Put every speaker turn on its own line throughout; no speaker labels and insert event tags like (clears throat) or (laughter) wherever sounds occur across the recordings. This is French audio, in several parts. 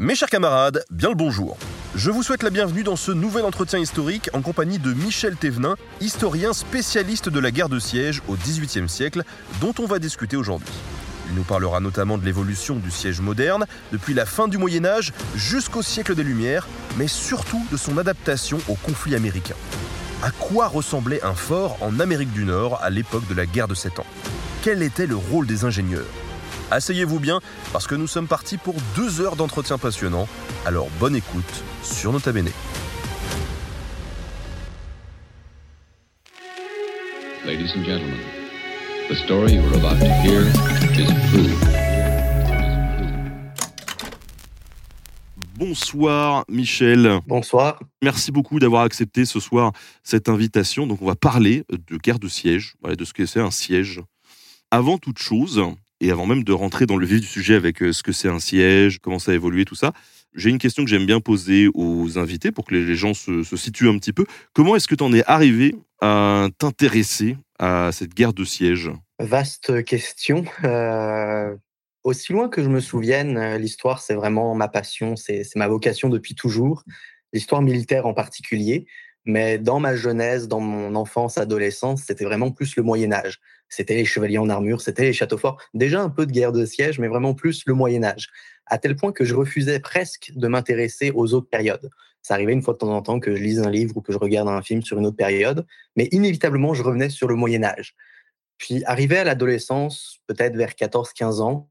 Mes chers camarades, bien le bonjour. Je vous souhaite la bienvenue dans ce nouvel entretien historique en compagnie de Michel Thévenin, historien spécialiste de la guerre de siège au XVIIIe siècle, dont on va discuter aujourd'hui. Il nous parlera notamment de l'évolution du siège moderne, depuis la fin du Moyen Âge jusqu'au siècle des Lumières, mais surtout de son adaptation au conflit américain. À quoi ressemblait un fort en Amérique du Nord à l'époque de la guerre de Sept Ans? Quel était le rôle des ingénieurs? Asseyez-vous bien, parce que nous sommes partis pour deux heures d'entretien passionnant, alors bonne écoute sur Nota Bene.
Ladies and gentlemen, the story you're about to hear is true.
Bonsoir Michel.
Bonsoir.
Merci beaucoup d'avoir accepté ce soir cette invitation. Donc on va parler de guerre de siège, de ce que c'est un siège. Avant toute chose, et avant même de rentrer dans le vif du sujet avec euh, ce que c'est un siège, comment ça a évolué, tout ça, j'ai une question que j'aime bien poser aux invités pour que les gens se, situent un petit peu. Comment est-ce que tu en es arrivé à t'intéresser à cette guerre de siège?
Vaste question. Euh, aussi loin que je me souvienne, euh, l'histoire, c'est vraiment ma passion, c'est ma vocation depuis toujours, l'histoire militaire en particulier. Mais dans ma jeunesse, dans mon enfance, adolescence, c'était vraiment plus le Moyen Âge. C'était les chevaliers en armure, c'était les châteaux forts. Déjà un peu de guerre de siège, mais vraiment plus le Moyen Âge. À tel point que je refusais presque de m'intéresser aux autres périodes. Ça arrivait une fois de temps en temps que je lise un livre ou que je regarde un film sur une autre période, mais inévitablement, je revenais sur le Moyen Âge. Puis, arrivé à l'adolescence, peut-être vers 14-15 ans,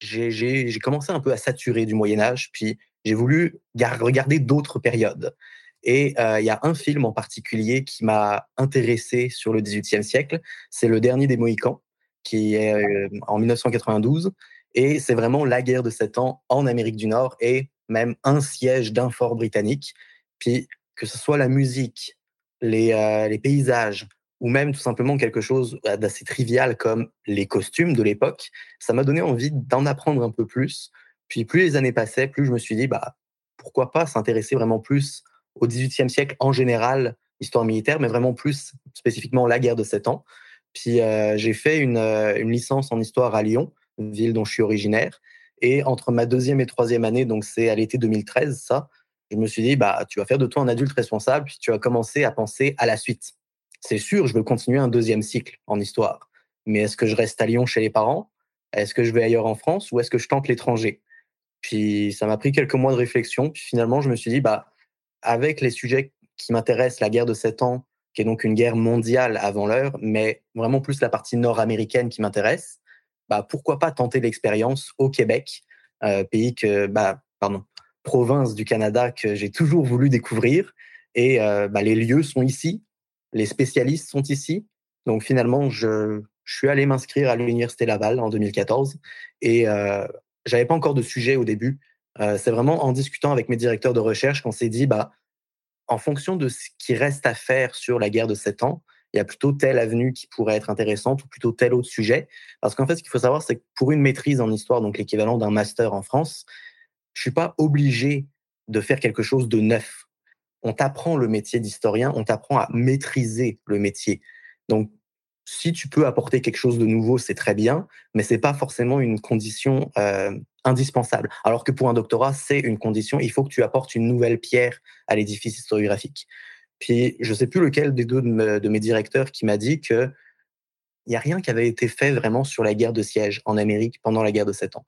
j'ai- commencé un peu à saturer du Moyen Âge, puis j'ai voulu gar- regarder d'autres périodes. Et euh, il y a un film en particulier qui m'a intéressé sur le XVIIIe siècle, c'est Le Dernier des Mohicans, qui est euh, en 1992. Et c'est vraiment la guerre de sept ans en Amérique du Nord et même un siège d'un fort britannique. Puis que ce soit la musique, les, euh, les paysages, ou même tout simplement quelque chose euh, d'assez trivial comme les costumes de l'époque, ça m'a donné envie d'en apprendre un peu plus. Puis plus les années passaient, plus je me suis dit, bah, pourquoi pas s'intéresser vraiment plus au XVIIIe siècle en général, histoire militaire, mais vraiment plus spécifiquement la guerre de sept ans. Puis euh, j'ai fait une, euh, une licence en histoire à Lyon, ville dont je suis originaire. Et entre ma deuxième et troisième année, donc c'est à l'été 2013, ça, je me suis dit, bah, tu vas faire de toi un adulte responsable, puis tu vas commencer à penser à la suite. C'est sûr, je veux continuer un deuxième cycle en histoire. Mais est-ce que je reste à Lyon chez les parents? Est-ce que je vais ailleurs en France? Ou est-ce que je tente l'étranger? Puis ça m'a pris quelques mois de réflexion. Puis finalement, je me suis dit, bah, avec les sujets qui m'intéressent, la guerre de sept ans, qui est donc une guerre mondiale avant l'heure, mais vraiment plus la partie nord-américaine qui m'intéresse, bah, pourquoi pas tenter l'expérience au Québec, euh, pays bah, province du Canada que j'ai toujours voulu découvrir. Et euh, bah, les lieux sont ici, les spécialistes sont ici. Donc finalement, je, je suis allé m'inscrire à l'Université Laval en 2014 et euh, j'avais pas encore de sujet au début. Euh, c'est vraiment en discutant avec mes directeurs de recherche qu'on s'est dit, bah, en fonction de ce qui reste à faire sur la guerre de sept ans, il y a plutôt telle avenue qui pourrait être intéressante ou plutôt tel autre sujet. Parce qu'en fait, ce qu'il faut savoir, c'est que pour une maîtrise en histoire, donc l'équivalent d'un master en France, je suis pas obligé de faire quelque chose de neuf. On t'apprend le métier d'historien, on t'apprend à maîtriser le métier. Donc, si tu peux apporter quelque chose de nouveau, c'est très bien, mais c'est pas forcément une condition euh, indispensable. Alors que pour un doctorat, c'est une condition. Il faut que tu apportes une nouvelle pierre à l'édifice historiographique. Puis, je sais plus lequel des deux de, de mes directeurs qui m'a dit que il n'y a rien qui avait été fait vraiment sur la guerre de siège en Amérique pendant la guerre de Sept Ans.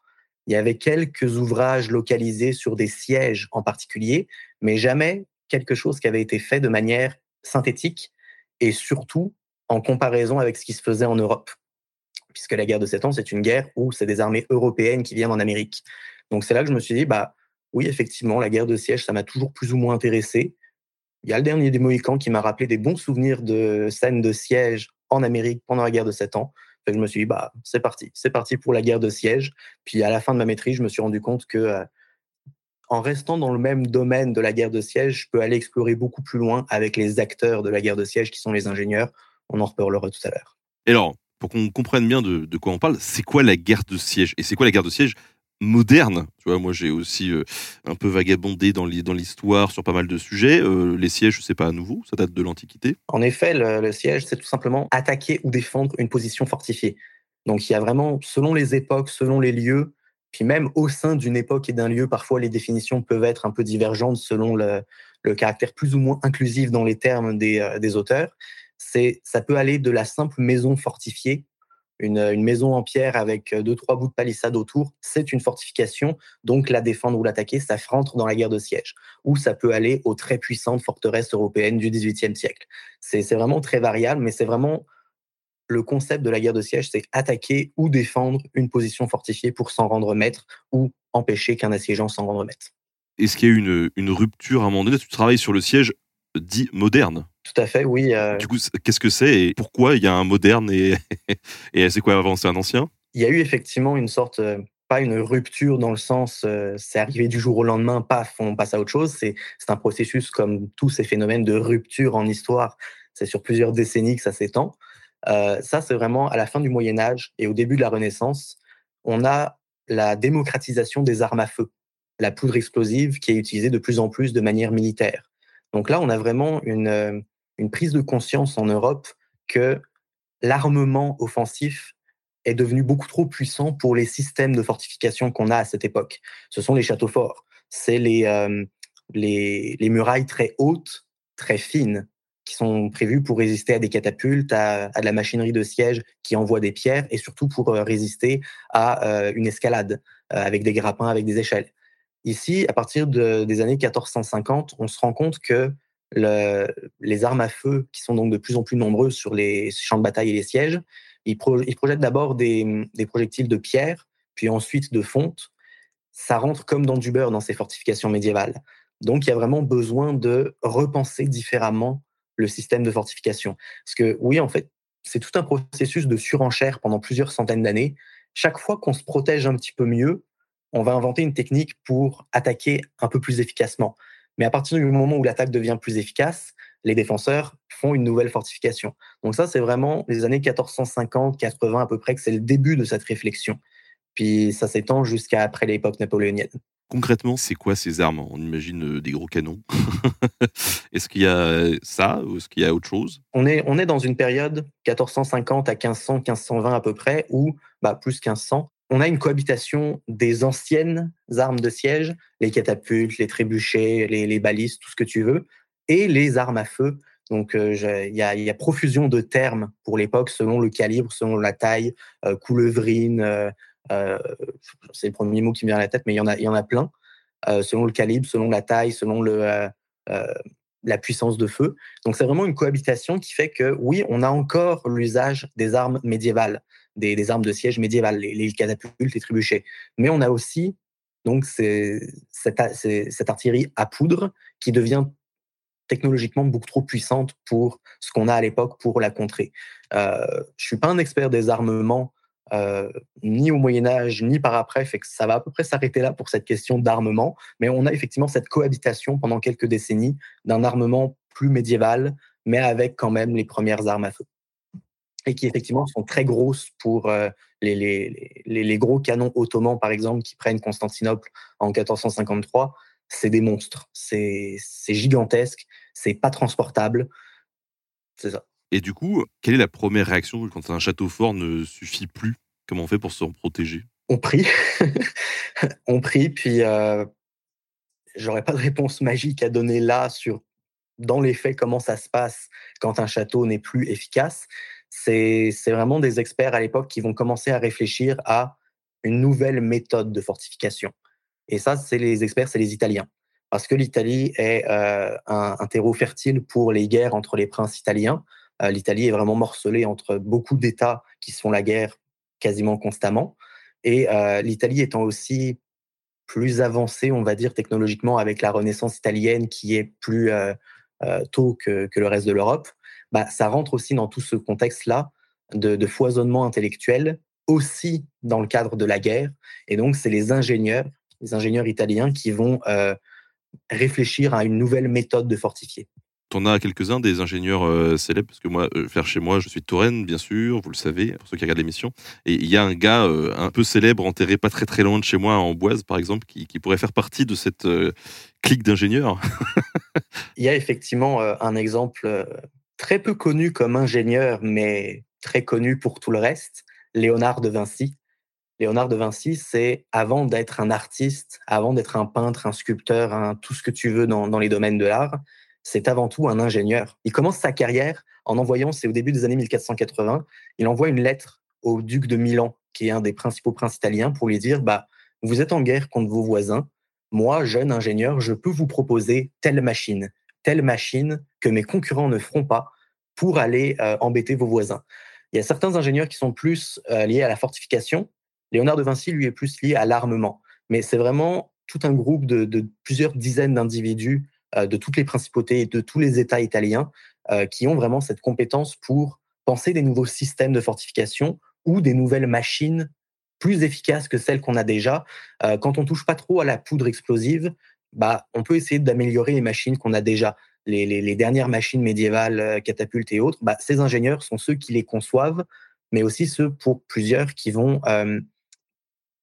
Il y avait quelques ouvrages localisés sur des sièges en particulier, mais jamais quelque chose qui avait été fait de manière synthétique et surtout en comparaison avec ce qui se faisait en Europe. Puisque la guerre de Sept Ans, c'est une guerre où c'est des armées européennes qui viennent en Amérique. Donc c'est là que je me suis dit, bah oui, effectivement, la guerre de siège, ça m'a toujours plus ou moins intéressé. Il y a le dernier des Mohicans qui m'a rappelé des bons souvenirs de scènes de siège en Amérique pendant la guerre de Sept Ans. je me suis dit, bah, c'est parti, c'est parti pour la guerre de siège. Puis à la fin de ma maîtrise, je me suis rendu compte que euh, en restant dans le même domaine de la guerre de siège, je peux aller explorer beaucoup plus loin avec les acteurs de la guerre de siège qui sont les ingénieurs. On en reparlera tout à l'heure.
Et alors, pour qu'on comprenne bien de, de, quoi on parle, c'est quoi la guerre de siège Et c'est quoi la guerre de siège moderne? Tu vois, moi j'ai aussi euh, un peu vagabondé dans l'histoire sur pas mal de sujets. Euh, les sièges, c'est pas à nouveau, ça date de l'Antiquité.
En effet, le, siège, c'est tout simplement attaquer ou défendre une position fortifiée. Donc il y a vraiment, selon les époques, selon les lieux, puis même au sein d'une époque et d'un lieu, parfois les définitions peuvent être un peu divergentes selon le, caractère plus ou moins inclusif dans les termes des, euh, des auteurs. Ça peut aller de la simple maison fortifiée une, maison en pierre avec euh, deux, trois bouts de palissade autour, c'est une fortification. Donc, la défendre ou l'attaquer, ça rentre dans la guerre de siège. Ou ça peut aller aux très puissantes forteresses européennes du XVIIIe siècle. C'est vraiment très variable, mais c'est vraiment le concept de la guerre de siège, c'est attaquer ou défendre une position fortifiée pour s'en rendre maître ou empêcher qu'un assiégeant s'en rende maître.
Est-ce qu'il y a une, une rupture à un moment donné? Tu travailles sur le siège dit moderne.
Tout à fait, oui.
Euh. Du coup, qu'est-ce que c'est et pourquoi il y a un moderne et, (laughs) et c'est quoi avant C'est un ancien?
Il y a eu effectivement une sorte, euh, pas une rupture dans le sens, euh, c'est arrivé du jour au lendemain, paf, on passe à autre chose. C'est un processus comme tous ces phénomènes de rupture en histoire. C'est sur plusieurs décennies que ça s'étend. ça, c'est vraiment à la fin du Moyen Âge et au début de la Renaissance, on a la démocratisation des armes à feu, la poudre explosive qui est utilisée de plus en plus de manière militaire. Donc là, on a vraiment une, une prise de conscience en Europe que l'armement offensif est devenu beaucoup trop puissant pour les systèmes de fortification qu'on a à cette époque. Ce sont les châteaux forts, c'est les, euh, les, les, murailles très hautes, très fines, qui sont prévues pour résister à des catapultes, à, de la machinerie de siège qui envoie des pierres, et surtout pour euh, résister à euh, une escalade avec des grappins, avec des échelles. Ici, à partir de, des années 1450, on se rend compte que les armes à feu, qui sont donc de plus en plus nombreuses sur les champs de bataille et les sièges, ils, projettent d'abord des, projectiles de pierre, puis ensuite de fonte. Ça rentre comme dans du beurre dans ces fortifications médiévales. Donc, il y a vraiment besoin de repenser différemment le système de fortification. Parce que oui, en fait, c'est tout un processus de surenchère pendant plusieurs centaines d'années. Chaque fois qu'on se protège un petit peu mieux, on va inventer une technique pour attaquer un peu plus efficacement. Mais à partir du moment où l'attaque devient plus efficace, les défenseurs font une nouvelle fortification. Donc ça, c'est vraiment les années 1450, 80 à peu près, que c'est le début de cette réflexion. Puis ça s'étend jusqu'à après l'époque napoléonienne.
Concrètement, c'est quoi ces armes? On imagine euh, des gros canons. (laughs) est-ce qu'il y a ça ou est-ce qu'il y a autre chose?
On est, on est dans une période 1450 à 1500, 1520 à peu près, ou bah, plus 1500, on a une cohabitation des anciennes armes de siège, les catapultes, les trébuchets, les, balises, tout ce que tu veux, et les armes à feu. Donc, euh, il y, a, profusion de termes pour l'époque selon le calibre, selon la taille, euh, coulevrine, euh, c'est le premier mot qui me vient à la tête, mais il y en a, y en a plein, selon le calibre, selon la taille, selon la puissance de feu. Donc, c'est vraiment une cohabitation qui fait que, oui, on a encore l'usage des armes médiévales des, armes de siège médiévales, les, catapultes, les trébuchets. Mais on a aussi donc cette, artillerie à poudre qui devient technologiquement beaucoup trop puissante pour ce qu'on a à l'époque pour la contrer. Euh, je suis pas un expert des armements euh, ni au Moyen Âge ni par après, fait que ça va à peu près s'arrêter là pour cette question d'armement. Mais on a effectivement cette cohabitation pendant quelques décennies d'un armement plus médiéval, mais avec quand même les premières armes à feu et qui effectivement sont très grosses pour euh, les, les, les, gros canons ottomans, par exemple, qui prennent Constantinople en 1453. C'est des monstres, c'est gigantesque, c'est pas transportable. C'est ça.
Et du coup, quelle est la première réaction quand un château fort ne suffit plus? Comment on fait pour s'en protéger?
On prie. (laughs) on prie, puis euh, j'aurais pas de réponse magique à donner là sur, dans les faits, comment ça se passe quand un château n'est plus efficace c'est vraiment des experts à l'époque qui vont commencer à réfléchir à une nouvelle méthode de fortification. Et ça, c'est les experts, c'est les Italiens. Parce que l'Italie est euh, un, terreau fertile pour les guerres entre les princes italiens. Euh, L'Italie est vraiment morcelée entre beaucoup d'États qui se font la guerre quasiment constamment. Et euh, l'Italie étant aussi plus avancée, on va dire, technologiquement avec la Renaissance italienne qui est plus tôt que, le reste de l'Europe, bah, ça rentre aussi dans tout ce contexte-là de, foisonnement intellectuel aussi dans le cadre de la guerre. Et donc, c'est les ingénieurs, les ingénieurs italiens qui vont euh, réfléchir à une nouvelle méthode de fortifier.
On a quelques-uns des ingénieurs euh, célèbres, parce que moi, euh, faire chez moi, je suis de Touraine, bien sûr, vous le savez, pour ceux qui regardent l'émission. Et il y a un gars un peu célèbre, enterré pas très très loin de chez moi, en Boise, par exemple, qui, qui pourrait faire partie de cette clique d'ingénieurs. (laughs)
il y a effectivement un exemple très peu connu comme ingénieur, mais très connu pour tout le reste, Léonard de Vinci. Léonard de Vinci, c'est avant d'être un artiste, avant d'être un peintre, un sculpteur, tout ce que tu veux dans, les domaines de l'art, c'est avant tout un ingénieur. Il commence sa carrière en envoyant, c'est au début des années 1480, il envoie une lettre au duc de Milan, qui est un des principaux princes italiens, pour lui dire bah, Vous êtes en guerre contre vos voisins. Moi, jeune ingénieur, je peux vous proposer telle machine, telle machine que mes concurrents ne feront pas pour aller euh, embêter vos voisins. Il y a certains ingénieurs qui sont plus euh, liés à la fortification. Léonard de Vinci, lui, est plus lié à l'armement. Mais c'est vraiment tout un groupe de, plusieurs dizaines d'individus euh, de toutes les principautés et de tous les États italiens qui ont vraiment cette compétence pour penser des nouveaux systèmes de fortification ou des nouvelles machines plus efficaces que celles qu'on a déjà. quand on touche pas trop à la poudre explosive, bah, on peut essayer d'améliorer les machines qu'on a déjà les, dernières machines médiévales, euh, catapultes et autres, bah, ces ingénieurs sont ceux qui les conçoivent, mais aussi ceux pour plusieurs qui vont euh,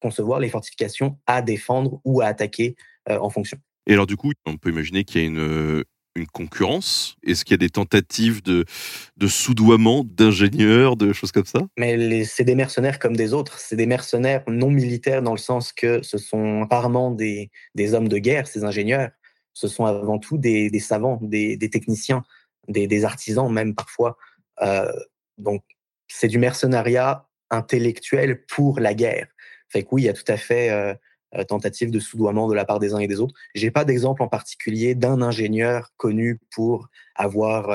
concevoir les fortifications à défendre ou à attaquer euh, en fonction.
Et alors du coup, on peut imaginer qu'il y a une, une concurrence? Est-ce qu'il y a des tentatives de, de soudoiement d'ingénieurs, de choses comme ça?
Mais c'est des mercenaires comme des autres. C'est des mercenaires non militaires dans le sens que ce sont rarement des, hommes de guerre, ces ingénieurs ce sont avant tout des, savants, des, techniciens, des, artisans même parfois. Euh, donc, c'est du mercenariat intellectuel pour la guerre. Fait que oui, il y a tout à fait euh, tentative de soudoiement de la part des uns et des autres. J'ai pas d'exemple en particulier d'un ingénieur connu pour avoir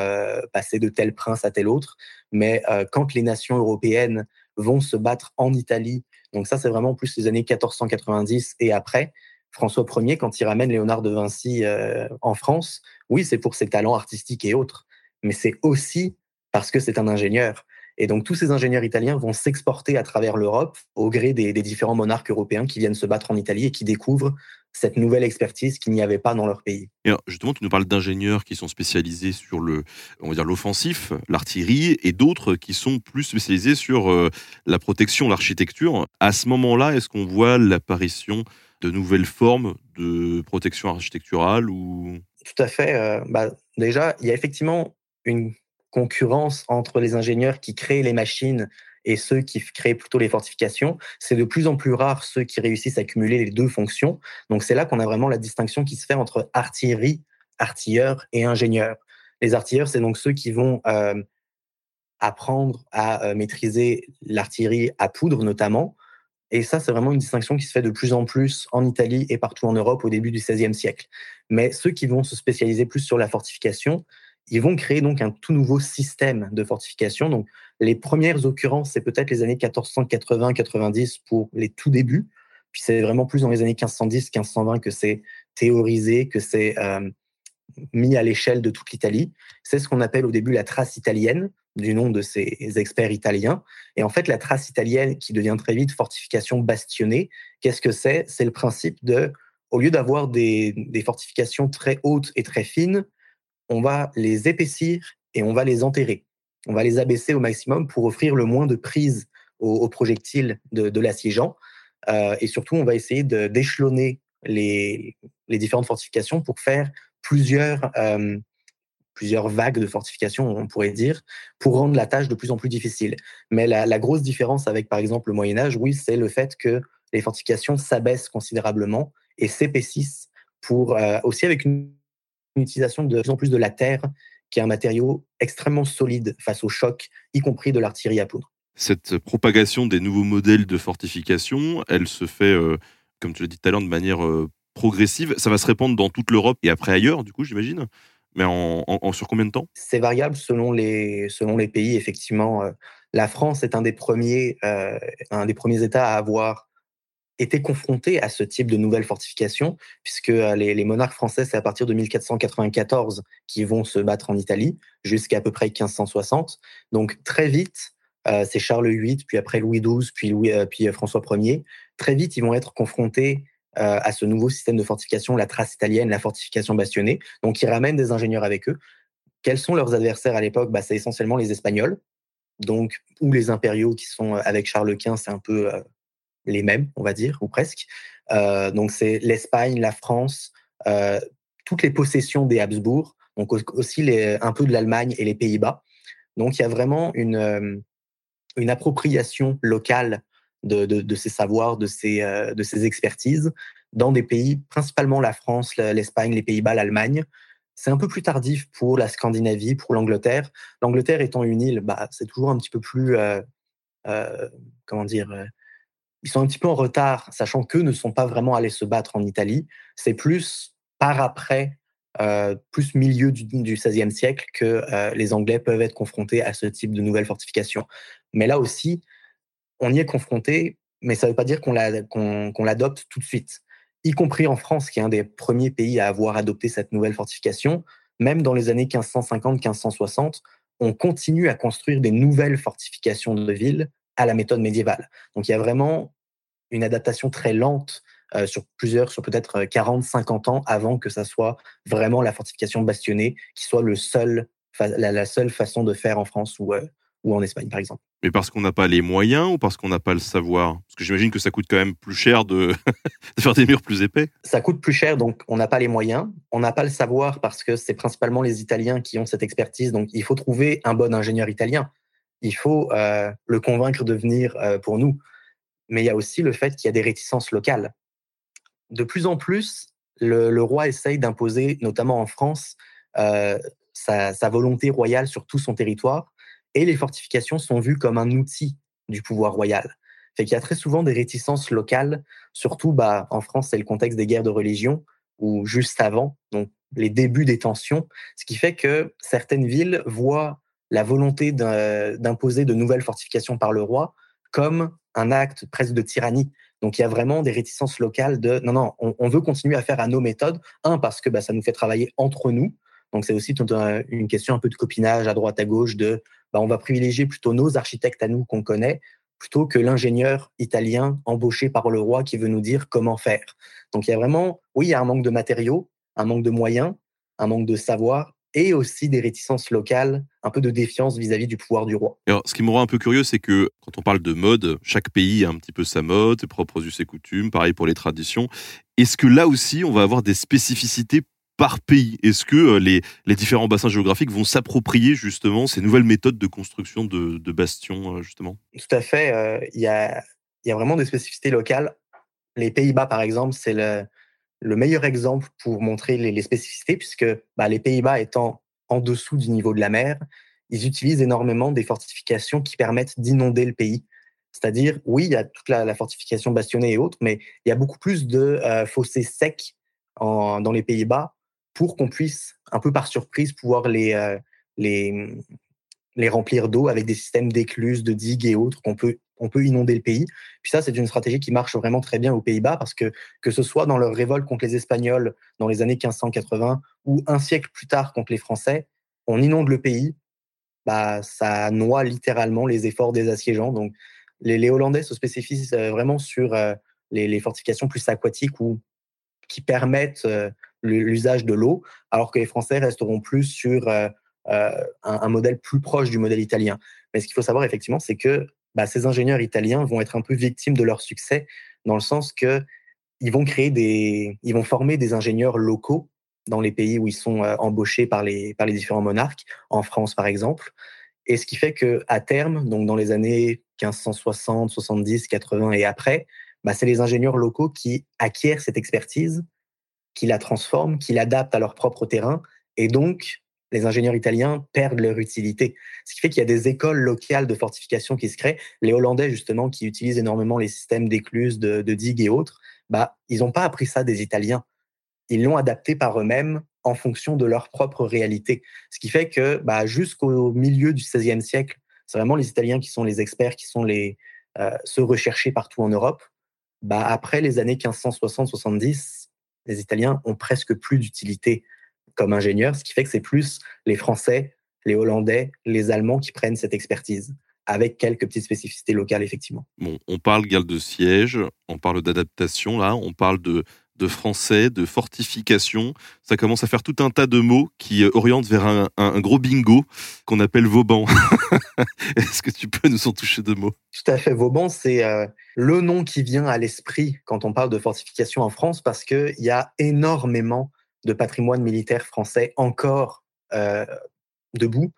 passé de tel prince à tel autre, mais quand les nations européennes vont se battre en Italie, donc ça c'est vraiment plus les années 1490 et après, François Ier, quand il ramène Léonard de Vinci euh, en France, oui, c'est pour ses talents artistiques et autres, mais c'est aussi parce que c'est un ingénieur. Et donc tous ces ingénieurs italiens vont s'exporter à travers l'Europe au gré des, différents monarques européens qui viennent se battre en Italie et qui découvrent cette nouvelle expertise qu'il n'y avait pas dans leur pays.
Et justement, tu nous parles d'ingénieurs qui sont spécialisés sur le, on va dire l'offensif, l'artillerie, et d'autres qui sont plus spécialisés sur euh, la protection, l'architecture. À ce moment-là, est-ce qu'on voit l'apparition de nouvelles formes de protection architecturale ou?
Tout à fait. Euh, bah, déjà, il y a effectivement une concurrence entre les ingénieurs qui créent les machines et ceux qui créent plutôt les fortifications. C'est de plus en plus rare ceux qui réussissent à cumuler les deux fonctions. Donc c'est là qu'on a vraiment la distinction qui se fait entre artillerie, artilleurs et ingénieurs. Les artilleurs, c'est donc ceux qui vont euh, apprendre à euh, maîtriser l'artillerie à poudre notamment, et ça, c'est vraiment une distinction qui se fait de plus en plus en Italie et partout en Europe au début du XVIe siècle. Mais ceux qui vont se spécialiser plus sur la fortification, ils vont créer donc un tout nouveau système de fortification. Donc, les premières occurrences, c'est peut-être les années 1480-90 pour les tout débuts. Puis c'est vraiment plus dans les années 1510-1520 que c'est théorisé, que c'est euh, mis à l'échelle de toute l'Italie. C'est ce qu'on appelle au début la trace italienne du nom de ces experts italiens. Et en fait, la trace italienne qui devient très vite fortification bastionnée, qu'est-ce que c'est? C'est le principe de, au lieu d'avoir des, fortifications très hautes et très fines, on va les épaissir et on va les enterrer. On va les abaisser au maximum pour offrir le moins de prise aux, projectiles de, l'assiégeant. Euh, et surtout, on va essayer d'échelonner les, différentes fortifications pour faire plusieurs, euh, plusieurs vagues de fortification, on pourrait dire, pour rendre la tâche de plus en plus difficile. Mais la, grosse différence avec, par exemple, le Moyen Âge, oui, c'est le fait que les fortifications s'abaissent considérablement et s'épaississent pour euh, aussi avec une, utilisation de plus en plus de la terre, qui est un matériau extrêmement solide face au choc, y compris de l'artillerie à poudre.
Cette propagation des nouveaux modèles de fortification, elle se fait, euh, comme tu l'as dit tout à l'heure, de manière euh, progressive. Ça va se répandre dans toute l'Europe et après ailleurs, du coup, j'imagine? Mais en, sur combien de temps?
C'est variable selon les, selon les pays, effectivement. Euh, la France est un des premiers, un des premiers États à avoir été confronté à ce type de nouvelles fortifications, puisque euh, les, monarques français, c'est à partir de 1494 qu'ils vont se battre en Italie, jusqu'à à peu près 1560. Donc très vite, c'est Charles VIII, puis après Louis XII, puis, Louis, puis François Ier. Très vite, ils vont être confrontés à ce nouveau système de fortification, la trace italienne, la fortification bastonnée. Donc, ils ramènent des ingénieurs avec eux. Quels sont leurs adversaires à l'époque? Bah, C'est essentiellement les Espagnols, donc ou les impériaux qui sont avec Charles Quint, c'est un peu les mêmes, on va dire, ou presque. donc, c'est l'Espagne, la France, toutes les possessions des Habsbourg, donc aussi un peu de l'Allemagne et les Pays-Bas. Donc, il y a vraiment une, une appropriation locale de, ces savoirs, de ces, de ces expertises dans des pays, principalement la France, l'Espagne, les Pays-Bas, l'Allemagne. C'est un peu plus tardif pour la Scandinavie, pour l'Angleterre. L'Angleterre étant une île, bah, c'est toujours un petit peu plus, comment dire, ils sont un petit peu en retard, sachant qu'eux ne sont pas vraiment allés se battre en Italie. C'est plus par après, euh, plus milieu du, XVIe siècle, que euh, les Anglais peuvent être confrontés à ce type de nouvelles fortifications. Mais là aussi, on y est confronté, mais ça ne veut pas dire qu'on l'adopte tout de suite. Y compris en France, qui est un des premiers pays à avoir adopté cette nouvelle fortification, même dans les années 1550-1560, on continue à construire des nouvelles fortifications de villes à la méthode médiévale. Donc il y a vraiment une adaptation très lente euh, sur plusieurs, sur peut-être 40, euh, 50 ans avant que ça soit vraiment la fortification bastonnée qui soit le seul, la, seule façon de faire en France ou, euh, ou en Espagne, par exemple.
Mais parce qu'on n'a pas les moyens ou parce qu'on n'a pas le savoir? Parce que j'imagine que ça coûte quand même plus cher de... (laughs) de, faire des murs plus épais.
Ça coûte plus cher, donc on n'a pas les moyens. On n'a pas le savoir parce que c'est principalement les Italiens qui ont cette expertise. Donc il faut trouver un bon ingénieur italien. Il faut le convaincre de venir pour nous. Mais il y a aussi le fait qu'il y a des réticences locales de plus en plus, le, roi essaye d'imposer, notamment en France, euh, sa, volonté royale sur tout son territoire, et les fortifications sont vues comme un outil du pouvoir royal. Fait qu'il y a très souvent des réticences locales, surtout bah, en France, c'est le contexte des guerres de religion, ou juste avant, donc les débuts des tensions, ce qui fait que certaines villes voient la volonté d'imposer de nouvelles fortifications par le roi comme un acte presque de tyrannie. Donc il y a vraiment des réticences locales de non, non, on, veut continuer à faire à nos méthodes. Un, parce que bah, ça nous fait travailler entre nous. Donc c'est aussi une question un peu de copinage à droite, à gauche, de bah, on va privilégier plutôt nos architectes à nous qu'on connaît, plutôt que l'ingénieur italien embauché par le roi qui veut nous dire comment faire. Donc il y a vraiment, oui, il y a un manque de matériaux, un manque de moyens, un manque de savoir, et aussi des réticences locales, un peu de défiance vis-à-vis du pouvoir du roi.
Alors, ce qui me rend un peu curieux, c'est que quand on parle de mode, chaque pays a un petit peu sa mode, ses propres us et coutumes, pareil pour les traditions. Est-ce que là aussi, on va avoir des spécificités par pays? Est-ce que euh, les, les, différents bassins géographiques vont s'approprier justement ces nouvelles méthodes de construction de, de bastions, euh, justement?
Tout à fait. Euh, il y, a, y, a, vraiment des spécificités locales. Les Pays-Bas, par exemple, c'est le, le meilleur exemple pour montrer les, spécificités, puisque bah, les Pays-Bas étant en dessous du niveau de la mer, ils utilisent énormément des fortifications qui permettent d'inonder le pays. C'est-à-dire, oui, il y a toute la, fortification bastonnée et autres, mais il y a beaucoup plus de euh, fossés secs dans les Pays-Bas pour qu'on puisse, un peu par surprise, pouvoir les, euh, les, les remplir d'eau avec des systèmes d'écluses, de digues et autres qu'on peut on peut inonder le pays. Puis ça, c'est une stratégie qui marche vraiment très bien aux Pays-Bas parce que que ce soit dans leur révolte contre les Espagnols dans les années 1580 ou un siècle plus tard contre les Français, on inonde le pays, bah ça noie littéralement les efforts des assiégeants. Donc les, Hollandais se spécifient euh, vraiment sur euh, les, fortifications plus aquatiques ou qui permettent euh, l'usage de l'eau, alors que les Français resteront plus sur un, modèle plus proche du modèle italien. Mais ce qu'il faut savoir effectivement, c'est que bah, ces ingénieurs italiens vont être un peu victimes de leur succès dans le sens que ils vont créer des, ils vont former des ingénieurs locaux dans les pays où ils sont euh, embauchés par les, par les différents monarques, en France par exemple. Et ce qui fait que à terme, donc dans les années 1560, 70, 80 et après, bah, c'est les ingénieurs locaux qui acquièrent cette expertise, qui la transforment, qui l'adaptent à leur propre terrain, et donc les ingénieurs italiens perdent leur utilité. Ce qui fait qu'il y a des écoles locales de fortification qui se créent. Les Hollandais, justement, qui utilisent énormément les systèmes d'écluses, de, digues et autres, bah, ils n'ont pas appris ça des Italiens. Ils l'ont adapté par eux-mêmes en fonction de leur propre réalité. Ce qui fait que bah, jusqu'au milieu du XVIe siècle, c'est vraiment les Italiens qui sont les experts, qui sont les, euh, ceux recherchés partout en Europe. Bah, après les années 1560-70, les Italiens ont presque plus d'utilité comme ingénieur, ce qui fait que c'est plus les Français, les Hollandais, les Allemands qui prennent cette expertise. avec quelques petites spécificités locales, effectivement.
Bon, on parle guerre de siège, on parle d'adaptation, là, on parle de, de français, de fortification. Ça commence à faire tout un tas de mots qui euh, orientent vers un, gros bingo qu'on appelle Vauban. (laughs) Est-ce que tu peux nous en toucher deux mots?
Tout à fait. Vauban, c'est euh, le nom qui vient à l'esprit quand on parle de fortification en France parce qu'il y a énormément de patrimoine militaire français encore euh, debout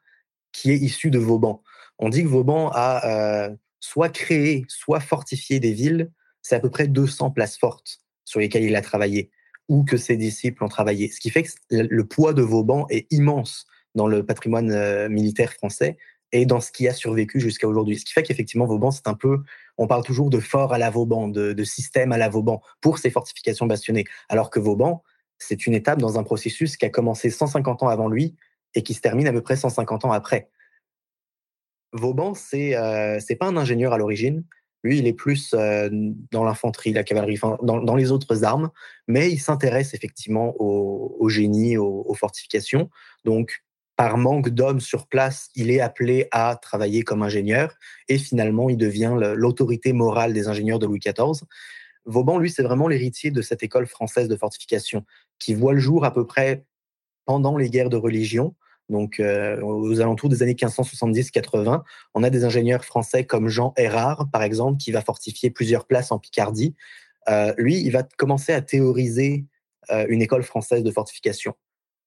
qui est issu de Vauban. On dit que Vauban a soit créé, soit fortifié des villes. C'est à peu près 200 places fortes sur lesquels il a travaillé ou que ses disciples ont travaillé. Ce qui fait que le poids de Vauban est immense dans le patrimoine euh, militaire français et dans ce qui a survécu jusqu'à aujourd'hui. Ce qui fait qu'effectivement, Vauban, c'est un peu, on parle toujours de fort à la Vauban, de, système à la Vauban pour ses fortifications bastionnées. Alors que Vauban, c'est une étape dans un processus qui a commencé 150 ans avant lui et qui se termine à peu près 150 ans après. Vauban, c'est euh, pas un ingénieur à l'origine, lui, il est plus euh, dans l'infanterie, la cavalerie, dans, les autres armes, mais il s'intéresse effectivement au, génie, aux, fortifications. Donc, par manque d'hommes sur place, il est appelé à travailler comme ingénieur et finalement, il devient l'autorité morale des ingénieurs de Louis XIV. Vauban, lui, c'est vraiment l'héritier de cette école française de fortification qui voit le jour à peu près pendant les guerres de religion, donc euh, aux alentours des années 1570-80, on a des ingénieurs français comme Jean Erard, par exemple, qui va fortifier plusieurs places en Picardie. Euh, lui, il va commencer à théoriser euh, une école française de fortification.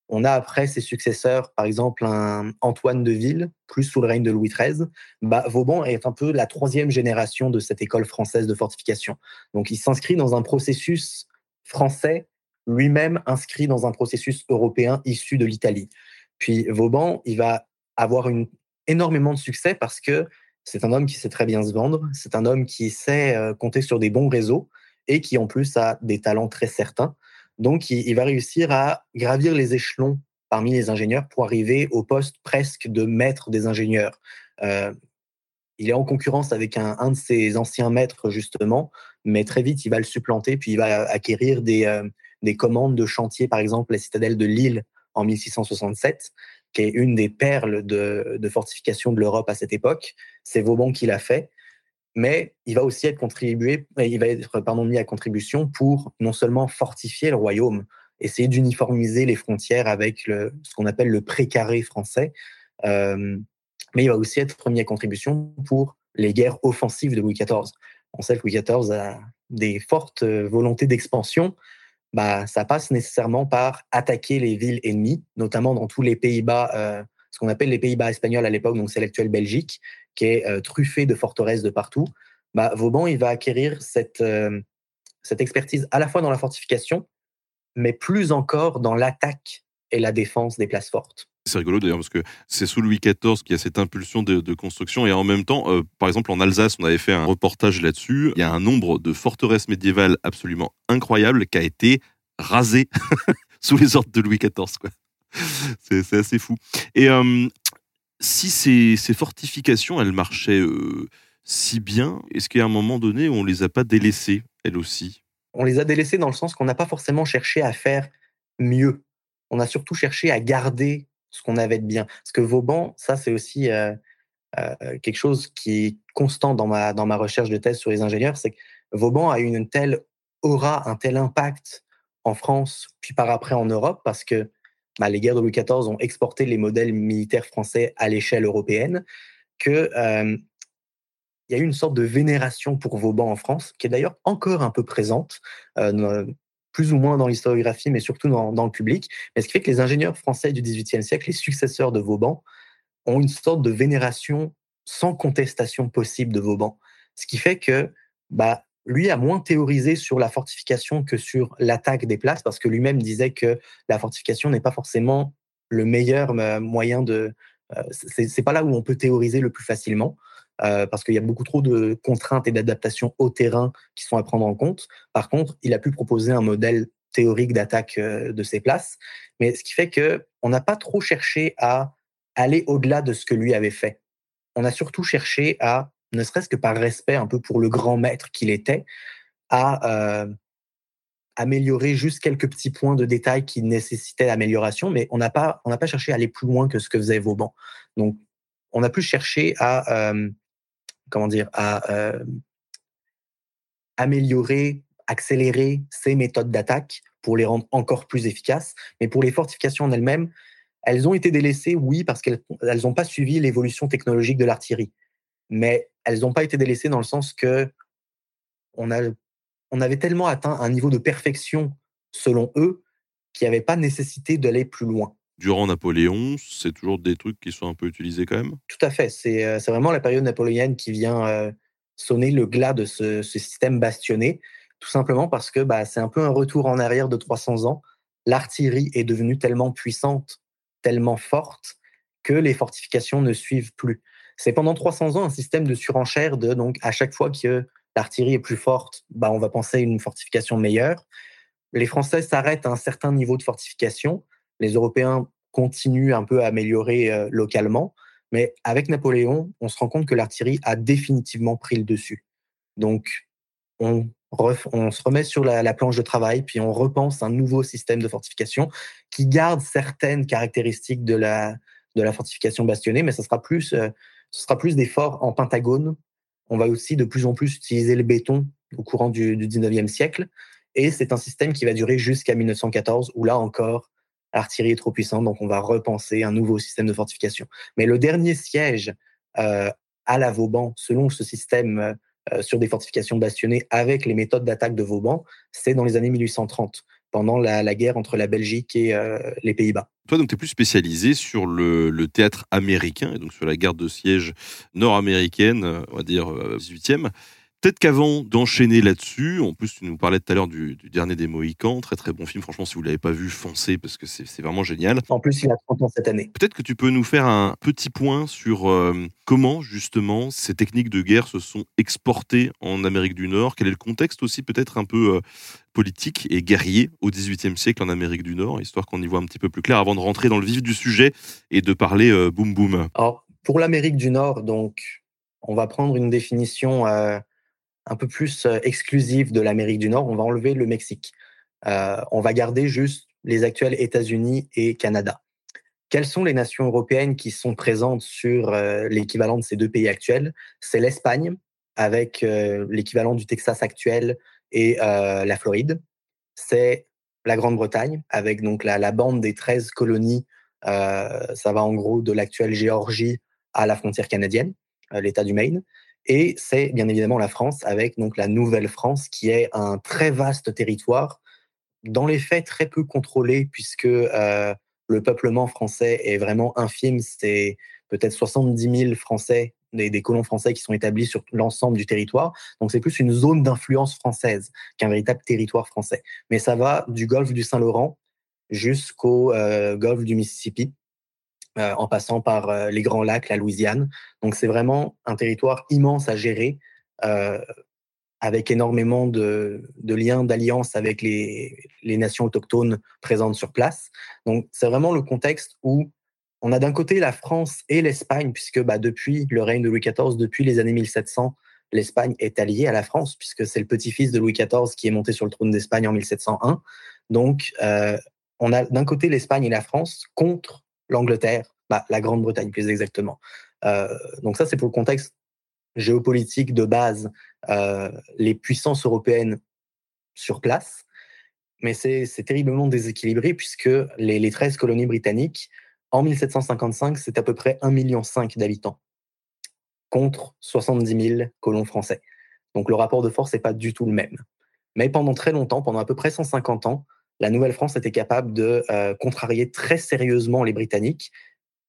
On a après ses successeurs, par exemple, un Antoine de Ville, plus sous le règne de Louis XIII. Bah, Vauban est un peu la troisième génération de cette école française de fortification. Donc, il s'inscrit dans un processus français, lui-même inscrit dans un processus européen issu de l'Italie. Puis Vauban, il va avoir une, énormément de succès parce que c'est un homme qui sait très bien se vendre, c'est un homme qui sait euh, compter sur des bons réseaux et qui en plus a des talents très certains. Donc il, va réussir à gravir les échelons parmi les ingénieurs pour arriver au poste presque de maître des ingénieurs. Euh, il est en concurrence avec un, de ses anciens maîtres, justement, mais très vite, il va le supplanter, puis il va acquérir des, euh, des commandes de chantier, par exemple la citadelle de Lille en 1667, qui est une des perles de, fortification de l'Europe à cette époque. C'est Vauban qui l'a fait, mais il va aussi être contribué, il va être pardon, mis à contribution pour non seulement fortifier le royaume, essayer d'uniformiser les frontières avec le, ce qu'on appelle le précaré français, euh, mais il va aussi être mis à contribution pour les guerres offensives de Louis XIV. On sait que Louis XIV a des fortes volontés d'expansion, bah, ça passe nécessairement par attaquer les villes ennemies, notamment dans tous les Pays-Bas, euh, ce qu'on appelle les Pays-Bas espagnols à l'époque, donc c'est l'actuelle Belgique, qui est euh, truffée de forteresses de partout. Bah, Vauban, il va acquérir euh, cette expertise à la fois dans la fortification, mais plus encore dans l'attaque et la défense des places fortes.
C'est rigolo d'ailleurs parce que c'est sous Louis XIV qu'il y a cette impulsion de, construction et en même temps, euh, par exemple en Alsace, on avait fait un reportage là-dessus. Il y a un nombre de forteresses médiévales absolument incroyable qui a été rasé (laughs) sous les ordres de Louis XIV. C'est assez fou. Et euh, si ces, fortifications, elles marchaient euh, si bien, est-ce qu'à un moment donné, on les a pas délaissées, elles aussi?
On les a délaissées dans le sens qu'on n'a pas forcément cherché à faire mieux. On a surtout cherché à garder ce qu'on avait de bien. Parce que Vauban, ça, c'est aussi euh, euh, quelque chose qui est constant dans ma, dans ma recherche de thèse sur les ingénieurs, c'est que Vauban a eu une telle aura, un tel impact en France, puis par après en Europe, parce que bah, les guerres de Louis XIV ont exporté les modèles militaires français à l'échelle européenne, que euh, y a eu une sorte de vénération pour Vauban en France, qui est d'ailleurs encore un peu présente plus ou moins dans l'historiographie, mais surtout dans, le public. Mais ce qui fait que les ingénieurs français du XVIIIe siècle, les successeurs de Vauban, ont une sorte de vénération sans contestation possible de Vauban. Ce qui fait que bah, lui a moins théorisé sur la fortification que sur l'attaque des places, parce que lui-même disait que la fortification n'est pas forcément le meilleur euh, moyen de... Euh, c'est pas là où on peut théoriser le plus facilement. Euh, parce qu'il y a beaucoup trop de contraintes et d'adaptations au terrain qui sont à prendre en compte. Par contre, il a pu proposer un modèle théorique d'attaque euh, de ses places, mais ce qui fait que on n'a pas trop cherché à aller au-delà de ce que lui avait fait. On a surtout cherché à, ne serait-ce que par respect un peu pour le grand maître qu'il était, à euh, améliorer juste quelques petits points de détail qui nécessitaient l'amélioration, mais on n'a pas, on n'a pas cherché à aller plus loin que ce que faisait Vauban. Donc, on a plus cherché à comment dire, à améliorer, accélérer ces méthodes d'attaque pour les rendre encore plus efficaces. Mais pour les fortifications en elles-mêmes, elles ont été délaissées, oui, parce qu'elles n'ont pas suivi l'évolution technologique de l'artillerie. Mais elles n'ont pas été délaissées dans le sens que on, a, avait tellement atteint un niveau de perfection, selon eux, qu'il n'y avait pas nécessité d'aller plus loin.
Durant Napoléon, c'est toujours des trucs qui sont un peu utilisés quand même?
Tout à fait. C'est euh, vraiment la période napoléonienne qui vient euh, sonner le glas de ce, système bastionné, tout simplement parce que bah, c'est un peu un retour en arrière de 300 ans. L'artillerie est devenue tellement puissante tellement forte que les fortifications ne suivent plus. C'est pendant 300 ans un système de surenchère de donc à chaque fois que l'artillerie est plus forte, bah on va penser à une fortification meilleure. Les Français s'arrêtent à un certain niveau de fortification, les Européens continuent un peu à améliorer euh, localement, mais avec Napoléon, on se rend compte que l'artillerie a définitivement pris le dessus. Donc on se remet sur la, planche de travail, puis on repense un nouveau système de fortification qui garde certaines caractéristiques de la, de la fortification bastionnée, mais ce sera plus, euh, sera plus des forts en pentagone. On va aussi de plus en plus utiliser le béton au courant du, du 19e siècle. Et c'est un système qui va durer jusqu'à 1914, où là encore, l'artillerie est trop puissante, donc on va repenser un nouveau système de fortification. Mais le dernier siège euh, à la Vauban, selon ce système euh, euh, sur des fortifications bastionnées avec les méthodes d'attaque de Vauban, c'est dans les années 1830, pendant la, guerre entre la Belgique et les Pays-Bas.
Toi, donc, tu es plus spécialisé sur le, théâtre américain, et donc sur la garde de siège nord-américaine, on va dire 18e. Peut-être qu'avant d'enchaîner là-dessus, en plus tu nous parlais tout à l'heure du, dernier des Mohicans, très très bon film, franchement si vous ne l'avez pas vu, foncez parce que c'est vraiment génial.
En plus il a 30 ans cette année.
Peut-être que tu peux nous faire un petit point sur euh, comment justement ces techniques de guerre se sont exportées en Amérique du Nord, quel est le contexte aussi peut-être un peu euh, politique et guerrier au XVIIIe siècle en Amérique du Nord, histoire qu'on y voit un petit peu plus clair avant de rentrer dans le vif du sujet et de parler euh, boum boum.
Alors pour l'Amérique du Nord, donc on va prendre une définition un peu plus exclusive de l'Amérique du Nord, on va enlever le Mexique. on va garder juste les actuels États-Unis et Canada. Quelles sont les nations européennes qui sont présentes sur l'équivalent de ces deux pays actuels? C'est l'Espagne, avec l'équivalent du Texas actuel et la Floride. C'est la Grande-Bretagne, avec donc la, la, bande des 13 colonies. ça va en gros de l'actuelle Géorgie à la frontière canadienne, l'État du Maine. Et c'est bien évidemment la France avec donc la Nouvelle-France qui est un très vaste territoire, dans les faits très peu contrôlé puisque euh, le peuplement français est vraiment infime. C'est peut-être 70 000 Français, des, colons français qui sont établis sur l'ensemble du territoire. Donc c'est plus une zone d'influence française qu'un véritable territoire français. Mais ça va du golfe du Saint-Laurent jusqu'au euh, golfe du Mississippi. Euh, en passant par euh, les Grands Lacs, la Louisiane. Donc c'est vraiment un territoire immense à gérer, euh, avec énormément de, liens d'alliance avec les, nations autochtones présentes sur place. Donc c'est vraiment le contexte où on a d'un côté la France et l'Espagne, puisque bah, depuis le règne de Louis XIV, depuis les années 1700, l'Espagne est alliée à la France, puisque c'est le petit-fils de Louis XIV qui est monté sur le trône d'Espagne en 1701. Donc, on a d'un côté l'Espagne et la France contre l'Angleterre, bah, la Grande-Bretagne plus exactement. Euh, donc ça, c'est pour le contexte géopolitique de base, euh, les puissances européennes sur place. Mais c'est terriblement déséquilibré puisque les, les 13 colonies britanniques, en 1755, c'est à peu près 1,5 million d'habitants contre 70 000 colons français. Donc le rapport de force n'est pas du tout le même. Mais pendant très longtemps, pendant à peu près 150 ans, la Nouvelle-France était capable de euh, contrarier très sérieusement les Britanniques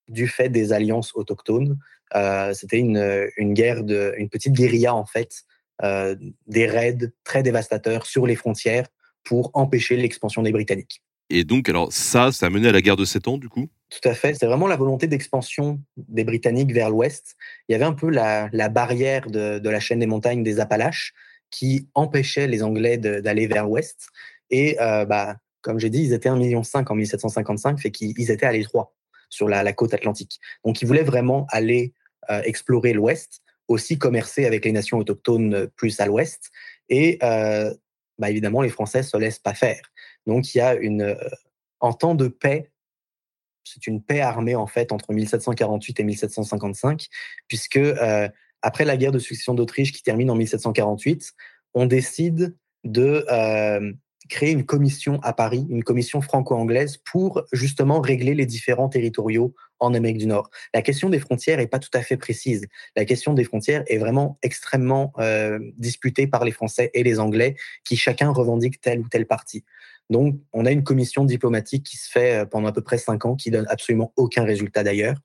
du fait des alliances autochtones. Euh, c'était une, une, guerre, de, une petite guérilla en fait, euh, des raids très dévastateurs sur les frontières pour empêcher l'expansion des Britanniques.
Et donc, alors ça, ça a mené à la guerre de Sept Ans, du coup?
Tout à fait. C'est vraiment la volonté d'expansion des Britanniques vers l'ouest. Il y avait un peu la, la barrière de, de, la chaîne des montagnes des Appalaches qui empêchait les Anglais d'aller vers l'ouest. Et euh, bah, comme j'ai dit, ils étaient 1,5 million en 1755, fait qu'ils étaient à l'étroit sur la, côte atlantique. Donc ils voulaient vraiment aller euh, explorer l'ouest, aussi commercer avec les nations autochtones euh, plus à l'ouest. Et bah, évidemment, les Français se laissent pas faire. Donc il y a une... en temps de paix, c'est une paix armée en fait entre 1748 et 1755, puisque après la guerre de succession d'Autriche qui termine en 1748, on décide de créer une commission à Paris, une commission franco-anglaise pour justement régler les différents territoriaux en Amérique du Nord. La question des frontières n'est pas tout à fait précise. La question des frontières est vraiment extrêmement euh, disputée par les Français et les Anglais qui chacun revendique telle ou telle partie. Donc, on a une commission diplomatique qui se fait euh, pendant à peu près cinq ans, qui donne absolument aucun résultat d'ailleurs.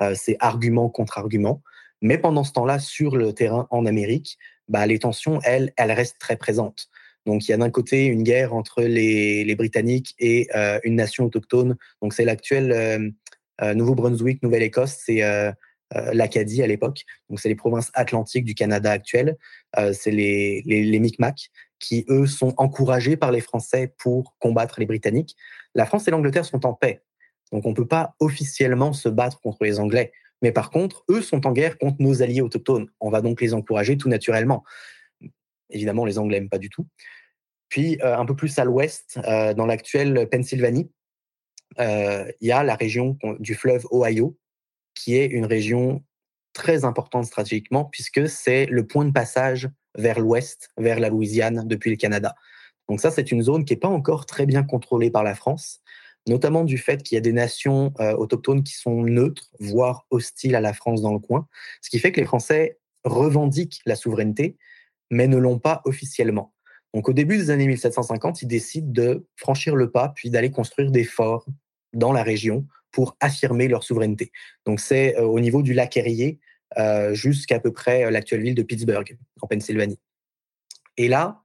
Euh, c'est argument contre argument. Mais pendant ce temps-là, sur le terrain en Amérique, bah, les tensions, elles, elles restent très présentes. Donc, il y a d'un côté une guerre entre les, Britanniques et euh, une nation autochtone. Donc, c'est l'actuel euh, euh, Nouveau-Brunswick, Nouvelle-Écosse, c'est l'Acadie à l'époque. Donc, c'est les provinces atlantiques du Canada actuel. c'est les, les, les Micmacs qui, eux, sont encouragés par les Français pour combattre les Britanniques. La France et l'Angleterre sont en paix. Donc, on ne peut pas officiellement se battre contre les Anglais. Mais par contre, eux sont en guerre contre nos alliés autochtones. On va donc les encourager tout naturellement. Évidemment, les Anglais n'aiment pas du tout. Puis, euh, un peu plus à l'ouest, euh, dans l'actuelle Pennsylvanie, euh, il y a la région du fleuve Ohio, qui est une région très importante stratégiquement, puisque c'est le point de passage vers l'ouest, vers la Louisiane, depuis le Canada. Donc ça, c'est une zone qui n'est pas encore très bien contrôlée par la France, notamment du fait qu'il y a des nations autochtones qui sont neutres, voire hostiles à la France dans le coin, ce qui fait que les Français revendiquent la souveraineté, mais ne l'ont pas officiellement. Donc au début des années 1750, ils décident de franchir le pas, puis d'aller construire des forts dans la région pour affirmer leur souveraineté. Donc c'est euh, au niveau du lac Erie euh, jusqu'à peu près euh, l'actuelle ville de Pittsburgh, en Pennsylvanie. Et là,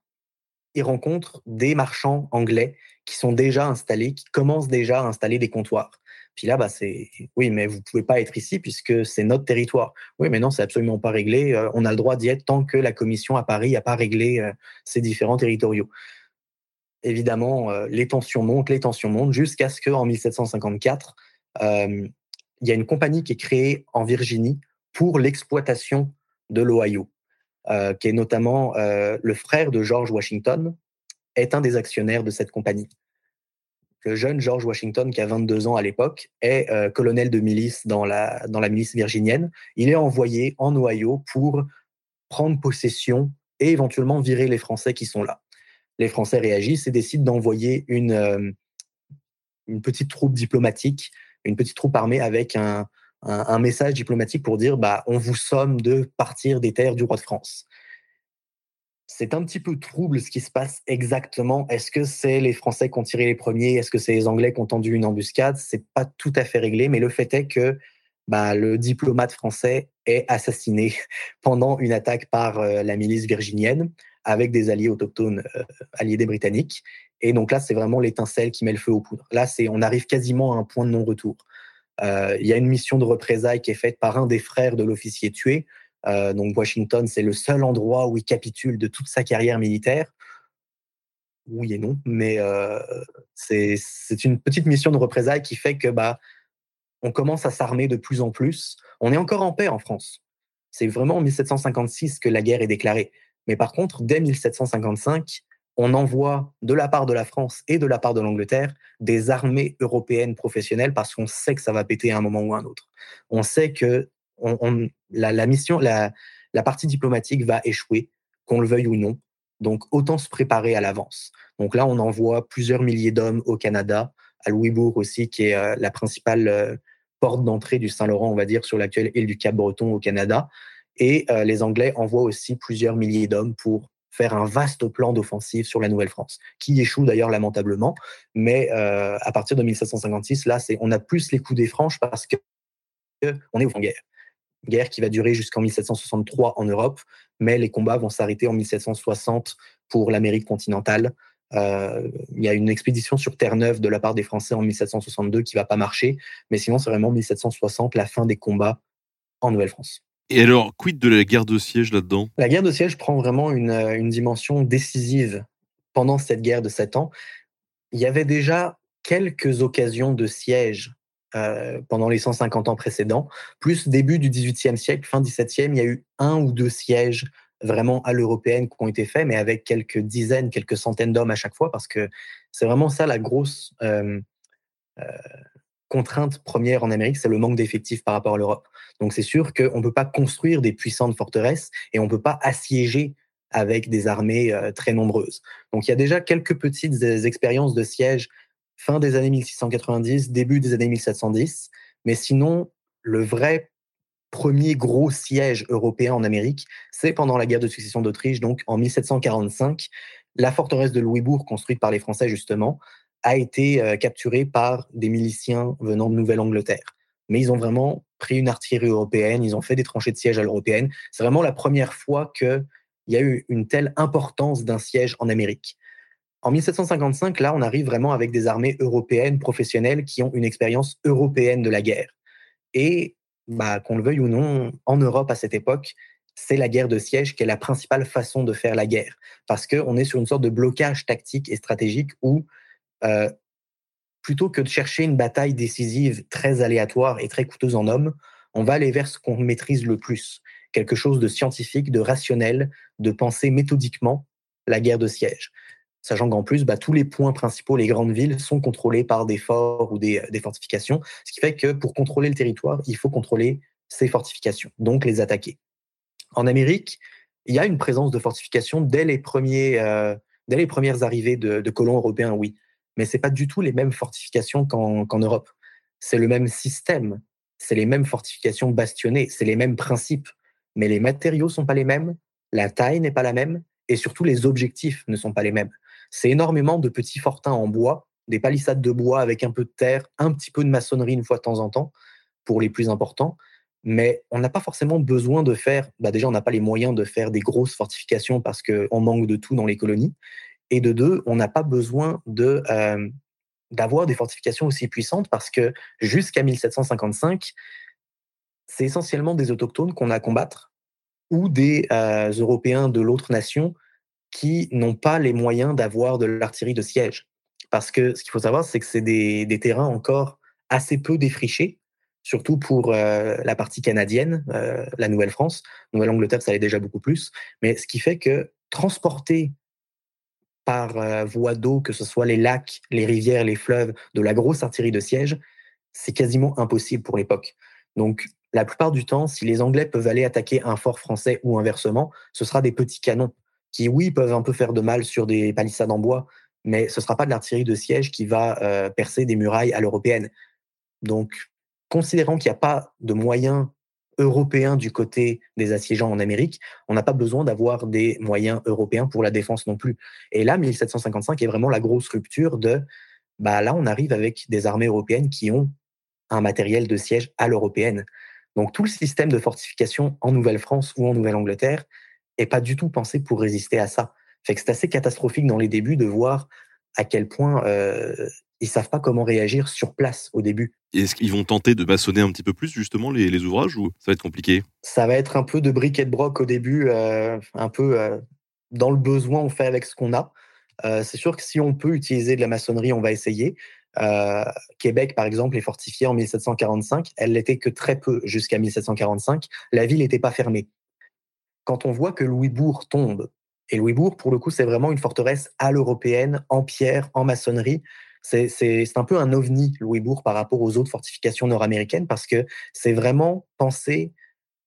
ils rencontrent des marchands anglais qui sont déjà installés, qui commencent déjà à installer des comptoirs. Puis là, bah, c'est oui, mais vous pouvez pas être ici puisque c'est notre territoire. Oui, mais non, c'est absolument pas réglé. Euh, on a le droit d'y être tant que la commission à Paris n'a pas réglé euh, ces différents territoriaux. Évidemment, euh, les tensions montent, les tensions montent, jusqu'à ce qu'en 1754, il y a une compagnie qui est créée en Virginie pour l'exploitation de l'Ohio, qui est notamment le frère de George Washington, est un des actionnaires de cette compagnie le jeune George Washington, qui a 22 ans à l'époque, est euh, colonel de milice dans la, milice virginienne. Il est envoyé en Ohio pour prendre possession et éventuellement virer les Français qui sont là. Les Français réagissent et décident d'envoyer une, euh, petite troupe diplomatique, une petite troupe armée avec un, un, message diplomatique pour dire bah, on vous somme de partir des terres du roi de France c'est un petit peu trouble ce qui se passe exactement. Est-ce que c'est les Français qui ont tiré les premiers? Est-ce que c'est les Anglais qui ont tendu une embuscade? C'est pas tout à fait réglé, mais le fait est que bah, le diplomate français est assassiné (laughs) pendant une attaque par euh, la milice virginienne avec des alliés autochtones, euh, alliés des Britanniques. Et donc là, c'est vraiment l'étincelle qui met le feu aux poudres. Là, c'est, on arrive quasiment à un point de non-retour. Euh, il y a une mission de représailles qui est faite par un des frères de l'officier tué. Euh, donc Washington, c'est le seul endroit où il capitule de toute sa carrière militaire. Oui et non, mais euh, c'est une petite mission de représailles qui fait que bah, on commence à s'armer de plus en plus. On est encore en paix en France. C'est vraiment en 1756 que la guerre est déclarée. Mais par contre, dès 1755, on envoie de la part de la France et de la part de l'Angleterre des armées européennes professionnelles parce qu'on sait que ça va péter à un moment ou à un autre. On sait que la, mission, la, partie diplomatique va échouer, qu'on le veuille ou non. Donc, autant se préparer à l'avance. Donc là, on envoie plusieurs milliers d'hommes au Canada, à Louisbourg aussi, qui est euh, la principale euh, porte d'entrée du Saint-Laurent, on va dire, sur l'actuelle île du Cap-Breton au Canada. Et euh, les Anglais envoient aussi plusieurs milliers d'hommes pour faire un vaste plan d'offensive sur la Nouvelle-France, qui échoue d'ailleurs lamentablement. Mais à partir de 1756, là, on a plus les coups des franches parce que on est en guerre guerre qui va durer jusqu'en 1763 en Europe, mais les combats vont s'arrêter en 1760 pour l'Amérique continentale. Euh, il y a une expédition sur Terre-Neuve de la part des Français en 1762 qui va pas marcher, mais sinon c'est vraiment 1760 la fin des combats en Nouvelle-France.
Et alors, quid de la guerre de siège là-dedans?
La guerre de siège prend vraiment une, une dimension décisive pendant cette guerre de sept ans. Il y avait déjà quelques occasions de siège euh, pendant les 150 ans précédents, plus début du XVIIIe siècle, fin XVIIe, il y a eu un ou deux sièges vraiment à l'européenne qui ont été faits, mais avec quelques dizaines, quelques centaines d'hommes à chaque fois, parce que c'est vraiment ça la grosse euh, euh, contrainte première en Amérique, c'est le manque d'effectifs par rapport à l'Europe. Donc c'est sûr qu'on ne peut pas construire des puissantes forteresses et on ne peut pas assiéger avec des armées très nombreuses. Donc il y a déjà quelques petites expériences de siège fin des années 1690, début des années 1710, mais sinon le vrai premier gros siège européen en Amérique, c'est pendant la guerre de succession d'Autriche, donc en 1745. La forteresse de Louisbourg, construite par les Français justement, a été euh, capturée par des miliciens venant de Nouvelle-Angleterre. Mais ils ont vraiment pris une artillerie européenne, ils ont fait des tranchées de siège à l'européenne. C'est vraiment la première fois qu'il y a eu une telle importance d'un siège en Amérique. En 1755, là, on arrive vraiment avec des armées européennes professionnelles qui ont une expérience européenne de la guerre. Et bah, qu'on le veuille ou non, en Europe à cette époque, c'est la guerre de siège qui est la principale façon de faire la guerre. Parce qu'on est sur une sorte de blocage tactique et stratégique où euh, plutôt que de chercher une bataille décisive très aléatoire et très coûteuse en hommes, on va aller vers ce qu'on maîtrise le plus, quelque chose de scientifique, de rationnel, de penser méthodiquement la guerre de siège. Sachant qu'en plus, bah, tous les points principaux, les grandes villes, sont contrôlés par des forts ou des, des, fortifications, ce qui fait que pour contrôler le territoire, il faut contrôler ces fortifications, donc les attaquer. En Amérique, il y a une présence de fortifications dès les, premiers, euh, dès les premières arrivées de, colons européens, oui mais c'est pas du tout les mêmes fortifications qu'en Europe. C'est le même système, c'est les mêmes fortifications bastionnées, c'est les mêmes principes, mais les matériaux sont pas les mêmes, la taille n'est pas la même, et surtout les objectifs ne sont pas les mêmes. C'est énormément de petits fortins en bois, des palissades de bois avec un peu de terre, un petit peu de maçonnerie une fois de temps en temps, pour les plus importants, mais on n'a pas forcément besoin de faire, bah déjà on n'a pas les moyens de faire des grosses fortifications parce qu'on manque de tout dans les colonies, et de deux, on n'a pas besoin d'avoir des fortifications aussi puissantes parce que jusqu'à 1755, c'est essentiellement des autochtones qu'on a à combattre ou des Européens de l'autre nation qui n'ont pas les moyens d'avoir de l'artillerie de siège. Parce que ce qu'il faut savoir, c'est que c'est des, terrains encore assez peu défrichés, surtout pour euh, la partie canadienne, la Nouvelle-France. Nouvelle-Angleterre, ça allait déjà beaucoup plus. Mais ce qui fait que transporter par euh, voie d'eau, que ce soit les lacs, les rivières, les fleuves, de la grosse artillerie de siège, c'est quasiment impossible pour l'époque. Donc, la plupart du temps, si les Anglais peuvent aller attaquer un fort français ou inversement, ce sera des petits canons qui, oui, peuvent un peu faire de mal sur des palissades en bois, mais ce ne sera pas de l'artillerie de siège qui va euh, percer des murailles à l'européenne. Donc, considérant qu'il n'y a pas de moyens européen du côté des assiégeants en Amérique, on n'a pas besoin d'avoir des moyens européens pour la défense non plus. Et là, 1755 est vraiment la grosse rupture de, bah là, on arrive avec des armées européennes qui ont un matériel de siège à l'européenne. Donc tout le système de fortification en Nouvelle-France ou en Nouvelle-Angleterre pas du tout pensé pour résister à ça. Fait que c'est assez catastrophique dans les débuts de voir à quel point euh, ils savent pas comment réagir sur place au début.
Est-ce qu'ils vont tenter de maçonner un petit peu plus justement les, les, ouvrages ou ça va être compliqué?
Ça va être un peu de briquet de broc au début, euh, un peu euh, dans le besoin, on fait avec ce qu'on a. Euh, c'est sûr que si on peut utiliser de la maçonnerie, on va essayer. Québec, par exemple, est fortifiée en 1745. Elle l'était que très peu jusqu'à 1745. La ville n'était pas fermée. Quand on voit que Louisbourg tombe, et Louisbourg, pour le coup, c'est vraiment une forteresse à l'européenne, en pierre, en maçonnerie, c'est un peu un ovni, Louisbourg, par rapport aux autres fortifications nord-américaines, parce que c'est vraiment pensé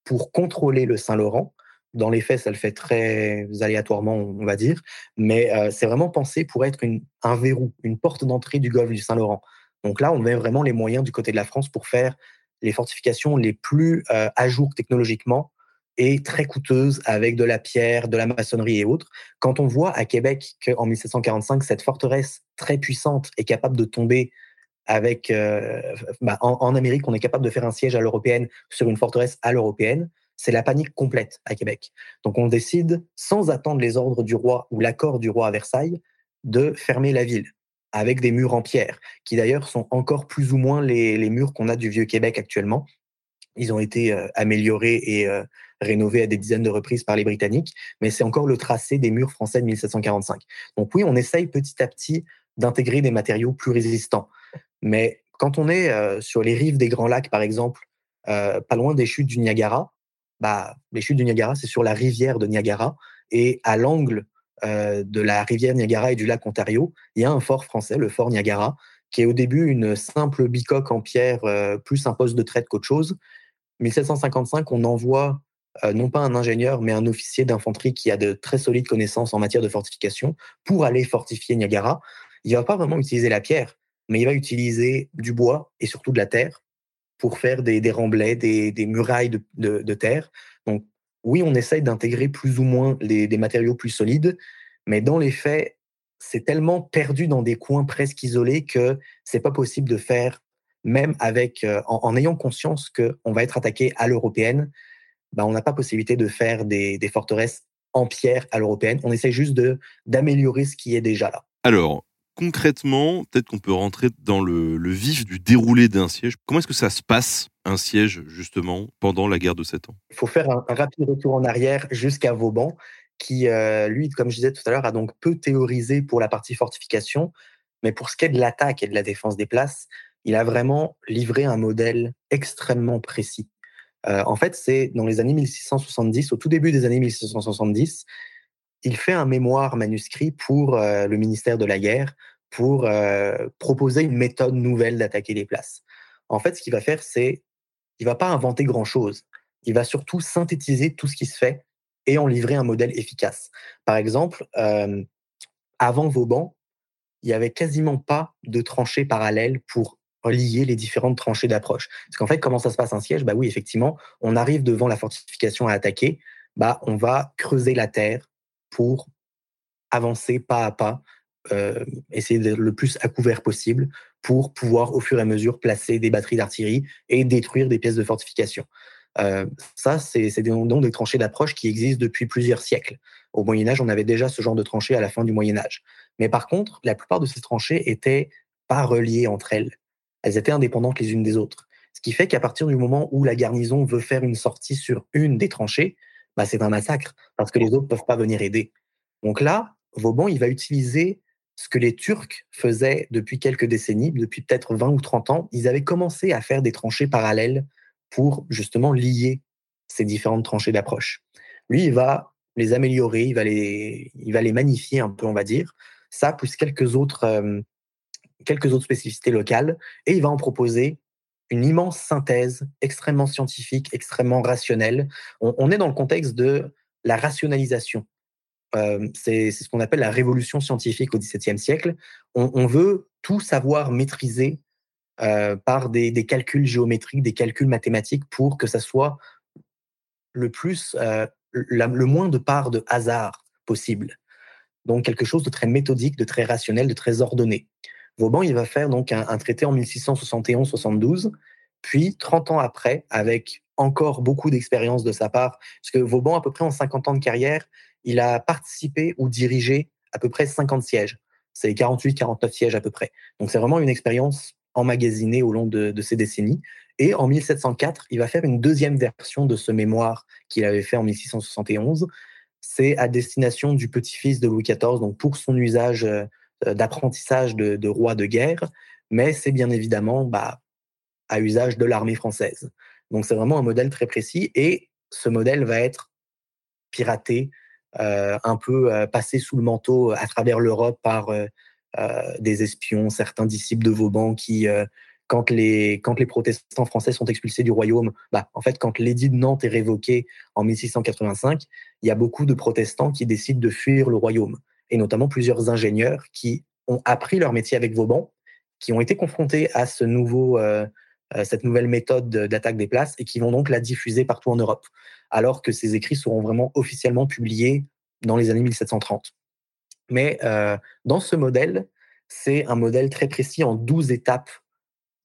pour contrôler le Saint-Laurent. Dans les faits, ça le fait très aléatoirement, on va dire, mais euh, c'est vraiment pensé pour être un verrou, une porte d'entrée du golfe du Saint-Laurent. Donc là, on met vraiment les moyens du côté de la France pour faire les fortifications les plus euh, à jour technologiquement et très coûteuse avec de la pierre, de la maçonnerie et autres. Quand on voit à Québec qu'en 1745, cette forteresse très puissante est capable de tomber avec... Euh, bah, en, Amérique, on est capable de faire un siège à l'européenne sur une forteresse à l'européenne. C'est la panique complète à Québec. Donc on décide, sans attendre les ordres du roi ou l'accord du roi à Versailles, de fermer la ville avec des murs en pierre, qui d'ailleurs sont encore plus ou moins les, les murs qu'on a du vieux Québec actuellement. Ils ont été euh, améliorés et euh, rénové à des dizaines de reprises par les Britanniques, mais c'est encore le tracé des murs français de 1745. Donc oui, on essaye petit à petit d'intégrer des matériaux plus résistants. Mais quand on est euh, sur les rives des Grands Lacs, par exemple, euh, pas loin des chutes du Niagara, bah, les chutes du Niagara, c'est sur la rivière de Niagara, et à l'angle euh, de la rivière Niagara et du lac Ontario, il y a un fort français, le fort Niagara, qui est au début une simple bicoque en pierre plus un poste de traite qu'autre chose. 1755, on envoie non pas un ingénieur, mais un officier d'infanterie qui a de très solides connaissances en matière de fortification pour aller fortifier Niagara. Il va pas vraiment utiliser la pierre, mais il va utiliser du bois et surtout de la terre pour faire des, remblais, des, murailles de, terre. Donc, oui, on essaye d'intégrer plus ou moins des matériaux plus solides, mais dans les faits, c'est tellement perdu dans des coins presque isolés que c'est pas possible de faire, même avec, euh, en, en, ayant conscience qu'on va être attaqué à l'européenne, bah, on n'a pas possibilité de faire des, des forteresses en pierre à l'européenne. On essaie juste de d'améliorer ce qui est déjà là.
Alors, concrètement, peut-être qu'on peut rentrer dans le, le vif du déroulé d'un siège. Comment est-ce que ça se passe, un siège, justement, pendant la guerre de Sept Ans?
Il faut faire un, un, rapide retour en arrière jusqu'à Vauban, qui, euh, lui, comme je disais tout à l'heure, a donc peu théorisé pour la partie fortification, mais pour ce qui est de l'attaque et de la défense des places, il a vraiment livré un modèle extrêmement précis. Euh, en fait, c'est dans les années 1670, au tout début des années 1670, il fait un mémoire manuscrit pour euh, le ministère de la Guerre pour euh, proposer une méthode nouvelle d'attaquer les places. En fait, ce qu'il va faire, c'est il va pas inventer grand-chose. Il va surtout synthétiser tout ce qui se fait et en livrer un modèle efficace. Par exemple, avant Vauban, il y avait quasiment pas de tranchées parallèles pour lier les différentes tranchées d'approche. Parce qu'en fait, comment ça se passe un siège? Bah oui, effectivement, on arrive devant la fortification à attaquer. Bah, on va creuser la terre, pour avancer pas à pas, euh, essayer d'être le plus à couvert possible pour pouvoir au fur et à mesure placer des batteries d'artillerie et détruire des pièces de fortification. Euh, ça, c'est donc des tranchées d'approche qui existent depuis plusieurs siècles. Au Moyen Âge, on avait déjà ce genre de tranchées à la fin du Moyen Âge. Mais par contre, la plupart de ces tranchées étaient pas reliées entre elles. Elles étaient indépendantes les unes des autres. Ce qui fait qu'à partir du moment où la garnison veut faire une sortie sur une des tranchées, bah, c'est un massacre parce que les autres peuvent pas venir aider. Donc là, Vauban, il va utiliser ce que les Turcs faisaient depuis quelques décennies, depuis peut-être 20 ou 30 ans. Ils avaient commencé à faire des tranchées parallèles pour justement lier ces différentes tranchées d'approche. Lui, il va les améliorer, il va les, il va les magnifier un peu, on va dire. Ça, plus quelques autres, euh, quelques autres spécificités locales, et il va en proposer une immense synthèse extrêmement scientifique, extrêmement rationnelle. On, est dans le contexte de la rationalisation. Euh, c'est ce qu'on appelle la révolution scientifique au XVIIe siècle. On, veut tout savoir maîtriser euh, par des, calculs géométriques, des calculs mathématiques pour que ça soit le plus, euh, le moins de part de hasard possible. Donc quelque chose de très méthodique, de très rationnel, de très ordonné. Vauban, il va faire donc un, traité en 1671-72, puis 30 ans après, avec encore beaucoup d'expérience de sa part, parce que Vauban, à peu près en 50 ans de carrière, il a participé ou dirigé à peu près 50 sièges. C'est 48-49 sièges à peu près. Donc c'est vraiment une expérience emmagasinée au long de, de, ces décennies. Et en 1704, il va faire une deuxième version de ce mémoire qu'il avait fait en 1671. C'est à destination du petit-fils de Louis XIV, donc pour son usage euh, d'apprentissage de, de, roi de guerre, mais c'est bien évidemment bah, à usage de l'armée française. Donc c'est vraiment un modèle très précis et ce modèle va être piraté, euh, un peu euh, passé sous le manteau à travers l'Europe par euh, des espions, certains disciples de Vauban qui, quand, les, quand les protestants français sont expulsés du royaume, bah, en fait, quand l'édit de Nantes est révoqué en 1685, il y a beaucoup de protestants qui décident de fuir le royaume, et notamment plusieurs ingénieurs qui ont appris leur métier avec Vauban, qui ont été confrontés à ce nouveau, euh, cette nouvelle méthode d'attaque des places et qui vont donc la diffuser partout en Europe, alors que ces écrits seront vraiment officiellement publiés dans les années 1730. Mais euh, dans ce modèle, c'est un modèle très précis en 12 étapes.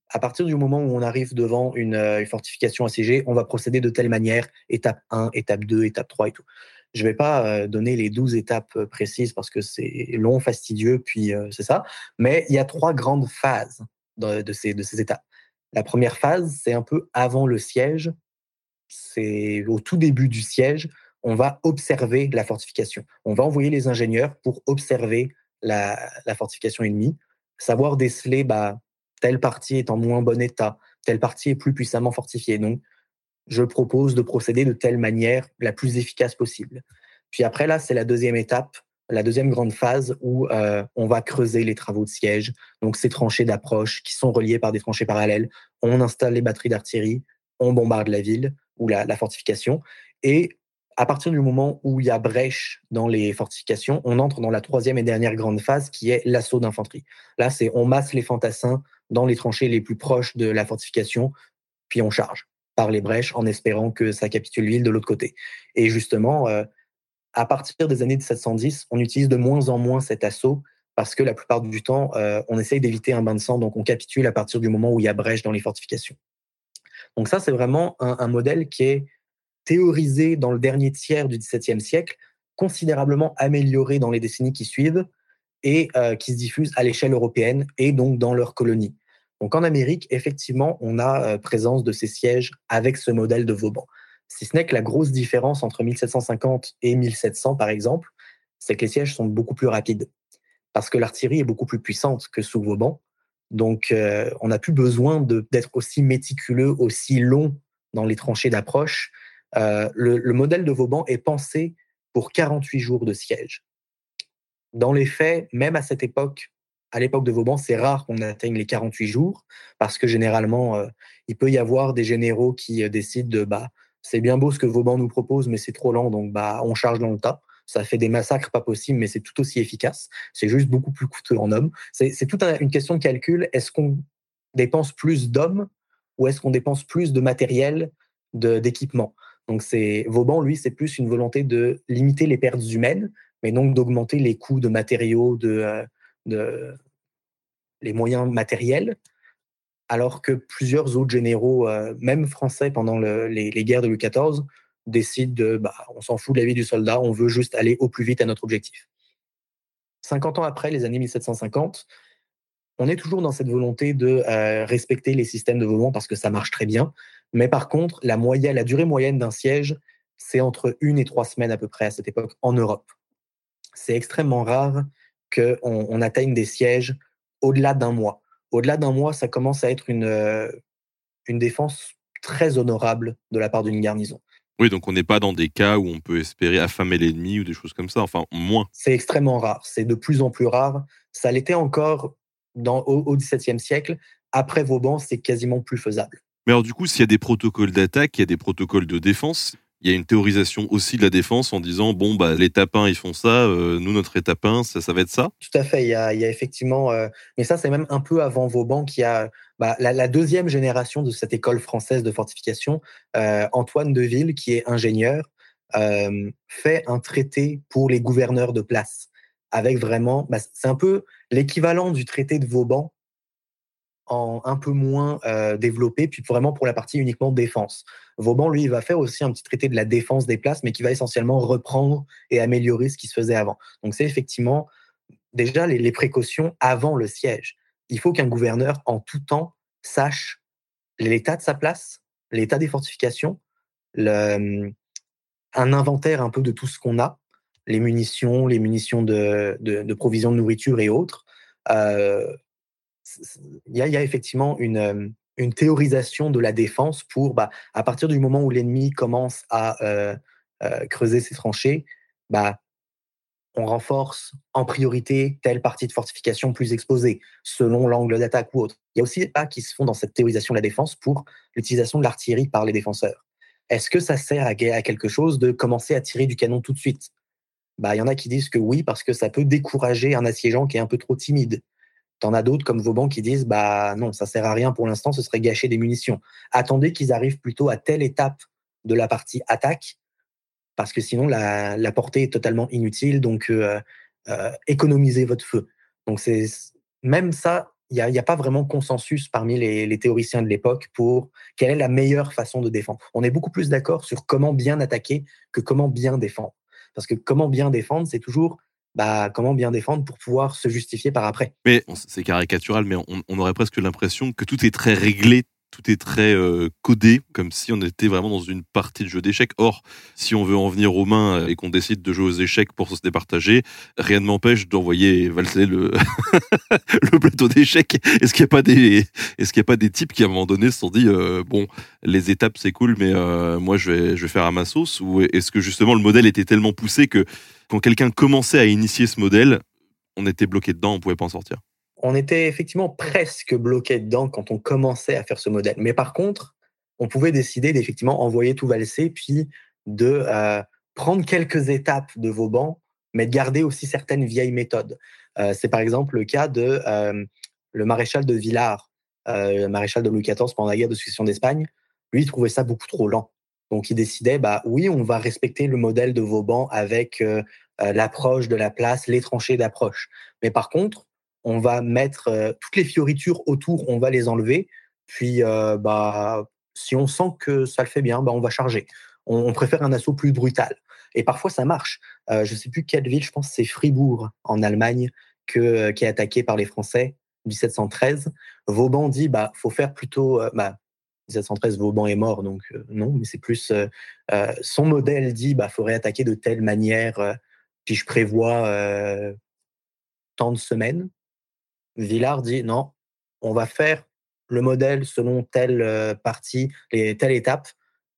À partir du moment où on arrive devant une, une fortification assiégée, on va procéder de telle manière, étape 1, étape 2, étape 3 et tout. Je ne vais pas euh, donner les 12 étapes précises parce que c'est long, fastidieux, puis euh, c'est ça. Mais il y a trois grandes phases de, de, ces, de ces étapes. La première phase, c'est un peu avant le siège. C'est au tout début du siège. On va observer la fortification. On va envoyer les ingénieurs pour observer la, la fortification ennemie, savoir déceler bah, telle partie est en moins bon état, telle partie est plus puissamment fortifiée. Donc, je propose de procéder de telle manière la plus efficace possible. Puis après, là, c'est la deuxième étape la deuxième grande phase où euh, on va creuser les travaux de siège, donc ces tranchées d'approche qui sont reliées par des tranchées parallèles. On installe les batteries d'artillerie, on bombarde la ville ou la, la, fortification. Et à partir du moment où il y a brèche dans les fortifications, on entre dans la troisième et dernière grande phase qui est l'assaut d'infanterie. Là, c'est on masse les fantassins dans les tranchées les plus proches de la fortification, puis on charge par les brèches en espérant que ça capitule l'île de l'autre côté. Et justement, euh, à partir des années 1710, on utilise de moins en moins cet assaut parce que la plupart du temps, euh, on essaye d'éviter un bain de sang, donc on capitule à partir du moment où il y a brèche dans les fortifications. Donc ça, c'est vraiment un, un, modèle qui est théorisé dans le dernier tiers du XVIIe siècle, considérablement amélioré dans les décennies qui suivent et euh, qui se diffuse à l'échelle européenne et donc dans leurs colonies. Donc en Amérique, effectivement, on a euh, présence de ces sièges avec ce modèle de Vauban. Si ce n'est que la grosse différence entre 1750 et 1700, par exemple, c'est que les sièges sont beaucoup plus rapides parce que l'artillerie est beaucoup plus puissante que sous Vauban. Donc, euh, on n'a plus besoin d'être aussi méticuleux, aussi long dans les tranchées d'approche. Euh, le, le, modèle de Vauban est pensé pour 48 jours de siège. Dans les faits, même à cette époque, à l'époque de Vauban, c'est rare qu'on atteigne les 48 jours parce que généralement, euh, il peut y avoir des généraux qui euh, décident de bah, c'est bien beau ce que Vauban nous propose, mais c'est trop lent, donc bah, on charge dans le tas. Ça fait des massacres pas possibles, mais c'est tout aussi efficace. C'est juste beaucoup plus coûteux en hommes. C'est toute une question de calcul. Est-ce qu'on dépense plus d'hommes ou est-ce qu'on dépense plus de matériel, d'équipement? Donc c'est Vauban, lui, c'est plus une volonté de limiter les pertes humaines, mais donc d'augmenter les coûts de matériaux, de, euh, les moyens matériels, alors que plusieurs autres généraux, euh, même français pendant le, les, guerres de Louis XIV, décident de, bah, on s'en fout de la vie du soldat, on veut juste aller au plus vite à notre objectif. 50 ans après, les années 1750, on est toujours dans cette volonté de euh, respecter les systèmes de Vauban parce que ça marche très bien. Mais par contre, la, moyenne, la durée moyenne d'un siège, c'est entre une et trois semaines à peu près à cette époque en Europe. C'est extrêmement rare qu'on on atteigne des sièges au-delà d'un mois. Au-delà d'un mois, ça commence à être une, euh, une défense très honorable de la part d'une garnison.
Oui, donc on n'est pas dans des cas où on peut espérer affamer l'ennemi ou des choses comme ça, enfin moins.
C'est extrêmement rare, c'est de plus en plus rare. Ça l'était encore dans, au XVIIe siècle. Après Vauban, c'est quasiment plus faisable.
Mais alors du coup, s'il y a des protocoles d'attaque, il y a des protocoles de défense, il y a une théorisation aussi de la défense en disant bon bah les tapins ils font ça, euh, nous notre étapin ça, ça va être ça.
Tout à fait. Il y a, effectivement, euh, mais ça c'est même un peu avant Vauban qui a bah, la, deuxième génération de cette école française de fortification, euh, Antoine Deville qui est ingénieur, fait un traité pour les gouverneurs de place avec vraiment, bah, c'est un peu l'équivalent du traité de Vauban un peu moins euh, développé, puis vraiment pour la partie uniquement défense. Vauban, lui, il va faire aussi un petit traité de la défense des places, mais qui va essentiellement reprendre et améliorer ce qui se faisait avant. Donc c'est effectivement déjà les, précautions avant le siège. Il faut qu'un gouverneur, en tout temps, sache l'état de sa place, l'état des fortifications, le, un inventaire un peu de tout ce qu'on a, les munitions, les munitions de, de, de provisions de nourriture et autres. Euh, il y, a, effectivement une, une théorisation de la défense pour, bah, à partir du moment où l'ennemi commence à euh, euh, creuser ses tranchées, bah, on renforce en priorité telle partie de fortification plus exposée, selon l'angle d'attaque ou autre. Il y a aussi des pas qui se font dans cette théorisation de la défense pour l'utilisation de l'artillerie par les défenseurs. Est-ce que ça sert à, à, quelque chose de commencer à tirer du canon tout de suite? Bah, Il y en a qui disent que oui, parce que ça peut décourager un assiégeant qui est un peu trop timide. T'en as d'autres comme Vauban qui disent bah non, ça sert à rien pour l'instant, ce serait gâcher des munitions. Attendez qu'ils arrivent plutôt à telle étape de la partie attaque, parce que sinon la, portée est totalement inutile. Donc euh, euh, économisez votre feu. Donc c'est même ça, il n'y a, a, pas vraiment consensus parmi les théoriciens de l'époque pour quelle est la meilleure façon de défendre. On est beaucoup plus d'accord sur comment bien attaquer que comment bien défendre. Parce que comment bien défendre, c'est toujours bah, comment bien défendre pour pouvoir se justifier par après.
Mais c'est caricatural, mais on, on, aurait presque l'impression que tout est très réglé tout est très euh, codé, comme si on était vraiment dans une partie de jeu d'échecs. Or, si on veut en venir aux mains et qu'on décide de jouer aux échecs pour se départager, rien ne m'empêche d'envoyer valser le, (laughs) plateau d'échecs. Est-ce qu'il n'y a pas des, types qui à un moment donné se sont dit, euh, bon, les étapes c'est cool, mais euh, moi je vais, faire à ma sauce, ou est-ce que justement le modèle était tellement poussé que quand quelqu'un commençait à initier ce modèle, on était bloqué dedans, on pouvait pas en sortir?
On était effectivement presque bloqué dedans quand on commençait à faire ce modèle. Mais par contre, on pouvait décider d'effectivement envoyer tout valser, puis de euh, prendre quelques étapes de Vauban, mais de garder aussi certaines vieilles méthodes. Euh, c'est par exemple le cas de euh, le maréchal de Villars, le maréchal de Louis XIV pendant la guerre de succession d'Espagne. Lui, il trouvait ça beaucoup trop lent. Donc, il décidait, bah oui, on va respecter le modèle de Vauban avec l'approche de la place, les tranchées d'approche. Mais par contre, on va mettre euh, toutes les fioritures autour, on va les enlever. Puis, euh, bah, si on sent que ça le fait bien, bah, on va charger. On, préfère un assaut plus brutal. Et parfois, ça marche. Euh, je ne sais plus quelle ville, je pense que c'est Fribourg, en Allemagne, qui est attaqué par les Français, 1713. Vauban dit, bah, faut faire plutôt... Bah, 1713, Vauban est mort, donc non, mais c'est plus... son modèle dit, bah, faudrait attaquer de telle manière, puis je prévois tant de semaines. Villard dit non, on va faire le modèle selon telle partie, les, telle étape.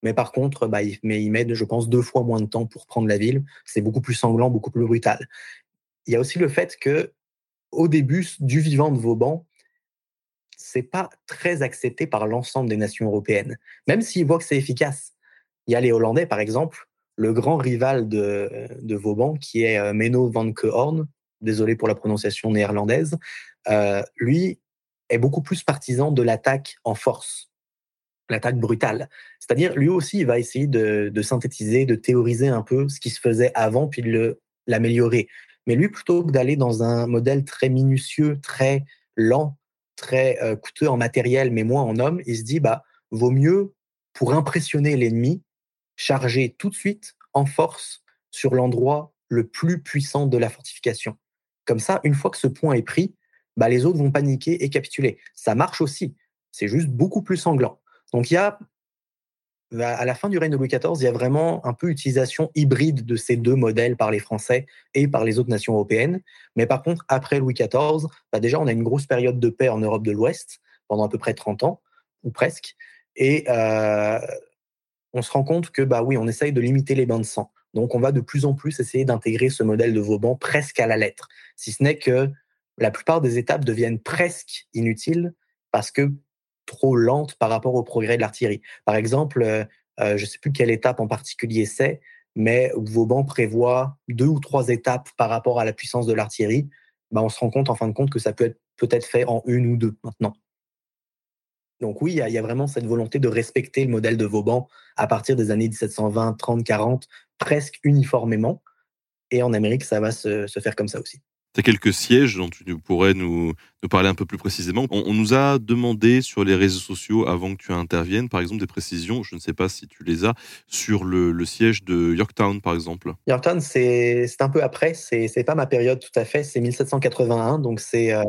Mais par contre, bah, il, mais il met, je pense, deux fois moins de temps pour prendre la ville. C'est beaucoup plus sanglant, beaucoup plus brutal. Il y a aussi le fait que, au début du vivant de Vauban, c'est pas très accepté par l'ensemble des nations européennes, même s'ils voient que c'est efficace. Il y a les Hollandais, par exemple, le grand rival de, de Vauban, qui est Menno van Kehorn, désolé pour la prononciation néerlandaise, euh, lui est beaucoup plus partisan de l'attaque en force, l'attaque brutale. C'est-à-dire, lui aussi, il va essayer de, synthétiser, de théoriser un peu ce qui se faisait avant, puis de l'améliorer. Mais lui, plutôt que d'aller dans un modèle très minutieux, très lent, très euh, coûteux en matériel, mais moins en homme, il se dit, bah, vaut mieux, pour impressionner l'ennemi, charger tout de suite en force sur l'endroit le plus puissant de la fortification. Comme ça, une fois que ce point est pris, bah, les autres vont paniquer et capituler. Ça marche aussi. C'est juste beaucoup plus sanglant. Donc il y a, bah, à la fin du règne de Louis XIV, il y a vraiment un peu utilisation hybride de ces deux modèles par les Français et par les autres nations européennes. Mais par contre, après Louis XIV, bah, déjà, on a une grosse période de paix en Europe de l'Ouest pendant à peu près 30 ans, ou presque. Et euh, on se rend compte que, bah oui, on essaye de limiter les bains de sang. Donc, on va de plus en plus essayer d'intégrer ce modèle de Vauban presque à la lettre. Si ce n'est que la plupart des étapes deviennent presque inutiles parce que trop lentes par rapport au progrès de l'artillerie. Par exemple, euh, euh, je ne sais plus quelle étape en particulier c'est, mais Vauban prévoit deux ou trois étapes par rapport à la puissance de l'artillerie. Bah, on se rend compte en fin de compte que ça peut être peut-être fait en une ou deux maintenant. Donc oui, il y, a vraiment cette volonté de respecter le modèle de Vauban à partir des années 1720, 30, 40, presque uniformément. Et en Amérique, ça va se faire comme ça aussi.
Tu as quelques sièges dont tu pourrais nous, parler un peu plus précisément. On, nous a demandé sur les réseaux sociaux, avant que tu interviennes, par exemple, des précisions, je ne sais pas si tu les as, sur le, siège de Yorktown, par exemple.
Yorktown, c'est un peu après, c'est pas ma période tout à fait, c'est 1781, donc euh,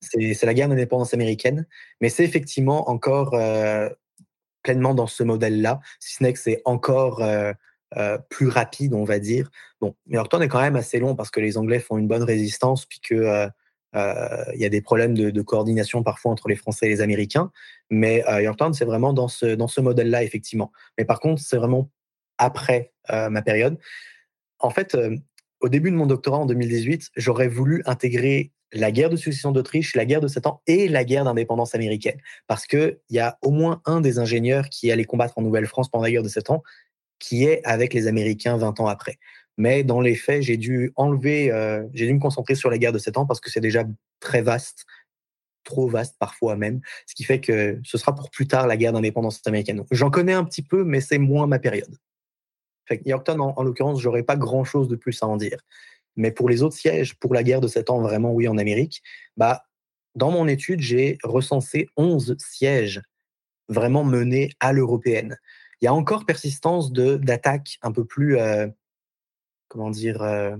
c'est c'est la guerre d'indépendance américaine, mais c'est effectivement encore euh, pleinement dans ce modèle-là, si ce n'est que c'est encore... Euh, euh, plus rapide, on va dire. Bon, Yorktown est quand même assez long parce que les Anglais font une bonne résistance, puis qu'il euh, euh, y a des problèmes de, coordination parfois entre les Français et les Américains. Mais Yorktown, c'est vraiment dans ce, dans ce modèle-là, effectivement. Mais par contre, c'est vraiment après ma période. En fait, au début de mon doctorat en 2018, j'aurais voulu intégrer la guerre de succession d'Autriche, la guerre de Sept Ans et la guerre d'indépendance américaine. Parce qu'il y a au moins un des ingénieurs qui allait combattre en Nouvelle-France pendant la guerre de Sept Ans qui est avec les Américains 20 ans après. Mais dans les faits, j'ai dû enlever, euh, j'ai dû me concentrer sur la guerre de 7 ans parce que c'est déjà très vaste, trop vaste parfois même, ce qui fait que ce sera pour plus tard la guerre d'indépendance américaine. J'en connais un petit peu, mais c'est moins ma période. Fait Yorktown, en, en l'occurrence, j'aurais pas grand chose de plus à en dire. Mais pour les autres sièges, pour la guerre de 7 ans, vraiment oui, en Amérique, bah, dans mon étude, j'ai recensé 11 sièges vraiment menés à l'européenne il y a encore persistance de d'attaques un peu plus, euh, comment dire, euh,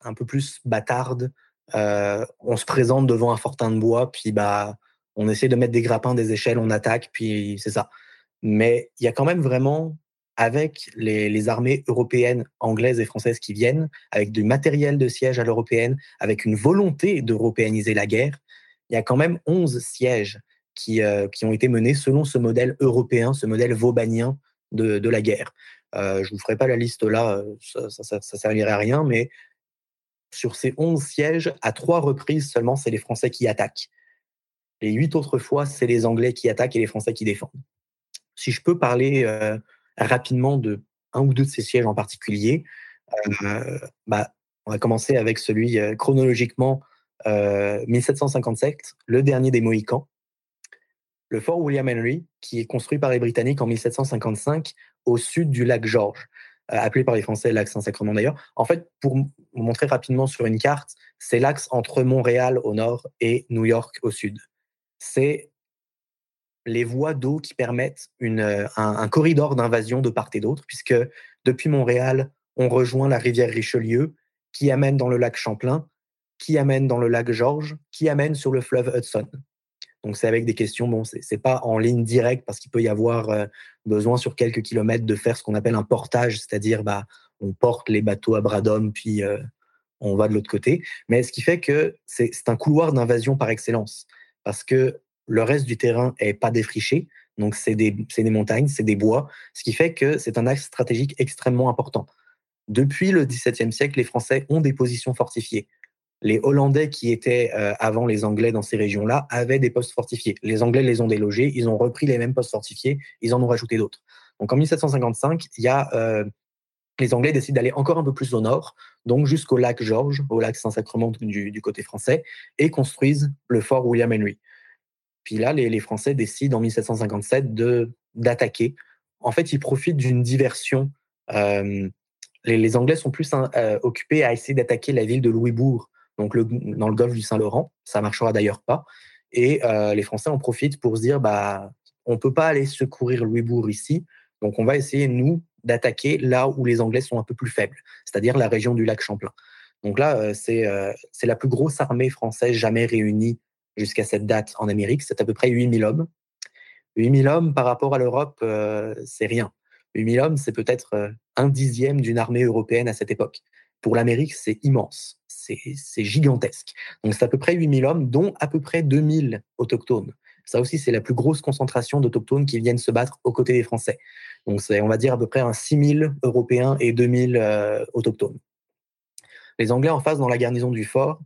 un peu plus bâtardes. Euh, on se présente devant un fortin de bois, puis bah, on essaie de mettre des grappins, des échelles, on attaque, puis c'est ça. Mais il y a quand même vraiment, avec les, armées européennes, anglaises et françaises qui viennent, avec du matériel de siège à l'européenne, avec une volonté d'européaniser la guerre, il y a quand même 11 sièges qui, euh, qui ont été menés selon ce modèle européen, ce modèle vaubanien de, la guerre. Euh, je ne vous ferai pas la liste là, ça ne servirait à rien, mais sur ces 11 sièges, à trois reprises seulement, c'est les Français qui attaquent. Les huit autres fois, c'est les Anglais qui attaquent et les Français qui défendent. Si je peux parler euh, rapidement de un ou deux de ces sièges en particulier, euh, bah, on va commencer avec celui euh, chronologiquement 1757, le dernier des Mohicans. Le fort William Henry, qui est construit par les Britanniques en 1755 au sud du lac George, appelé par les Français lac Saint-Sacrement d'ailleurs. En fait, pour vous montrer rapidement sur une carte, c'est l'axe entre Montréal au nord et New York au sud c'est les voies d'eau qui permettent euh, un, corridor d'invasion de part et d'autre, puisque depuis Montréal, on rejoint la rivière Richelieu, qui amène dans le lac Champlain, qui amène dans le lac Georges, qui amène sur le fleuve Hudson. Donc c'est avec des questions, bon, c'est pas en ligne directe parce qu'il peut y avoir euh, besoin sur quelques kilomètres de faire ce qu'on appelle un portage, c'est-à-dire bah, on porte les bateaux à bras d'homme puis euh, on va de l'autre côté. Mais ce qui fait que c'est un couloir d'invasion par excellence parce que le reste du terrain est pas défriché. Donc, c'est des, des, montagnes, c'est des bois, ce qui fait que c'est un axe stratégique extrêmement important. Depuis le XVIIe siècle, les Français ont des positions fortifiées. Les Hollandais qui étaient euh, avant les Anglais dans ces régions-là avaient des postes fortifiés. Les Anglais les ont délogés, ils ont repris les mêmes postes fortifiés, ils en ont rajouté d'autres. Donc en 1755, il y a, euh, les Anglais décident d'aller encore un peu plus au nord, donc jusqu'au lac George, au lac Saint-Sacrement du, côté français, et construisent le fort William Henry. Puis là, les, Français décident en 1757 de d'attaquer. En fait, ils profitent d'une diversion. Euh, les, Anglais sont plus occupés à essayer d'attaquer la ville de Louisbourg, donc dans le golfe du Saint-Laurent. Ça marchera d'ailleurs pas. Et euh, les Français en profitent pour se dire, bah, on peut pas aller secourir Louisbourg ici, donc on va essayer nous d'attaquer là où les Anglais sont un peu plus faibles, c'est-à-dire la région du lac Champlain. Donc là, euh, euh, c'est la plus grosse armée française jamais réunie jusqu'à cette date en Amérique. C'est à peu près 8000 hommes. 8000 hommes par rapport à l'Europe, c'est rien. 8000 hommes, c'est peut-être un dixième d'une armée européenne à cette époque. Pour l'Amérique, c'est immense, c'est gigantesque. Donc c'est à peu près 8000 hommes, dont à peu près 2000 autochtones. Ça aussi, c'est la plus grosse concentration d'autochtones qui viennent se battre aux côtés des Français. Donc, c'est, on va dire, à peu près un 6000 Européens et 2000 euh, autochtones. Les Anglais en face, dans la garnison du fort,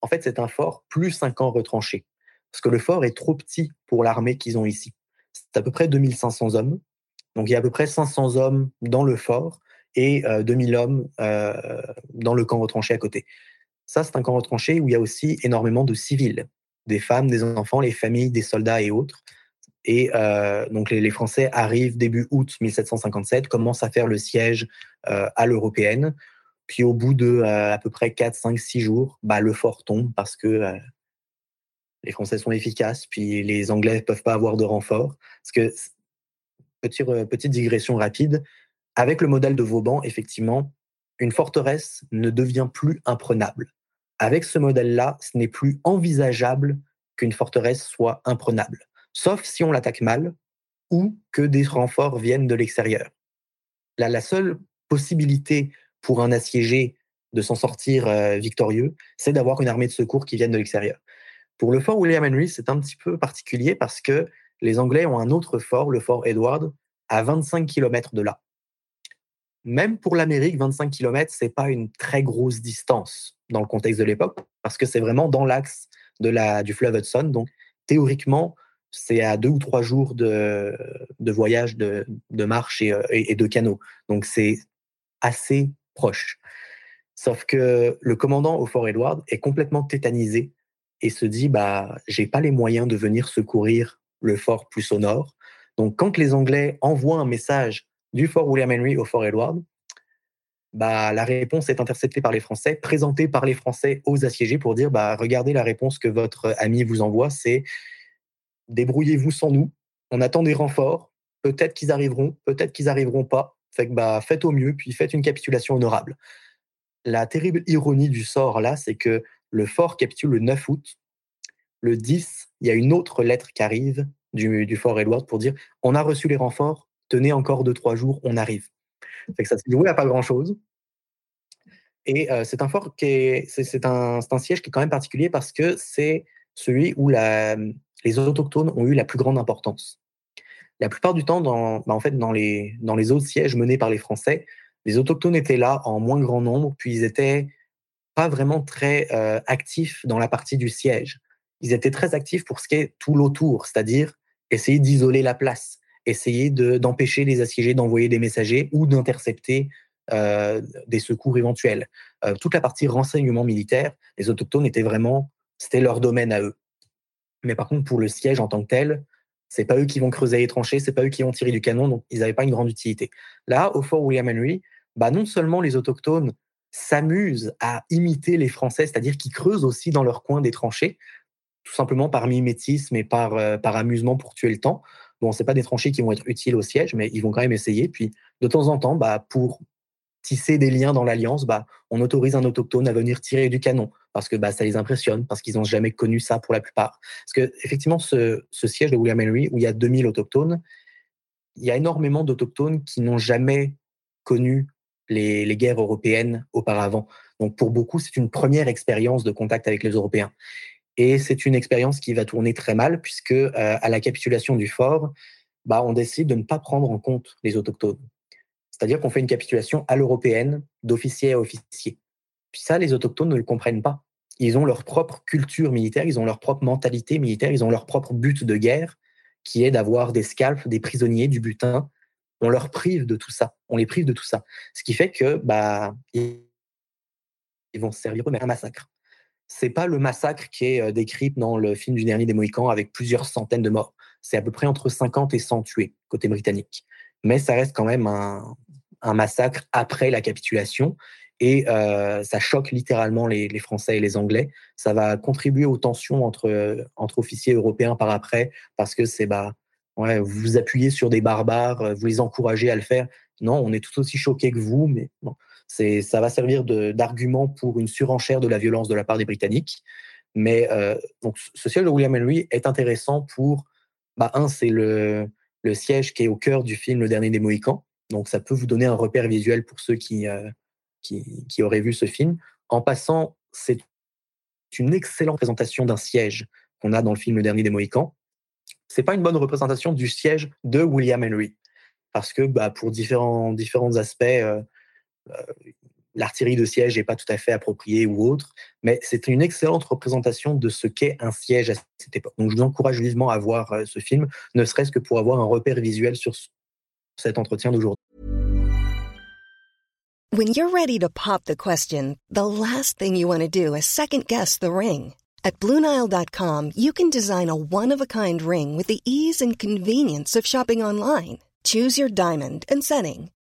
en fait, c'est un fort plus 5 ans retranché. Parce que le fort est trop petit pour l'armée qu'ils ont ici. C'est à peu près 2500 hommes. Donc, il y a à peu près 500 hommes dans le fort et 2000 euh, hommes euh, dans le camp retranché à côté. Ça, c'est un camp retranché où il y a aussi énormément de civils des femmes, des enfants, les familles des soldats et autres. Et euh, donc les, Français arrivent début août 1757, commencent à faire le siège à l'européenne. Puis au bout de à peu près 4, 5, 6 jours, bah, le fort tombe parce que les Français sont efficaces, puis les Anglais ne peuvent pas avoir de renfort. Parce que, petite digression rapide, avec le modèle de Vauban, effectivement, une forteresse ne devient plus imprenable. Avec ce modèle-là, ce n'est plus envisageable qu'une forteresse soit imprenable, sauf si on l'attaque mal ou que des renforts viennent de l'extérieur. La seule possibilité pour un assiégé de s'en sortir euh, victorieux, c'est d'avoir une armée de secours qui vienne de l'extérieur. Pour le fort William Henry, c'est un petit peu particulier parce que les Anglais ont un autre fort, le fort Edward, à 25 km de là même pour l'Amérique, 25 km, c'est pas une très grosse distance dans le contexte de l'époque, parce que c'est vraiment dans l'axe de la, du fleuve Hudson. Donc, théoriquement, c'est à deux ou trois jours de, de voyage, de, de marche et, et, de canot. Donc, c'est assez proche. Sauf que le commandant au Fort Edward est complètement tétanisé et se dit bah j'ai pas les moyens de venir secourir le fort plus au nord. Donc quand les Anglais envoient un message du fort William Henry au fort Edward, bah, la réponse est interceptée par les Français, présentée par les Français aux assiégés pour dire bah, regardez la réponse que votre ami vous envoie, c'est débrouillez-vous sans nous, on attend des renforts, peut-être qu'ils arriveront, peut-être qu'ils arriveront pas, bah, faites au mieux, puis faites une capitulation honorable. La terrible ironie du sort là, c'est que le fort capitule le 9 août. Le 10, il y a une autre lettre qui arrive du, fort Edward pour dire on a reçu les renforts, tenez encore deux, trois jours, on arrive. que ça s'est joué à pas grand-chose. Et euh, c'est un siège qui est quand même particulier parce que c'est celui où les autochtones ont eu la plus grande importance. La plupart du temps, dans, bah, en fait, dans les autres sièges menés par les Français, les autochtones étaient là en moins grand nombre, puis ils étaient pas vraiment très euh, actifs dans la partie du siège. Ils étaient très actifs pour ce qui est tout l'autour, c'est-à-dire essayer d'isoler la place, essayer d'empêcher les assiégés d'envoyer des messagers ou d'intercepter euh, des secours éventuels. Euh, toute la partie renseignement militaire, les autochtones étaient vraiment, c'était leur domaine à eux. Mais par contre, pour le siège en tant que tel, c'est pas eux qui vont creuser les tranchées, c'est pas eux qui vont tirer du canon, donc ils n'avaient pas une grande utilité. Là, au fort William Henry, bah non seulement les autochtones s'amusent à imiter les Français, c'est-à-dire qu'ils creusent aussi dans leur coin des tranchées, tout simplement par mimétisme et par, euh, par amusement pour tuer le temps. Bon, c'est pas des tranchées qui vont être utiles au siège, mais ils vont quand même essayer. Puis, de temps en temps, bah, pour tisser des liens dans l'alliance, bah, on autorise un autochtone à venir tirer du canon parce que bah, ça les impressionne, parce qu'ils n'ont jamais connu ça pour la plupart. Parce que effectivement, ce, siège de William Henry, où il y a 2000 autochtones, il y a énormément d'autochtones qui n'ont jamais connu les, les, guerres européennes auparavant. Donc pour beaucoup, c'est une première expérience de contact avec les Européens. Et c'est une expérience qui va tourner très mal, puisque euh, à la capitulation du fort, bah, on décide de ne pas prendre en compte les autochtones. C'est-à-dire qu'on fait une capitulation à l'européenne, d'officier à officier. Puis ça, les autochtones ne le comprennent pas. Ils ont leur propre culture militaire, ils ont leur propre mentalité militaire, ils ont leur propre but de guerre, qui est d'avoir des scalps, des prisonniers, du butin. On leur prive de tout ça. On les prive de tout ça. Ce qui fait que bah, ils vont se servir eux, mais un massacre c'est pas le massacre qui est euh, décrit dans le film du dernier des Mohicans avec plusieurs centaines de morts. C'est à peu près entre 50 et 100 tués côté britannique. Mais ça reste quand même un, massacre après la capitulation et euh, ça choque littéralement les, Français et les Anglais. Ça va contribuer aux tensions entre, euh, entre officiers européens par après parce que c'est bah vous vous appuyez sur des barbares, vous les encouragez à le faire. Non, on est tout aussi choqués que vous, mais ça va servir d'argument pour une surenchère de la violence de la part des Britanniques. Mais euh, donc, ce siège de William Henry est intéressant pour, bah, un, c'est le, siège qui est au cœur du film Le Dernier des Mohicans. Donc, ça peut vous donner un repère visuel pour ceux qui, euh, qui, qui, auraient vu ce film. En passant, c'est une excellente présentation d'un siège qu'on a dans le film Le Dernier des Mohicans. C'est pas une bonne représentation du siège de William Henry. Parce que bah, pour différents, différents aspects, euh, l'artillerie de siège n'est pas tout à fait appropriée ou autre, mais c'est une excellente représentation de ce qu'est un siège à cette époque. Donc je vous encourage vivement à voir euh, ce film, ne serait-ce que pour avoir un repère visuel sur cet entretien d'aujourd'hui.
When you're ready to pop the question, the last thing you want to do is second guess the ring. At BlueNile.com, you can design a one-of-a-kind ring with the ease and convenience of shopping online. Choose your diamond and setting.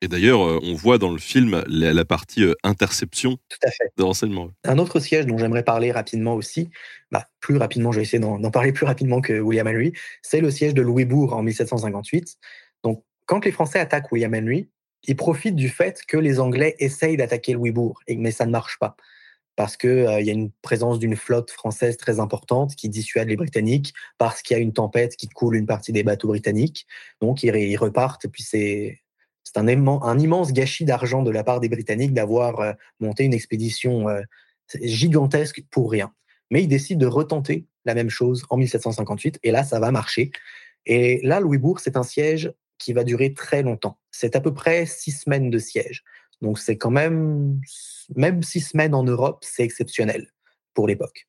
Et d'ailleurs, euh, on voit dans le film la, la partie euh, interception
Tout à fait.
de renseignement.
Un autre siège dont j'aimerais parler rapidement aussi, bah, plus rapidement, je vais essayer d'en parler plus rapidement que William Henry, c'est le siège de Louisbourg en 1758. Donc, quand les Français attaquent William Henry, ils profitent du fait que les Anglais essayent d'attaquer Louisbourg, mais ça ne marche pas. Parce qu'il euh, y a une présence d'une flotte française très importante qui dissuade les Britanniques, parce qu'il y a une tempête qui coule une partie des bateaux britanniques. Donc, ils, ils repartent, et puis c'est c'est un, immense gâchis d'argent de la part des Britanniques d'avoir euh, monté une expédition euh, gigantesque pour rien. Mais ils décident de retenter la même chose en 1758, et là, ça va marcher. Et là, Louisbourg, c'est un siège qui va durer très longtemps. C'est à peu près six semaines de siège. Donc c'est quand même, même six semaines en Europe, c'est exceptionnel pour l'époque.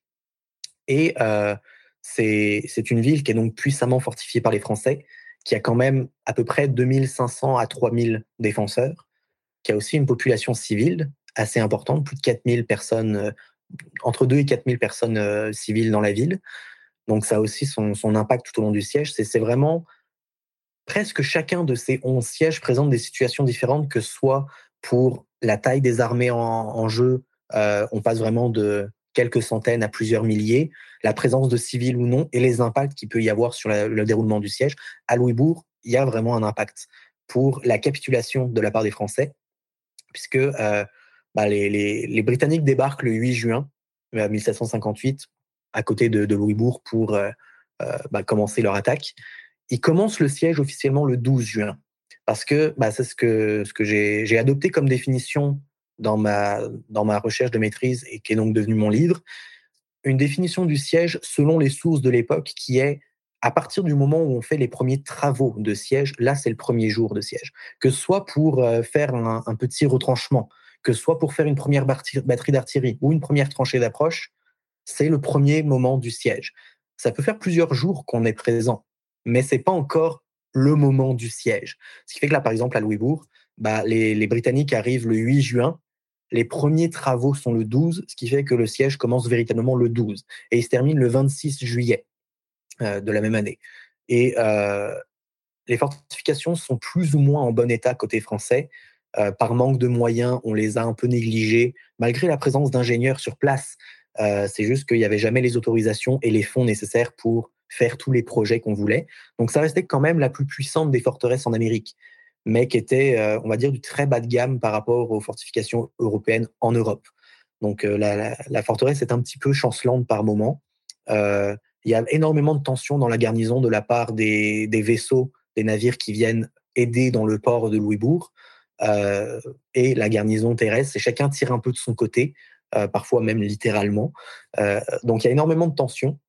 Et euh, c'est une ville qui est donc puissamment fortifiée par les Français qui a quand même à peu près 2500 à 3000 défenseurs, qui a aussi une population civile assez importante, plus de 4000 personnes, euh, entre 2 et 4000 personnes euh, civiles dans la ville. Donc ça a aussi son, impact tout au long du siège. C'est vraiment presque chacun de ces 11 sièges présente des situations différentes, que ce soit pour la taille des armées en, jeu on passe vraiment de quelques centaines à plusieurs milliers, la présence de civils ou non, et les impacts qu'il peut y avoir sur le déroulement du siège. À Louisbourg, il y a vraiment un impact pour la capitulation de la part des Français, puisque euh, bah, les, Britanniques débarquent le 8 juin 1758 euh, à côté de, Louisbourg pour euh, bah, commencer leur attaque. Ils commencent le siège officiellement le 12 juin, parce que bah, c'est ce que, ce que j'ai adopté comme définition dans ma, dans ma recherche de maîtrise et qui est donc devenu mon livre, une définition du siège selon les sources de l'époque qui est à partir du moment où on fait les premiers travaux de siège, là c'est le premier jour de siège, que ce soit pour euh, faire un, petit retranchement, que ce soit pour faire une première batterie d'artillerie ou une première tranchée d'approche, c'est le premier moment du siège. Ça peut faire plusieurs jours qu'on est présent, mais c'est pas encore le moment du siège. Ce qui fait que là, par exemple, à Louisbourg, bah, les, les Britanniques arrivent le 8 juin les premiers travaux sont le 12, ce qui fait que le siège commence véritablement le 12 et il se termine le 26 juillet euh, de la même année. Et euh, les fortifications sont plus ou moins en bon état côté français. Euh, par manque de moyens, on les a un peu négligés, malgré la présence d'ingénieurs sur place. c'est juste qu'il n'y avait jamais les autorisations et les fonds nécessaires pour faire tous les projets qu'on voulait. Donc ça restait quand même la plus puissante des forteresses en Amérique mais qui était, euh, on va dire, du très bas de gamme par rapport aux fortifications européennes en Europe. Donc euh, la, forteresse est un petit peu chancelante par moment. Euh, il y a énormément de tensions dans la garnison de la part des, vaisseaux, des navires qui viennent aider dans le port de Louisbourg et la garnison terrestre. Et chacun tire un peu de son côté, parfois même littéralement. donc il y a énormément de tensions.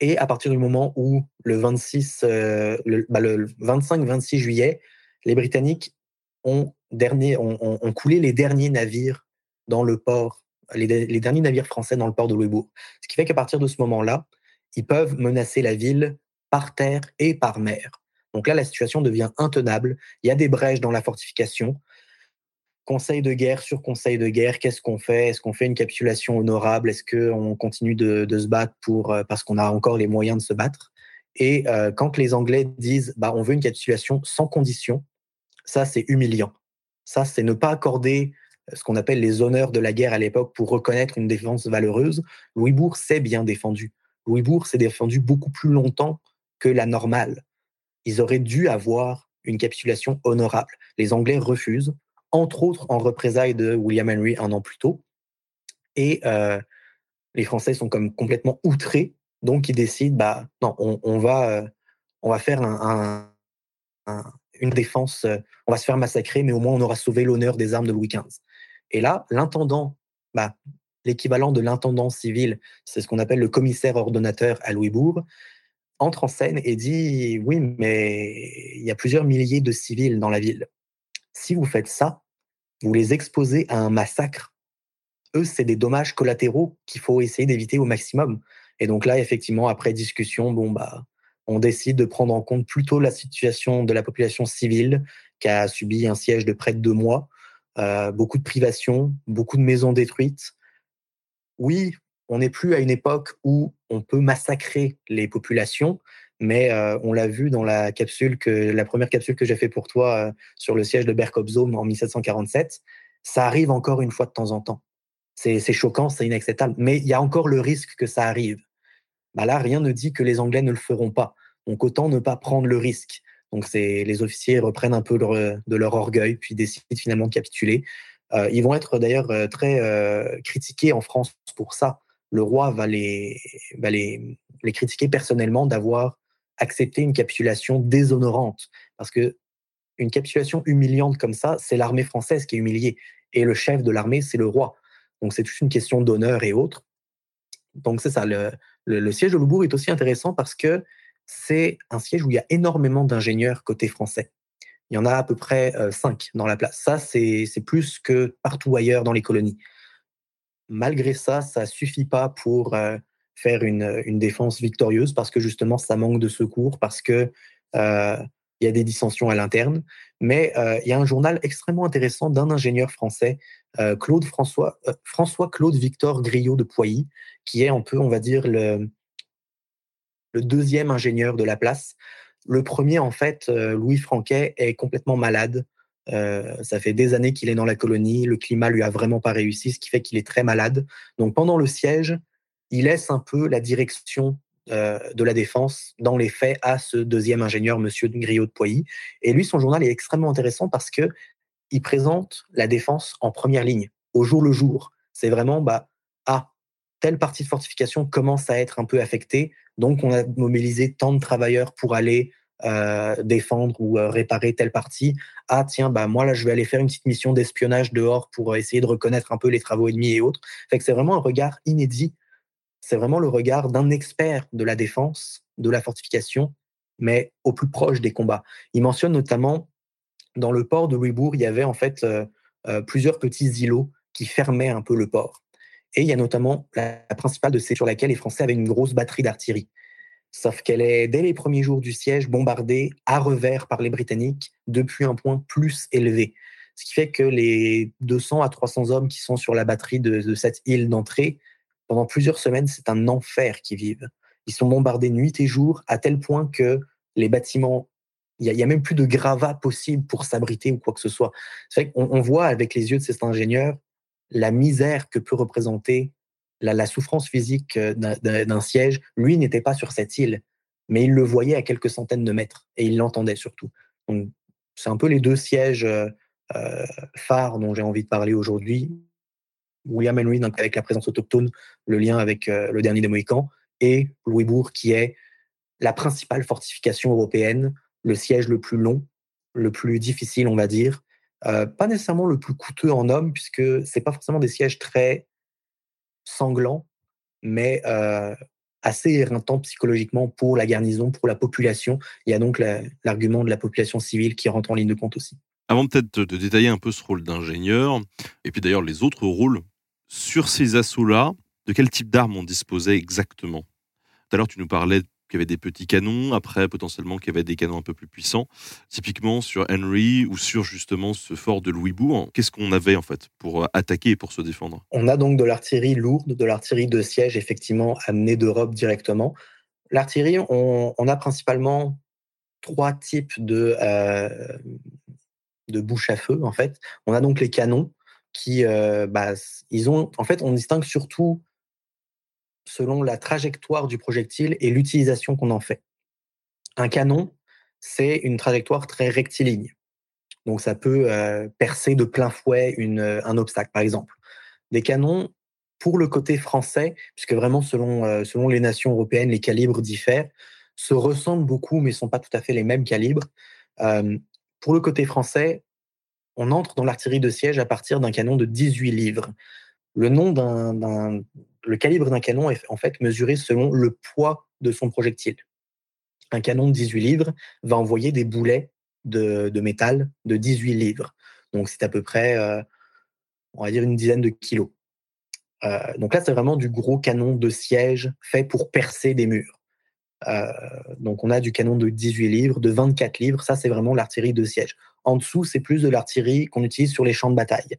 Et à partir du moment où le 26, le, bah, le 25-26 juillet, les Britanniques ont, coulé les derniers navires dans le port, les, derniers navires français dans le port de Louisbourg. Ce qui fait qu'à partir de ce moment-là, ils peuvent menacer la ville par terre et par mer. Donc là, la situation devient intenable. Il y a des brèches dans la fortification. Conseil de guerre sur conseil de guerre, qu'est-ce qu'on fait? Est-ce qu'on fait une capitulation honorable? Est-ce qu'on continue de, se battre pour, euh, parce qu'on a encore les moyens de se battre? Et euh, quand les Anglais disent bah, on veut une capitulation sans condition, ça, c'est humiliant. Ça, c'est ne pas accorder euh, ce qu'on appelle les honneurs de la guerre à l'époque pour reconnaître une défense valeureuse. Louisbourg s'est bien défendu. Louisbourg s'est défendu beaucoup plus longtemps que la normale. Ils auraient dû avoir une capitulation honorable. Les Anglais refusent, entre autres en représailles de William Henry un an plus tôt. Et euh, les Français sont comme complètement outrés, donc ils décident, bah non, on, va, euh, on va faire un, une défense, euh, on va se faire massacrer, mais au moins on aura sauvé l'honneur des armes de Louis XV. Et là, l'intendant, bah, l'équivalent de l'intendant civil, c'est ce qu'on appelle le commissaire ordonnateur à Louisbourg, entre en scène et dit Oui, mais il y a plusieurs milliers de civils dans la ville. Si vous faites ça, vous les exposez à un massacre. Eux, c'est des dommages collatéraux qu'il faut essayer d'éviter au maximum. Et donc là, effectivement, après discussion, bon, bah, on décide de prendre en compte plutôt la situation de la population civile qui a subi un siège de près de deux mois, euh, beaucoup de privations, beaucoup de maisons détruites. Oui, on n'est plus à une époque où on peut massacrer les populations, mais euh, on l'a vu dans la capsule que la première capsule que j'ai fait pour toi euh, sur le siège de Berkopzome en 1747, ça arrive encore une fois de temps en temps. C'est choquant, c'est inacceptable, mais il y a encore le risque que ça arrive. Bah là, rien ne dit que les Anglais ne le feront pas. Donc autant ne pas prendre le risque. Donc c'est les officiers reprennent un peu de leur orgueil, puis décident finalement de capituler. Euh, ils vont être d'ailleurs euh, très euh, critiqués en France pour ça. Le roi va les critiquer personnellement d'avoir accepté une capitulation déshonorante. Parce que une capitulation humiliante comme ça, c'est l'armée française qui est humiliée. Et le chef de l'armée, c'est le roi. Donc c'est toute une question d'honneur et autres. Donc c'est ça. Le, le, siège de Loubourg est aussi intéressant parce que c'est un siège où il y a énormément d'ingénieurs côté français. Il y en a à peu près euh, cinq dans la place. Ça, c'est plus que partout ailleurs dans les colonies. Malgré ça, ça suffit pas pour euh, faire une, défense victorieuse parce que justement, ça manque de secours, parce que euh, y a des dissensions à l'interne. Mais il y a un journal extrêmement intéressant d'un ingénieur français, Claude François, François Claude Victor Griot de Poilly, qui est un peu, on va dire, le, le deuxième ingénieur de la place. Le premier, en fait, euh, Louis Franquet, est complètement malade. ça fait des années qu'il est dans la colonie. Le climat lui a vraiment pas réussi, ce qui fait qu'il est très malade. Donc pendant le siège, il laisse un peu la direction de la défense dans les faits à ce deuxième ingénieur, Monsieur Griot de Poilly. Et lui, son journal est extrêmement intéressant parce que il présente la défense en première ligne, au jour le jour. C'est vraiment, bah, ah, telle partie de fortification commence à être un peu affectée, donc on a mobilisé tant de travailleurs pour aller euh, défendre ou euh, réparer telle partie. Ah tiens, bah moi là je vais aller faire une petite mission d'espionnage dehors pour essayer de reconnaître un peu les travaux ennemis et autres. Fait que c'est vraiment un regard inédit. C'est vraiment le regard d'un expert de la défense, de la fortification, mais au plus proche des combats. Il mentionne notamment dans le port de Louisbourg, il y avait en fait euh, plusieurs petits îlots qui fermaient un peu le port. Et il y a notamment la, principale de ces sur laquelle les Français avaient une grosse batterie d'artillerie. Sauf qu'elle est, dès les premiers jours du siège, bombardée à revers par les Britanniques depuis un point plus élevé. Ce qui fait que les 200 à 300 hommes qui sont sur la batterie de, cette île d'entrée, pendant plusieurs semaines, c'est un enfer qu'ils vivent. Ils sont bombardés nuit et jour à tel point que les bâtiments, il n'y a, même plus de gravats possible pour s'abriter ou quoi que ce soit. C'est qu'on on voit avec les yeux de ces ingénieurs la misère que peut représenter la, souffrance physique euh, d'un siège, lui n'était pas sur cette île, mais il le voyait à quelques centaines de mètres et il l'entendait surtout. c'est un peu les deux sièges euh, euh, phares dont j'ai envie de parler aujourd'hui. William Henry avec la présence autochtone, le lien avec le dernier des Mohicans, et Louisbourg qui est la principale fortification européenne, le siège le plus long, le plus difficile, on va dire, euh, pas nécessairement le plus coûteux en hommes, puisque c'est pas forcément des sièges très sanglants, mais euh, assez éreintants psychologiquement pour la garnison, pour la population. Il y a donc l'argument de la population civile qui rentre en ligne de compte aussi.
Avant peut-être de détailler un peu ce rôle d'ingénieur, et puis d'ailleurs les autres rôles, sur ces assauts-là, de quel type d'armes on disposait exactement? Tout à l'heure, tu nous parlais qui avait des petits canons, après potentiellement qui avait des canons un peu plus puissants. Typiquement sur Henry ou sur justement ce fort de Louisbourg, qu'est-ce qu'on avait en fait pour euh, attaquer et pour se défendre?
On a donc de l'artillerie lourde, de l'artillerie de siège effectivement amenée d'Europe directement. L'artillerie, on, a principalement trois types de, euh, de bouches à feu en fait. On a donc les canons qui, euh, bah, ils ont, en fait, on distingue surtout selon la trajectoire du projectile et l'utilisation qu'on en fait. Un canon, c'est une trajectoire très rectiligne. Donc ça peut euh, percer de plein fouet une, euh, un obstacle, par exemple. Des canons, pour le côté français, puisque vraiment selon, euh, selon les nations européennes, les calibres diffèrent, se ressemblent beaucoup, mais ne sont pas tout à fait les mêmes calibres. pour le côté français, on entre dans l'artillerie de siège à partir d'un canon de 18 livres. Le nom d'un le calibre d'un canon est en fait mesuré selon le poids de son projectile. Un canon de 18 livres va envoyer des boulets de, métal de 18 livres. Donc c'est à peu près, euh, on va dire, une dizaine de kilos. Euh, donc là, c'est vraiment du gros canon de siège fait pour percer des murs. Euh, donc on a du canon de 18 livres, de 24 livres, ça c'est vraiment l'artillerie de siège. En dessous, c'est plus de l'artillerie qu'on utilise sur les champs de bataille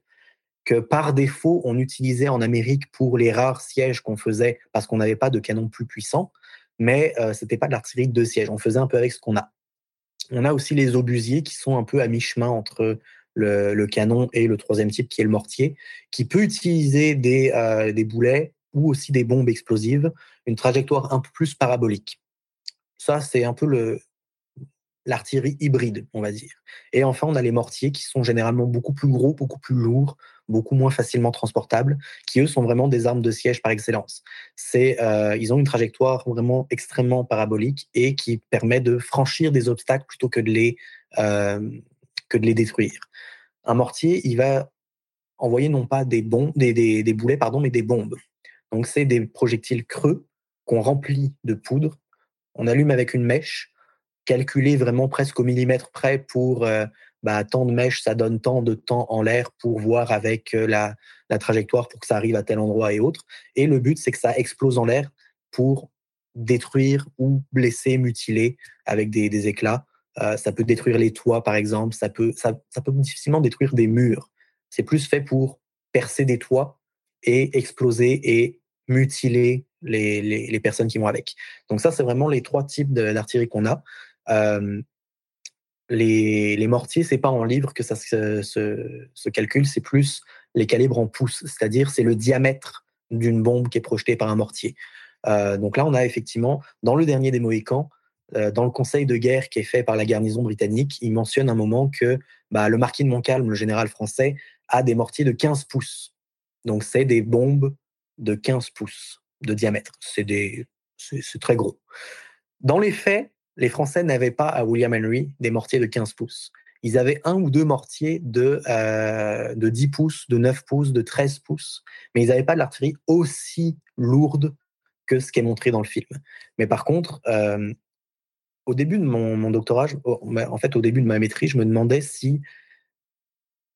que par défaut, on utilisait en Amérique pour les rares sièges qu'on faisait parce qu'on n'avait pas de canon plus puissant, mais euh, ce n'était pas de l'artillerie de siège. On faisait un peu avec ce qu'on a. On a aussi les obusiers qui sont un peu à mi-chemin entre le, canon et le troisième type qui est le mortier, qui peut utiliser des, euh, des boulets ou aussi des bombes explosives, une trajectoire un peu plus parabolique. Ça, c'est un peu le, l'artillerie hybride, on va dire. Et enfin, on a les mortiers qui sont généralement beaucoup plus gros, beaucoup plus lourds, beaucoup moins facilement transportables, qui eux sont vraiment des armes de siège par excellence. C'est, euh, ils ont une trajectoire vraiment extrêmement parabolique et qui permet de franchir des obstacles plutôt que de les, euh, que de les détruire. Un mortier, il va envoyer non pas des, bombes, des, des, des boulets, pardon, mais des bombes. Donc c'est des projectiles creux qu'on remplit de poudre, on allume avec une mèche, calculé vraiment presque au millimètre près pour euh, bah, tant de mèches, ça donne tant de temps en l'air pour voir avec euh, la, trajectoire pour que ça arrive à tel endroit et autre. Et le but, c'est que ça explose en l'air pour détruire ou blesser, mutiler avec des, éclats. Euh, ça peut détruire les toits, par exemple. Ça peut, ça, peut difficilement détruire des murs. C'est plus fait pour percer des toits et exploser et mutiler les, les personnes qui vont avec. Donc ça, c'est vraiment les trois types d'artillerie qu'on a. Euh, les, les mortiers, c'est pas en livres que ça se, calcule, c'est plus les calibres en pouces, c'est-à-dire c'est le diamètre d'une bombe qui est projetée par un mortier. Euh, donc là, on a effectivement, dans le dernier des Mohicans, euh, dans le conseil de guerre qui est fait par la garnison britannique, il mentionne un moment que bah, le marquis de Montcalm, le général français, a des mortiers de 15 pouces. Donc c'est des bombes de 15 pouces de diamètre. C'est très gros. Dans les faits, les Français n'avaient pas à William Henry des mortiers de 15 pouces. Ils avaient un ou deux mortiers de, euh, de 10 pouces, de 9 pouces, de 13 pouces, mais ils n'avaient pas de l'artillerie aussi lourde que ce qui est montré dans le film. Mais par contre, euh, au début de mon, doctorat, en fait, au début de ma maîtrise, je me demandais si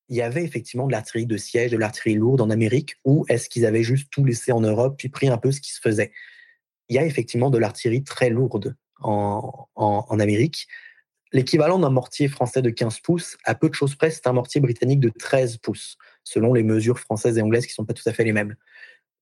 il y avait effectivement de l'artillerie de siège, de l'artillerie lourde en Amérique, ou est-ce qu'ils avaient juste tout laissé en Europe, puis pris un peu ce qui se faisait. Il y a effectivement de l'artillerie très lourde en, Amérique. L'équivalent d'un mortier français de 15 pouces, à peu de choses près, c'est un mortier britannique de 13 pouces, selon les mesures françaises et anglaises qui ne sont pas tout à fait les mêmes.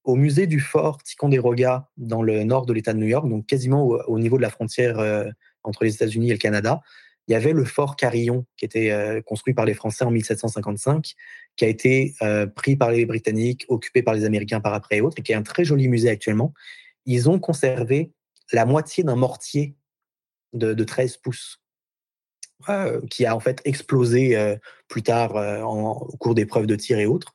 Au musée du fort Ticonderoga, dans le nord de l'État de New York, donc quasiment au, niveau de la frontière euh, entre les États-Unis et le Canada, il y avait le fort Carillon, qui était euh, construit par les Français en 1755, qui a été euh, pris par les Britanniques, occupé par les Américains par après et autres, et qui est un très joli musée actuellement. Ils ont conservé la moitié d'un mortier de, 13 pouces, euh, qui a en fait explosé euh, plus tard euh, au cours d'épreuves de tir et autres.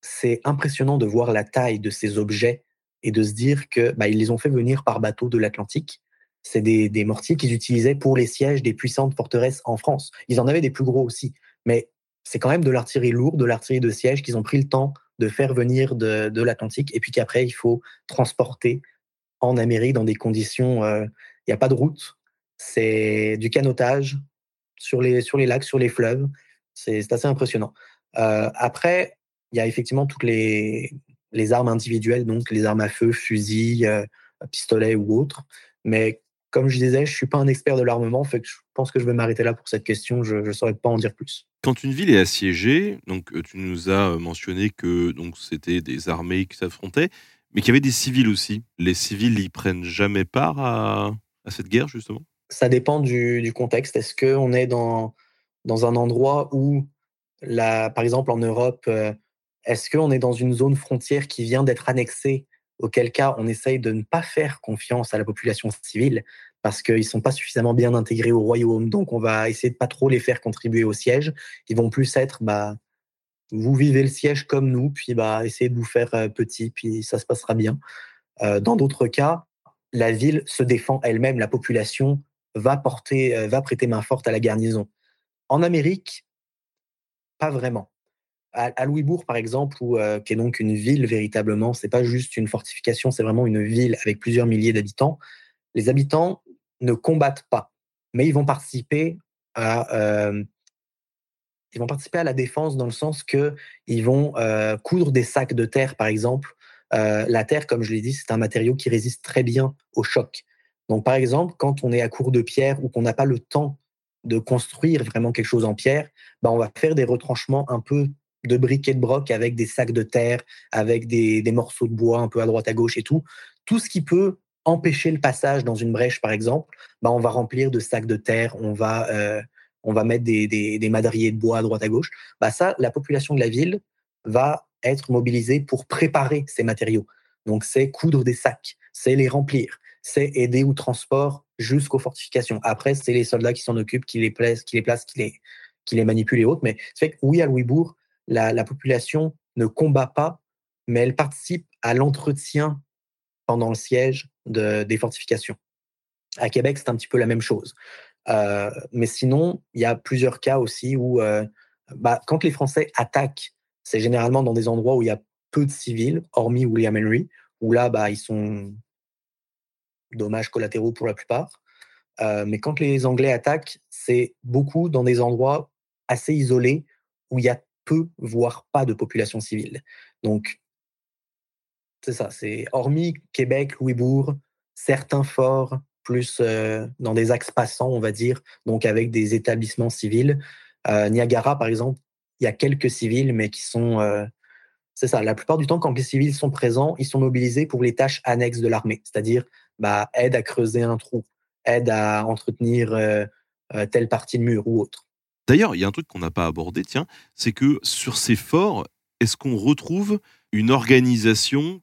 C'est impressionnant de voir la taille de ces objets et de se dire que bah, ils les ont fait venir par bateau de l'Atlantique. C'est des, mortiers qu'ils utilisaient pour les sièges des puissantes forteresses en France. Ils en avaient des plus gros aussi, mais c'est quand même de l'artillerie lourde, de l'artillerie de siège qu'ils ont pris le temps de faire venir de l'Atlantique et puis qu'après il faut transporter en Amérique dans des conditions. Il n'y a pas de route, c'est du canotage sur les, sur les lacs, sur les fleuves. C'est assez impressionnant. Euh, après, il y a effectivement toutes les, les armes individuelles, donc les armes à feu, fusils, euh, pistolets ou autres. Mais comme je disais, je suis pas un expert de l'armement, fait je pense que je vais m'arrêter là pour cette question. Je ne saurais pas en dire plus.
Quand une ville est assiégée, donc euh, tu nous as mentionné que c'était des armées qui s'affrontaient, mais qu'il y avait des civils aussi. Les civils, ils prennent jamais part à, cette guerre justement?
Ça dépend du, contexte. Est-ce qu'on est dans, dans un endroit où, la, par exemple en Europe, euh, est-ce qu'on est dans une zone frontière qui vient d'être annexée, auquel cas on essaye de ne pas faire confiance à la population civile parce qu'ils ne sont pas suffisamment bien intégrés au royaume, donc on va essayer de pas trop les faire contribuer au siège. Ils vont plus être, bah, vous vivez le siège comme nous, puis bah, essayez de vous faire euh, petit, puis ça se passera bien. Euh, dans d'autres cas, la ville se défend elle-même, la population va, porter, euh, va prêter main forte à la garnison. En Amérique, pas vraiment. À, Louisbourg, par exemple, où, qui est donc une ville véritablement, c'est pas juste une fortification, c'est vraiment une ville avec plusieurs milliers d'habitants. Les habitants ne combattent pas, mais ils vont participer à ils vont participer à la défense dans le sens que ils vont coudre des sacs de terre, par exemple. la terre, comme je l'ai dit, c'est un matériau qui résiste très bien au choc. Donc, par exemple, quand on est à court de pierre ou qu'on n'a pas le temps de construire vraiment quelque chose en pierre, bah, on va faire des retranchements un peu de briquet de broc avec des sacs de terre, avec des, morceaux de bois un peu à droite à gauche et tout. Tout ce qui peut empêcher le passage dans une brèche, par exemple, bah, on va remplir de sacs de terre, on va, euh, on va mettre des, des, madriers de bois à droite à gauche. Bah, ça, la population de la ville va être mobilisée pour préparer ces matériaux. Donc, c'est coudre des sacs, c'est les remplir, c'est aider au transport jusqu'aux fortifications. Après, c'est les soldats qui s'en occupent, qui les placent, qui les, qui les, qui les manipulent et autres. Mais c'est que oui, à Louisbourg, la, la population ne combat pas, mais elle participe à l'entretien pendant le siège de, des fortifications. À Québec, c'est un petit peu la même chose. Euh, mais sinon, il y a plusieurs cas aussi où, euh, bah, quand les Français attaquent, c'est généralement dans des endroits où il y a peu de civils, hormis William Henry, où là, bah, ils sont dommages collatéraux pour la plupart. Euh, mais quand les Anglais attaquent, c'est beaucoup dans des endroits assez isolés où il y a peu, voire pas de population civile. Donc, c'est ça, c'est hormis Québec, Louisbourg, certains forts, plus euh, dans des axes passants, on va dire, donc avec des établissements civils. Euh, Niagara, par exemple, il y a quelques civils, mais qui sont. c'est ça, la plupart du temps, quand les civils sont présents, ils sont mobilisés pour les tâches annexes de l'armée, c'est-à-dire bah, aide à creuser un trou, aide à entretenir euh, telle partie de mur ou autre.
D'ailleurs, il y a un truc qu'on n'a pas abordé, tiens, c'est que sur ces forts, est-ce qu'on retrouve une organisation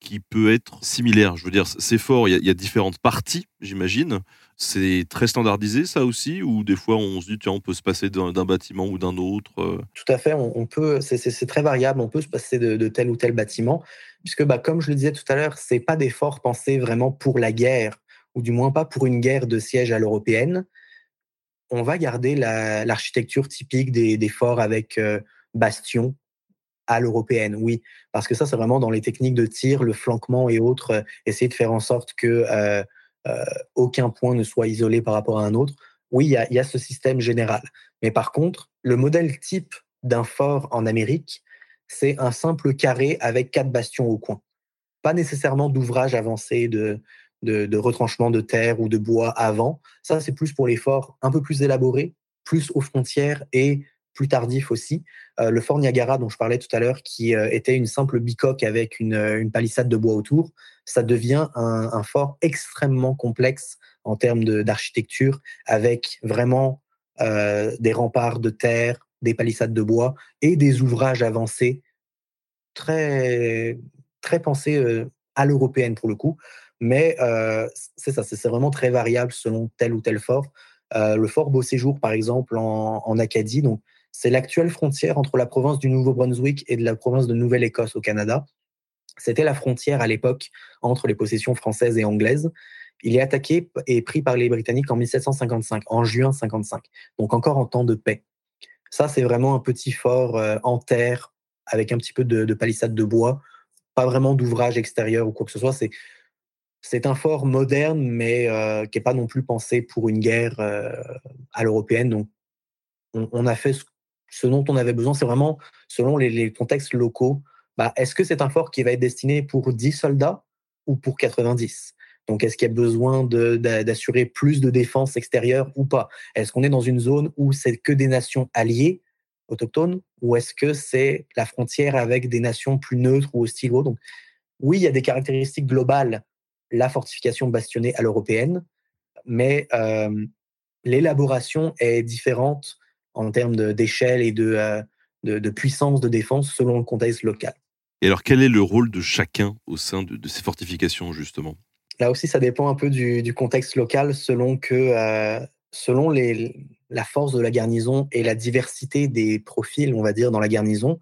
qui peut être similaire. Je veux dire, c'est fort, il y, a différentes parties, j'imagine. C'est très standardisé, ça aussi, ou des fois on se dit, tiens, on peut se passer d'un bâtiment ou d'un autre euh?
Tout à fait, on, peut, c'est très variable, on peut se passer de, tel ou tel bâtiment, puisque, bah, comme je le disais tout à l'heure, c'est pas des forts pensés vraiment pour la guerre, ou du moins pas pour une guerre de siège à l'européenne. On va garder l'architecture typique des, forts avec euh, bastions, à l'européenne, oui, parce que ça, c'est vraiment dans les techniques de tir, le flanquement et autres, euh, essayer de faire en sorte que euh, euh, aucun point ne soit isolé par rapport à un autre. Oui, il y, a, ce système général. Mais par contre, le modèle type d'un fort en Amérique, c'est un simple carré avec quatre bastions au coin. Pas nécessairement d'ouvrage avancé de, de, de, retranchement de terre ou de bois avant. Ça, c'est plus pour les forts un peu plus élaborés, plus aux frontières et plus tardif aussi. Euh, le fort Niagara dont je parlais tout à l'heure, qui euh, était une simple bicoque avec une, euh, une, palissade de bois autour, ça devient un, fort extrêmement complexe en termes d'architecture, avec vraiment des remparts de terre, des palissades de bois et des ouvrages avancés très, très pensés à l'européenne pour le coup. Mais c'est ça, c'est vraiment très variable selon tel ou tel fort. le fort Beau Séjour, par exemple, en, en Acadie, donc c'est l'actuelle frontière entre la province du Nouveau-Brunswick et de la province de Nouvelle-Écosse au Canada. C'était la frontière à l'époque entre les possessions françaises et anglaises. Il est attaqué et pris par les Britanniques en 1755, en juin 55, donc encore en temps de paix. Ça, c'est vraiment un petit fort euh, en terre avec un petit peu de, palissade de bois, pas vraiment d'ouvrage extérieur ou quoi que ce soit. C'est un fort moderne, mais euh, qui n'est pas non plus pensé pour une guerre euh, à l'européenne. Donc, on, on, a fait ce ce dont on avait besoin, c'est vraiment selon les, contextes locaux. Bah, est-ce que c'est un fort qui va être destiné pour 10 soldats ou pour 90 donc, est-ce qu'il y a besoin d'assurer plus de défense extérieure ou pas? Est-ce qu'on est dans une zone où c'est que des nations alliées, autochtones, ou est-ce que c'est la frontière avec des nations plus neutres ou hostiles Donc, oui, il y a des caractéristiques globales, la fortification bastonnée à l'européenne, mais euh, l'élaboration est différente en termes d'échelle et euh, de, de, puissance de défense selon le contexte local.
Et alors, quel est le rôle de chacun au sein de, ces fortifications, justement?
Là aussi, ça dépend un peu du, contexte local, selon que, euh, selon les, la force de la garnison et la diversité des profils, on va dire, dans la garnison.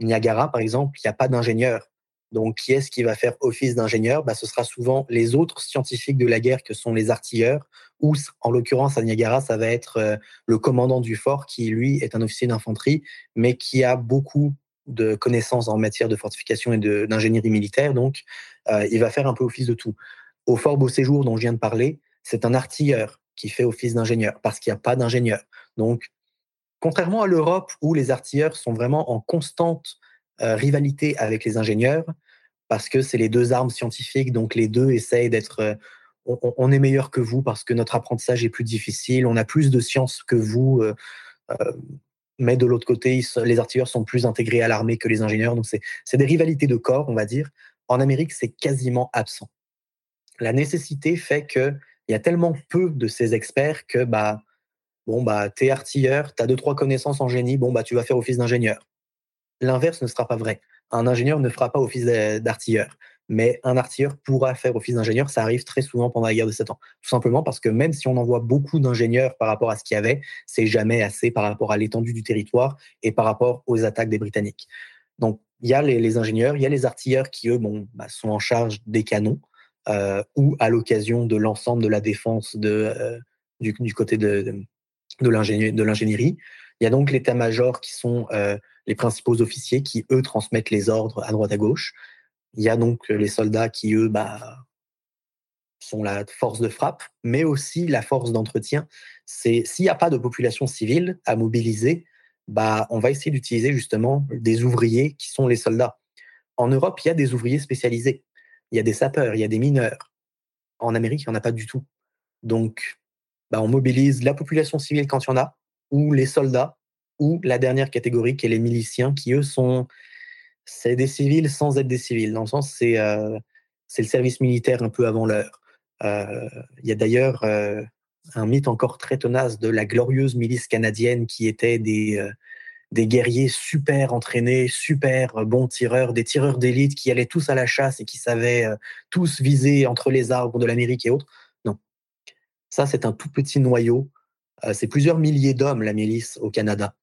Niagara, par exemple, il n'y a pas d'ingénieur. Donc, qui est-ce qui va faire office d'ingénieur? Bah, Ce sera souvent les autres scientifiques de la guerre que sont les artilleurs, ou en l'occurrence à Niagara, ça va être euh, le commandant du fort qui, lui, est un officier d'infanterie, mais qui a beaucoup de connaissances en matière de fortification et d'ingénierie militaire. Donc, euh, il va faire un peu office de tout. Au fort Beau Séjour, dont je viens de parler, c'est un artilleur qui fait office d'ingénieur, parce qu'il n'y a pas d'ingénieur. Donc, contrairement à l'Europe, où les artilleurs sont vraiment en constante euh, rivalité avec les ingénieurs, parce que c'est les deux armes scientifiques, donc les deux essayent d'être... Euh, on, est meilleur que vous parce que notre apprentissage est plus difficile, on a plus de sciences que vous, euh, euh, mais de l'autre côté, les artilleurs sont plus intégrés à l'armée que les ingénieurs, donc c'est des rivalités de corps, on va dire. En Amérique, c'est quasiment absent. La nécessité fait qu'il y a tellement peu de ces experts que bah bon bah t'es artilleur, t'as deux trois connaissances en génie, bon bah tu vas faire office d'ingénieur. L'inverse ne sera pas vrai un ingénieur ne fera pas office d'artilleur. Mais un artilleur pourra faire office d'ingénieur. Ça arrive très souvent pendant la guerre de 7 ans. Tout simplement parce que même si on envoie beaucoup d'ingénieurs par rapport à ce qu'il y avait, c'est jamais assez par rapport à l'étendue du territoire et par rapport aux attaques des Britanniques. Donc, il y a les, ingénieurs, il y a les artilleurs qui, eux, bon, bah, sont en charge des canons euh, ou à l'occasion de l'ensemble de la défense euh, du, côté de, de l'ingénierie. Il y a donc l'état-major qui sont euh, les principaux officiers qui, eux, transmettent les ordres à droite à gauche. Il y a donc les soldats qui, eux, bah, sont la force de frappe, mais aussi la force d'entretien. C'est s'il n'y a pas de population civile à mobiliser, bah, on va essayer d'utiliser justement des ouvriers qui sont les soldats. En Europe, il y a des ouvriers spécialisés. Il y a des sapeurs, il y a des mineurs. En Amérique, il n'y en a pas du tout. Donc, bah, on mobilise la population civile quand il y en a, ou les soldats, ou la dernière catégorie qui est les miliciens, qui eux sont c'est des civils sans être des civils, dans le sens c'est euh, le service militaire un peu avant l'heure. Euh, il y a d'ailleurs euh, un mythe encore très tenace de la glorieuse milice canadienne qui était des, des guerriers super entraînés, super bons tireurs, des tireurs d'élite qui allaient tous à la chasse et qui savaient tous viser entre les arbres de l'Amérique et autres. Non. Ça, c'est un tout petit noyau. Euh, c'est plusieurs milliers d'hommes, la milice au Canada.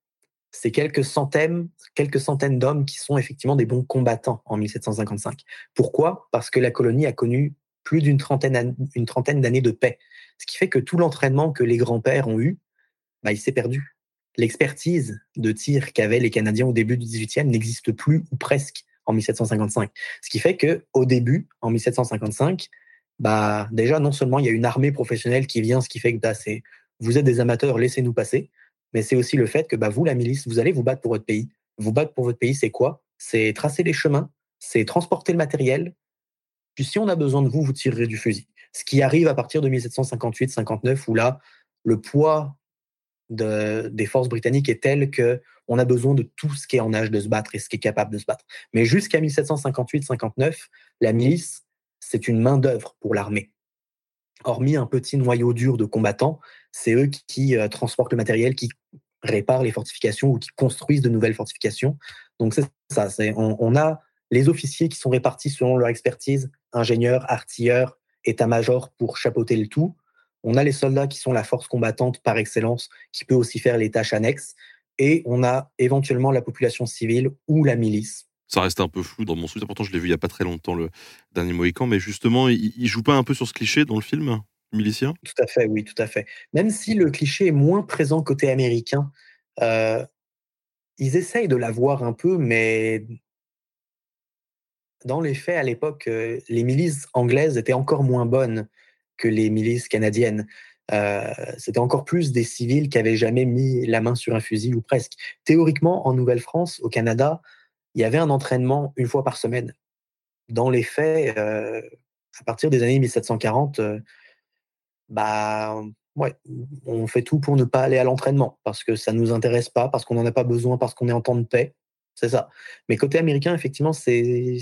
C'est quelques centaines, quelques centaines d'hommes qui sont effectivement des bons combattants en 1755. Pourquoi? Parce que la colonie a connu plus d'une trentaine, d'années de paix. Ce qui fait que tout l'entraînement que les grands-pères ont eu, bah, il s'est perdu. L'expertise de tir qu'avaient les Canadiens au début du 18e n'existe plus ou presque en 1755. Ce qui fait que au début, en 1755, bah déjà non seulement il y a une armée professionnelle qui vient, ce qui fait que bah, vous êtes des amateurs, laissez-nous passer, mais c'est aussi le fait que bah, vous, la milice, vous allez vous battre pour votre pays. Vous battre pour votre pays, c'est quoi? C'est tracer les chemins, c'est transporter le matériel. Puis si on a besoin de vous, vous tirerez du fusil. Ce qui arrive à partir de 1758-59, où là, le poids des forces britanniques est tel que on a besoin de tout ce qui est en âge de se battre et ce qui est capable de se battre. Mais jusqu'à 1758-59, la milice, c'est une main-d'œuvre pour l'armée. Hormis un petit noyau dur de combattants, c'est eux qui, euh, transportent le matériel, qui réparent les fortifications ou qui construisent de nouvelles fortifications. Donc c'est ça, on, a les officiers qui sont répartis selon leur expertise, ingénieurs, artilleurs, état-major pour chapeauter le tout. On a les soldats qui sont la force combattante par excellence, qui peut aussi faire les tâches annexes. Et on a éventuellement la population civile ou la milice.
Ça reste un peu flou dans mon souvenir. Pourtant, je l'ai vu il n'y a pas très longtemps, le dernier Mohican. Mais justement, il, ne joue pas un peu sur ce cliché dans le film? Milicien
Tout à fait, oui, tout à fait. Même si le cliché est moins présent côté américain, euh, ils essayent de l'avoir un peu, mais dans les faits, à l'époque, euh, les milices anglaises étaient encore moins bonnes que les milices canadiennes. Euh, c'était encore plus des civils qui avaient jamais mis la main sur un fusil ou presque. Théoriquement, en Nouvelle-France, au Canada, il y avait un entraînement une fois par semaine. Dans les faits, à partir des années 1740, bah, ouais, on fait tout pour ne pas aller à l'entraînement parce que ça ne nous intéresse pas, parce qu'on n'en a pas besoin, parce qu'on est en temps de paix. C'est ça. Mais côté américain, effectivement, c'est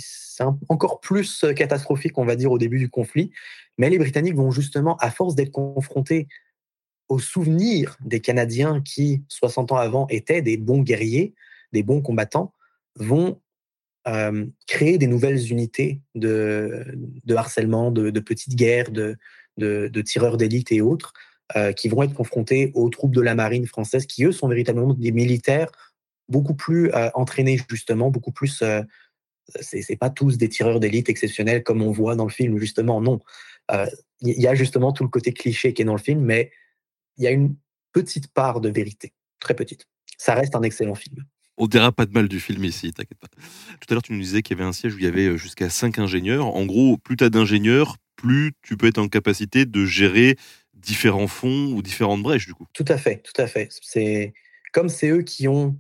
encore plus catastrophique, on va dire, au début du conflit. Mais les Britanniques vont justement, à force d'être confrontés aux souvenirs des Canadiens qui, 60 ans avant, étaient des bons guerriers, des bons combattants, vont créer des nouvelles unités de, harcèlement, de, petites guerres, de, de tireurs d'élite et autres, qui vont être confrontés aux troupes de la marine française, qui, eux, sont véritablement des militaires beaucoup plus euh, entraînés justement, beaucoup plus. Euh, c'est pas tous des tireurs d'élite exceptionnels comme on voit dans le film, justement, non. Euh, il y a justement tout le côté cliché qui est dans le film, mais il y a une petite part de vérité, très petite. Ça reste un excellent film.
On dira pas de mal du film ici, t'inquiète pas. Tout à l'heure, tu nous disais qu'il y avait un siège où il y avait jusqu'à 5 ingénieurs. En gros, plus tu as d'ingénieurs, plus tu peux être en capacité de gérer différents fonds ou différentes brèches, du coup.
Tout à fait, tout à fait. C'est comme c'est eux qui ont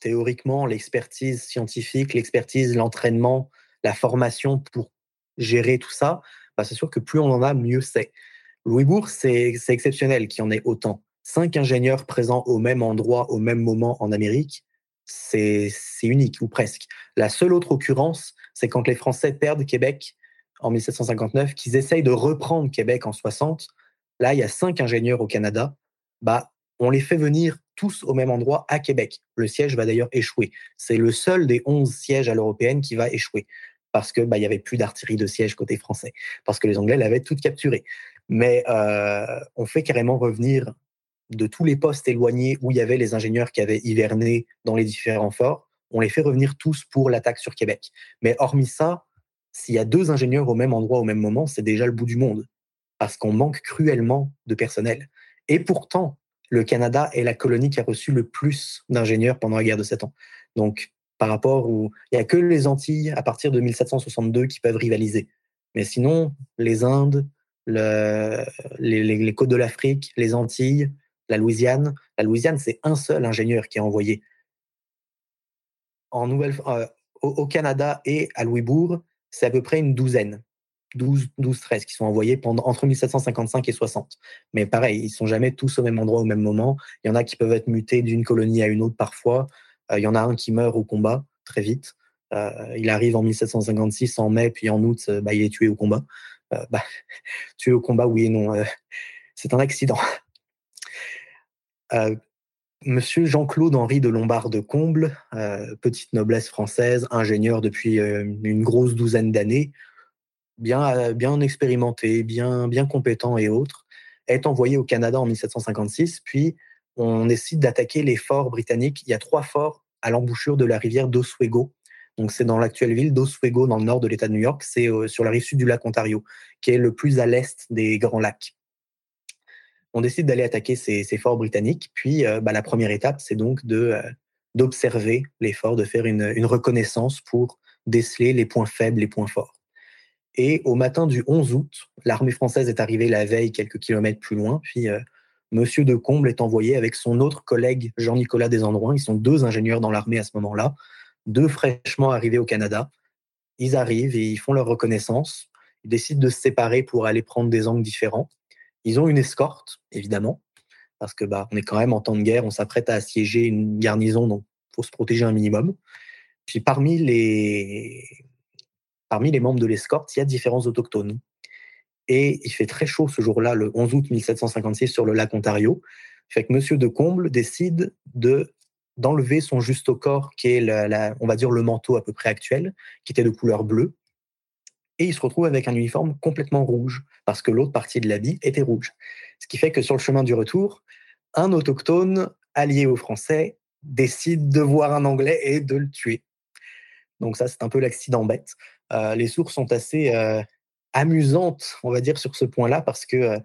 théoriquement l'expertise scientifique, l'expertise, l'entraînement, la formation pour gérer tout ça, bah, c'est sûr que plus on en a, mieux c'est. Louis Bourg, c'est exceptionnel qu'il y en ait autant. Cinq ingénieurs présents au même endroit, au même moment en Amérique, c'est unique, ou presque. La seule autre occurrence, c'est quand les Français perdent Québec en 1759, qu'ils essayent de reprendre Québec en 60. Là, il y a cinq ingénieurs au Canada. Bah, on les fait venir tous au même endroit à Québec. Le siège va d'ailleurs échouer. C'est le seul des 11 sièges à l'européenne qui va échouer parce que bah, il y avait plus d'artillerie de siège côté français, parce que les Anglais l'avaient toute capturée. Mais euh, on fait carrément revenir de tous les postes éloignés où il y avait les ingénieurs qui avaient hiverné dans les différents forts, on les fait revenir tous pour l'attaque sur Québec. Mais hormis ça, s'il y a deux ingénieurs au même endroit au même moment, c'est déjà le bout du monde, parce qu'on manque cruellement de personnel. Et pourtant, le Canada est la colonie qui a reçu le plus d'ingénieurs pendant la guerre de Sept Ans. Donc, par rapport où il n'y a que les Antilles à partir de 1762 qui peuvent rivaliser. Mais sinon, les Indes, les, côtes de l'Afrique, les Antilles, la Louisiane, la Louisiane, c'est un seul ingénieur qui est envoyé. Euh, au, Canada et à Louisbourg, c'est à peu près une douzaine. 12, 12, 13 qui sont envoyés entre 1755 et 60. Mais pareil, ils sont jamais tous au même endroit au même moment. Il y en a qui peuvent être mutés d'une colonie à une autre parfois. Euh, il y en a un qui meurt au combat très vite. Euh, il arrive en 1756 en mai, puis en août, bah, il est tué au combat. bah, (laughs) tué au combat, oui et non. (laughs) c'est un accident. Euh, Monsieur Jean-Claude Henri de Lombard de Comble, euh, petite noblesse française, ingénieur depuis euh, une grosse douzaine d'années, bien, bien expérimenté, bien, bien compétent et autres, est envoyé au Canada en 1756. Puis on décide d'attaquer les forts britanniques. Il y a trois forts à l'embouchure de la rivière d'Oswego. Donc c'est dans l'actuelle ville d'Oswego, dans le nord de l'État de New York. C'est sur la rive sud du lac Ontario, qui est le plus à l'est des Grands Lacs on décide d'aller attaquer ces, forts britanniques. Puis euh, bah, la première étape, c'est donc de euh, d'observer les forts, de faire une, reconnaissance pour déceler les points faibles, les points forts. Et au matin du 11 août, l'armée française est arrivée la veille quelques kilomètres plus loin, puis euh, Monsieur de Comble est envoyé avec son autre collègue Jean-Nicolas Desandroins. Ils sont deux ingénieurs dans l'armée à ce moment-là, deux fraîchement arrivés au Canada. Ils arrivent et ils font leur reconnaissance. Ils décident de se séparer pour aller prendre des angles différents. Ils ont une escorte, évidemment, parce que bah, on est quand même en temps de guerre, on s'apprête à assiéger une garnison, donc faut se protéger un minimum. Puis parmi les, parmi les membres de l'escorte, il y a différents autochtones. Et il fait très chaud ce jour-là, le 11 août 1756, sur le lac Ontario. Fait que Monsieur de Comble décide de d'enlever son juste au corps, qui est, la, on va dire, le manteau à peu près actuel, qui était de couleur bleue, et il se retrouve avec un uniforme complètement rouge, parce que l'autre partie de l'habit était rouge. Ce qui fait que sur le chemin du retour, un autochtone allié aux Français décide de voir un Anglais et de le tuer. Donc ça, c'est un peu l'accident bête. Euh, les sources sont assez euh, amusantes, on va dire, sur ce point-là, parce que euh,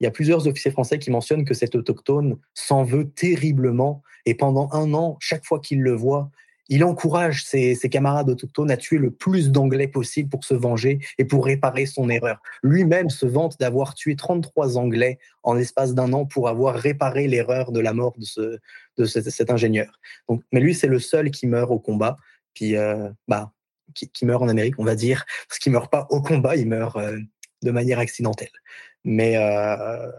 il y a plusieurs officiers français qui mentionnent que cet autochtone s'en veut terriblement, et pendant un an, chaque fois qu'il le voit, il encourage ses, camarades autochtones à tuer le plus d'Anglais possible pour se venger et pour réparer son erreur. Lui-même se vante d'avoir tué 33 Anglais en l'espace d'un an pour avoir réparé l'erreur de la mort de, ce, de cet ingénieur. Mais lui, c'est le seul qui meurt au combat, puis euh, bah, qui, meurt en Amérique, on va dire, parce qu'il meurt pas au combat, il meurt euh, de manière accidentelle. Mais euh,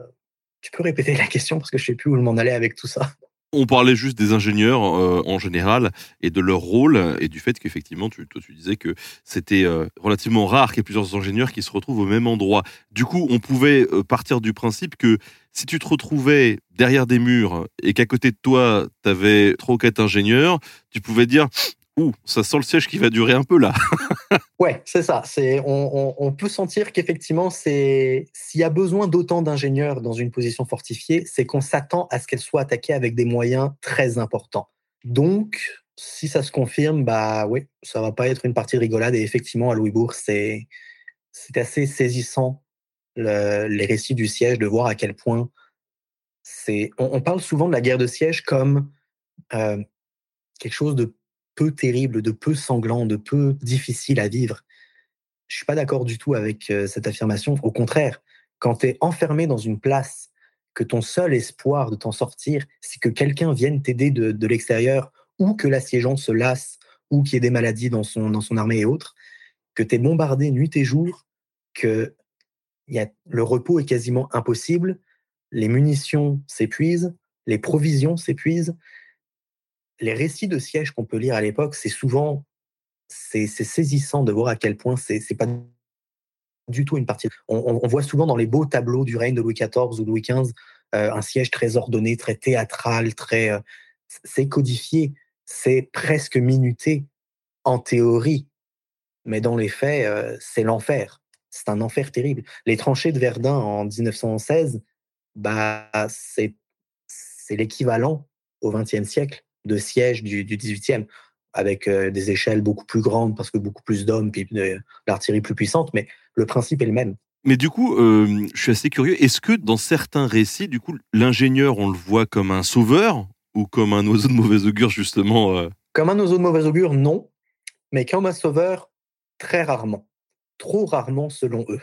tu peux répéter la question parce que je sais plus où m'en allais avec tout ça.
On parlait juste des ingénieurs euh, en général et de leur rôle et du fait qu'effectivement, tu, toi, tu disais que c'était euh, relativement rare qu'il y ait plusieurs ingénieurs qui se retrouvent au même endroit. Du coup, on pouvait euh, partir du principe que si tu te retrouvais derrière des murs et qu'à côté de toi, tu avais trois ou quatre ingénieurs, tu pouvais dire Ouh, ça sent le siège qui va durer un peu là.
Ouais, c'est ça. C'est, on, peut sentir qu'effectivement, c'est s'il y a besoin d'autant d'ingénieurs dans une position fortifiée, c'est qu'on s'attend à ce qu'elle soit attaquée avec des moyens très importants. Donc, si ça se confirme, bah oui, ça va pas être une partie de rigolade. Et effectivement, à Louisbourg, c'est c'est assez saisissant les récits du siège de voir à quel point c'est. On, parle souvent de la guerre de siège comme euh, quelque chose de peu terrible, de peu sanglant, de peu difficile à vivre. Je suis pas d'accord du tout avec euh, cette affirmation. Au contraire, quand tu es enfermé dans une place, que ton seul espoir de t'en sortir, c'est que quelqu'un vienne t'aider de, l'extérieur, ou que l'assiégeant se lasse, ou qu'il y ait des maladies dans son, dans son armée et autres, que tu es bombardé nuit et jour, que y a, le repos est quasiment impossible, les munitions s'épuisent, les provisions s'épuisent, les récits de siège qu'on peut lire à l'époque, c'est souvent c'est saisissant de voir à quel point c'est pas du tout une partie. On, voit souvent dans les beaux tableaux du règne de Louis XIV ou Louis XV euh, un siège très ordonné, très théâtral, très euh, c'est codifié, c'est presque minuté en théorie, mais dans les faits, euh, c'est l'enfer. C'est un enfer terrible. Les tranchées de Verdun en 1916, bah c'est l'équivalent au XXe siècle de siège du, du 18e, avec euh, des échelles beaucoup plus grandes parce que beaucoup plus d'hommes, puis de l'artillerie plus puissante, mais le principe est le même.
Mais du coup, euh, je suis assez curieux. Est-ce que dans certains récits, du coup, l'ingénieur, on le voit comme un sauveur ou comme un oiseau de mauvais augure, justement euh?
Comme un oiseau de mauvais augure, non. Mais comme un sauveur, très rarement. Trop rarement, selon eux.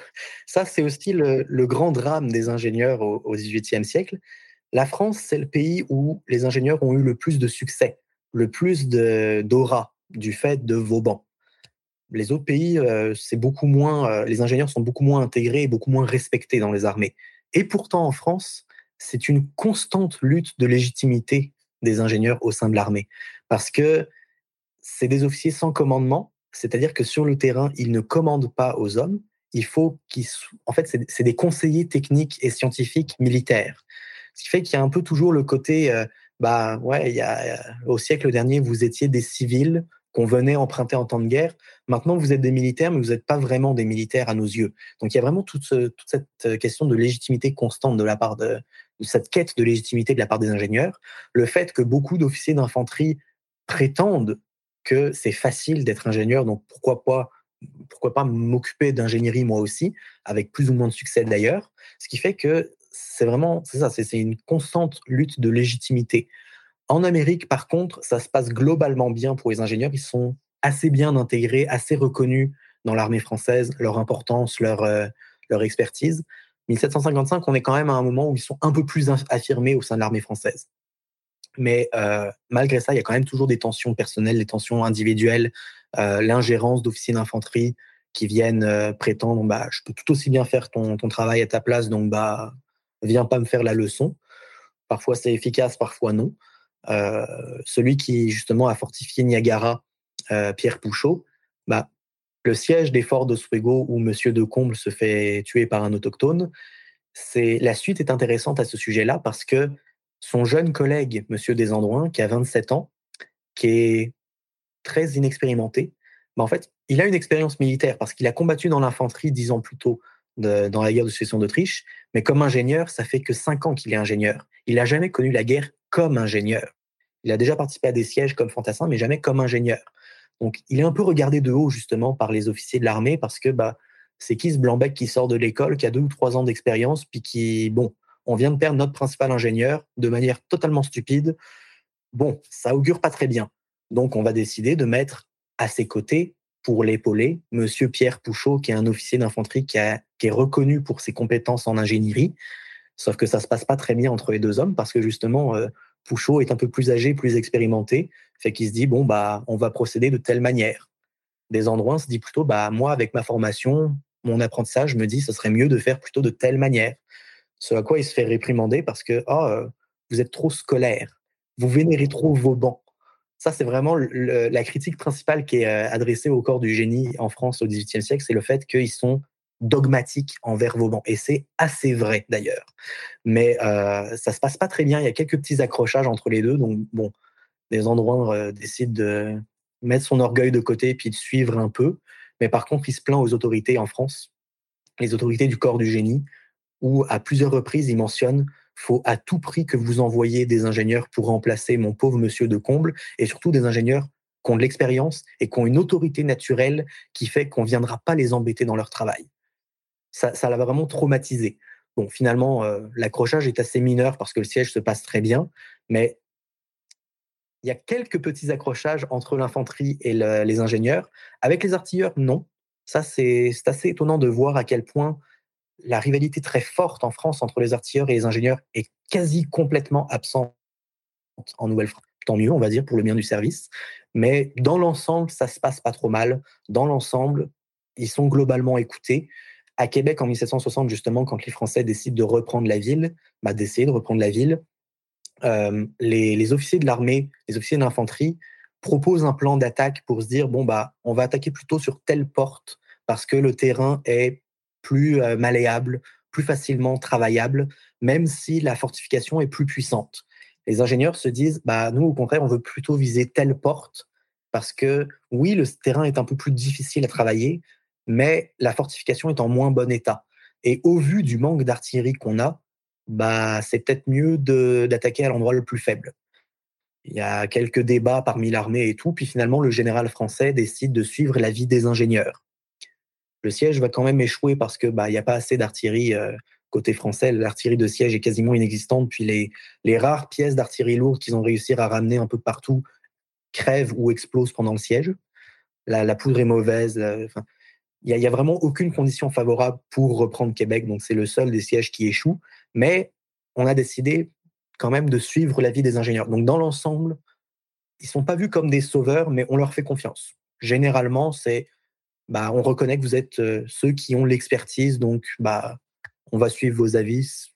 Ça, c'est aussi le, grand drame des ingénieurs au XVIIIe siècle. La France, c'est le pays où les ingénieurs ont eu le plus de succès, le plus d'aura du fait de Vauban. Les autres pays, euh, c'est beaucoup moins, euh, les ingénieurs sont beaucoup moins intégrés et beaucoup moins respectés dans les armées. Et pourtant, en France, c'est une constante lutte de légitimité des ingénieurs au sein de l'armée, parce que c'est des officiers sans commandement, c'est-à-dire que sur le terrain, ils ne commandent pas aux hommes, il faut qu'ils en fait c'est des conseillers techniques et scientifiques militaires. Ce qui fait qu'il y a un peu toujours le côté euh, bah ouais, il y a, au siècle dernier vous étiez des civils qu'on venait emprunter en temps de guerre. Maintenant, vous êtes des militaires, mais vous n'êtes pas vraiment des militaires à nos yeux. Donc, il y a vraiment toute, cette euh, question de légitimité constante de la part de, cette quête de légitimité de la part des ingénieurs. Le fait que beaucoup d'officiers d'infanterie prétendent que c'est facile d'être ingénieur, donc pourquoi pas pourquoi pas m'occuper d'ingénierie moi aussi, avec plus ou moins de succès d'ailleurs. Ce qui fait que c'est vraiment, c'est ça, c'est une constante lutte de légitimité. En Amérique, par contre, ça se passe globalement bien pour les ingénieurs. Ils sont assez bien intégrés, assez reconnus dans l'armée française, leur importance, leur, euh, expertise. 1755, on est quand même à un moment où ils sont un peu plus affirmés au sein de l'armée française. Mais euh, malgré ça, il y a quand même toujours des tensions personnelles, des tensions individuelles, euh, l'ingérence d'officiers d'infanterie qui viennent prétendre bah, je peux tout aussi bien faire ton, ton, travail à ta place, donc bah, viens pas me faire la leçon. Parfois c'est efficace, parfois non. Euh, celui qui justement a fortifié Niagara, euh, Pierre Pouchot, bah, le siège des forts d'Oswego où Monsieur de Comble se fait tuer par un autochtone, c'est la suite est intéressante à ce sujet-là parce que son jeune collègue, Monsieur Desandrouins, qui a 27 ans, qui est très inexpérimenté, bah en fait, il a une expérience militaire parce qu'il a combattu dans l'infanterie dix ans plus tôt dans la guerre de succession d'Autriche, mais comme ingénieur, ça fait que cinq ans qu'il est ingénieur. Il n'a jamais connu la guerre comme ingénieur. Il a déjà participé à des sièges comme fantassin, mais jamais comme ingénieur. Donc, il est un peu regardé de haut, justement, par les officiers de l'armée, parce que bah, c'est qui ce blanc-bec qui sort de l'école, qui a deux ou trois ans d'expérience, puis qui, bon, on vient de perdre notre principal ingénieur de manière totalement stupide. Bon, ça augure pas très bien. Donc, on va décider de mettre à ses côtés, pour l'épauler, Monsieur Pierre Pouchot, qui est un officier d'infanterie qui, est reconnu pour ses compétences en ingénierie. Sauf que ça se passe pas très bien entre les deux hommes, parce que justement, euh, Pouchot est un peu plus âgé, plus expérimenté, fait qu'il se dit bon bah on va procéder de telle manière. Des endroits se dit plutôt bah moi avec ma formation, mon apprentissage je me dis ce serait mieux de faire plutôt de telle manière. Ce à quoi il se fait réprimander parce que oh, vous êtes trop scolaire, vous vénérez trop vos bancs. Ça c'est vraiment la critique principale qui est euh, adressée au corps du génie en France au XVIIIe siècle, c'est le fait qu'ils sont dogmatique envers Vauban. Et c'est assez vrai d'ailleurs. Mais euh, ça se passe pas très bien. Il y a quelques petits accrochages entre les deux. Donc, bon, des endroits euh, décident de mettre son orgueil de côté puis de suivre un peu. Mais par contre, il se plaint aux autorités en France, les autorités du corps du génie, où à plusieurs reprises, il mentionne faut à tout prix que vous envoyiez des ingénieurs pour remplacer mon pauvre monsieur de Comble, et surtout des ingénieurs qui ont de l'expérience et qui ont une autorité naturelle qui fait qu'on ne viendra pas les embêter dans leur travail ça, l'a vraiment traumatisé. Bon, finalement, euh, l'accrochage est assez mineur parce que le siège se passe très bien, mais il y a quelques petits accrochages entre l'infanterie et les ingénieurs. Avec les artilleurs, non. Ça, c'est assez étonnant de voir à quel point la rivalité très forte en France entre les artilleurs et les ingénieurs est quasi complètement absente en Nouvelle-France. Tant mieux, on va dire, pour le bien du service. Mais dans l'ensemble, ça se passe pas trop mal. Dans l'ensemble, ils sont globalement écoutés à Québec en 1760, justement, quand les Français décident de reprendre la ville, bah, d'essayer de reprendre la ville, euh, les, officiers de l'armée, les officiers d'infanterie proposent un plan d'attaque pour se dire bon bah on va attaquer plutôt sur telle porte parce que le terrain est plus euh, malléable, plus facilement travaillable, même si la fortification est plus puissante. Les ingénieurs se disent bah nous au contraire on veut plutôt viser telle porte parce que oui le terrain est un peu plus difficile à travailler, mais la fortification est en moins bon état. Et au vu du manque d'artillerie qu'on a, bah, c'est peut-être mieux d'attaquer à l'endroit le plus faible. Il y a quelques débats parmi l'armée et tout, puis finalement le général français décide de suivre l'avis des ingénieurs. Le siège va quand même échouer parce que bah il n'y a pas assez d'artillerie euh, côté français. L'artillerie de siège est quasiment inexistante, puis les, les rares pièces d'artillerie lourde qu'ils ont réussi à ramener un peu partout crèvent ou explosent pendant le siège. La, poudre est mauvaise. Il n'y a, vraiment aucune condition favorable pour reprendre Québec, donc c'est le seul des sièges qui échoue. Mais on a décidé quand même de suivre l'avis des ingénieurs. Donc dans l'ensemble, ils sont pas vus comme des sauveurs, mais on leur fait confiance. Généralement, c'est bah, on reconnaît que vous êtes euh, ceux qui ont l'expertise, donc bah, on va suivre vos avis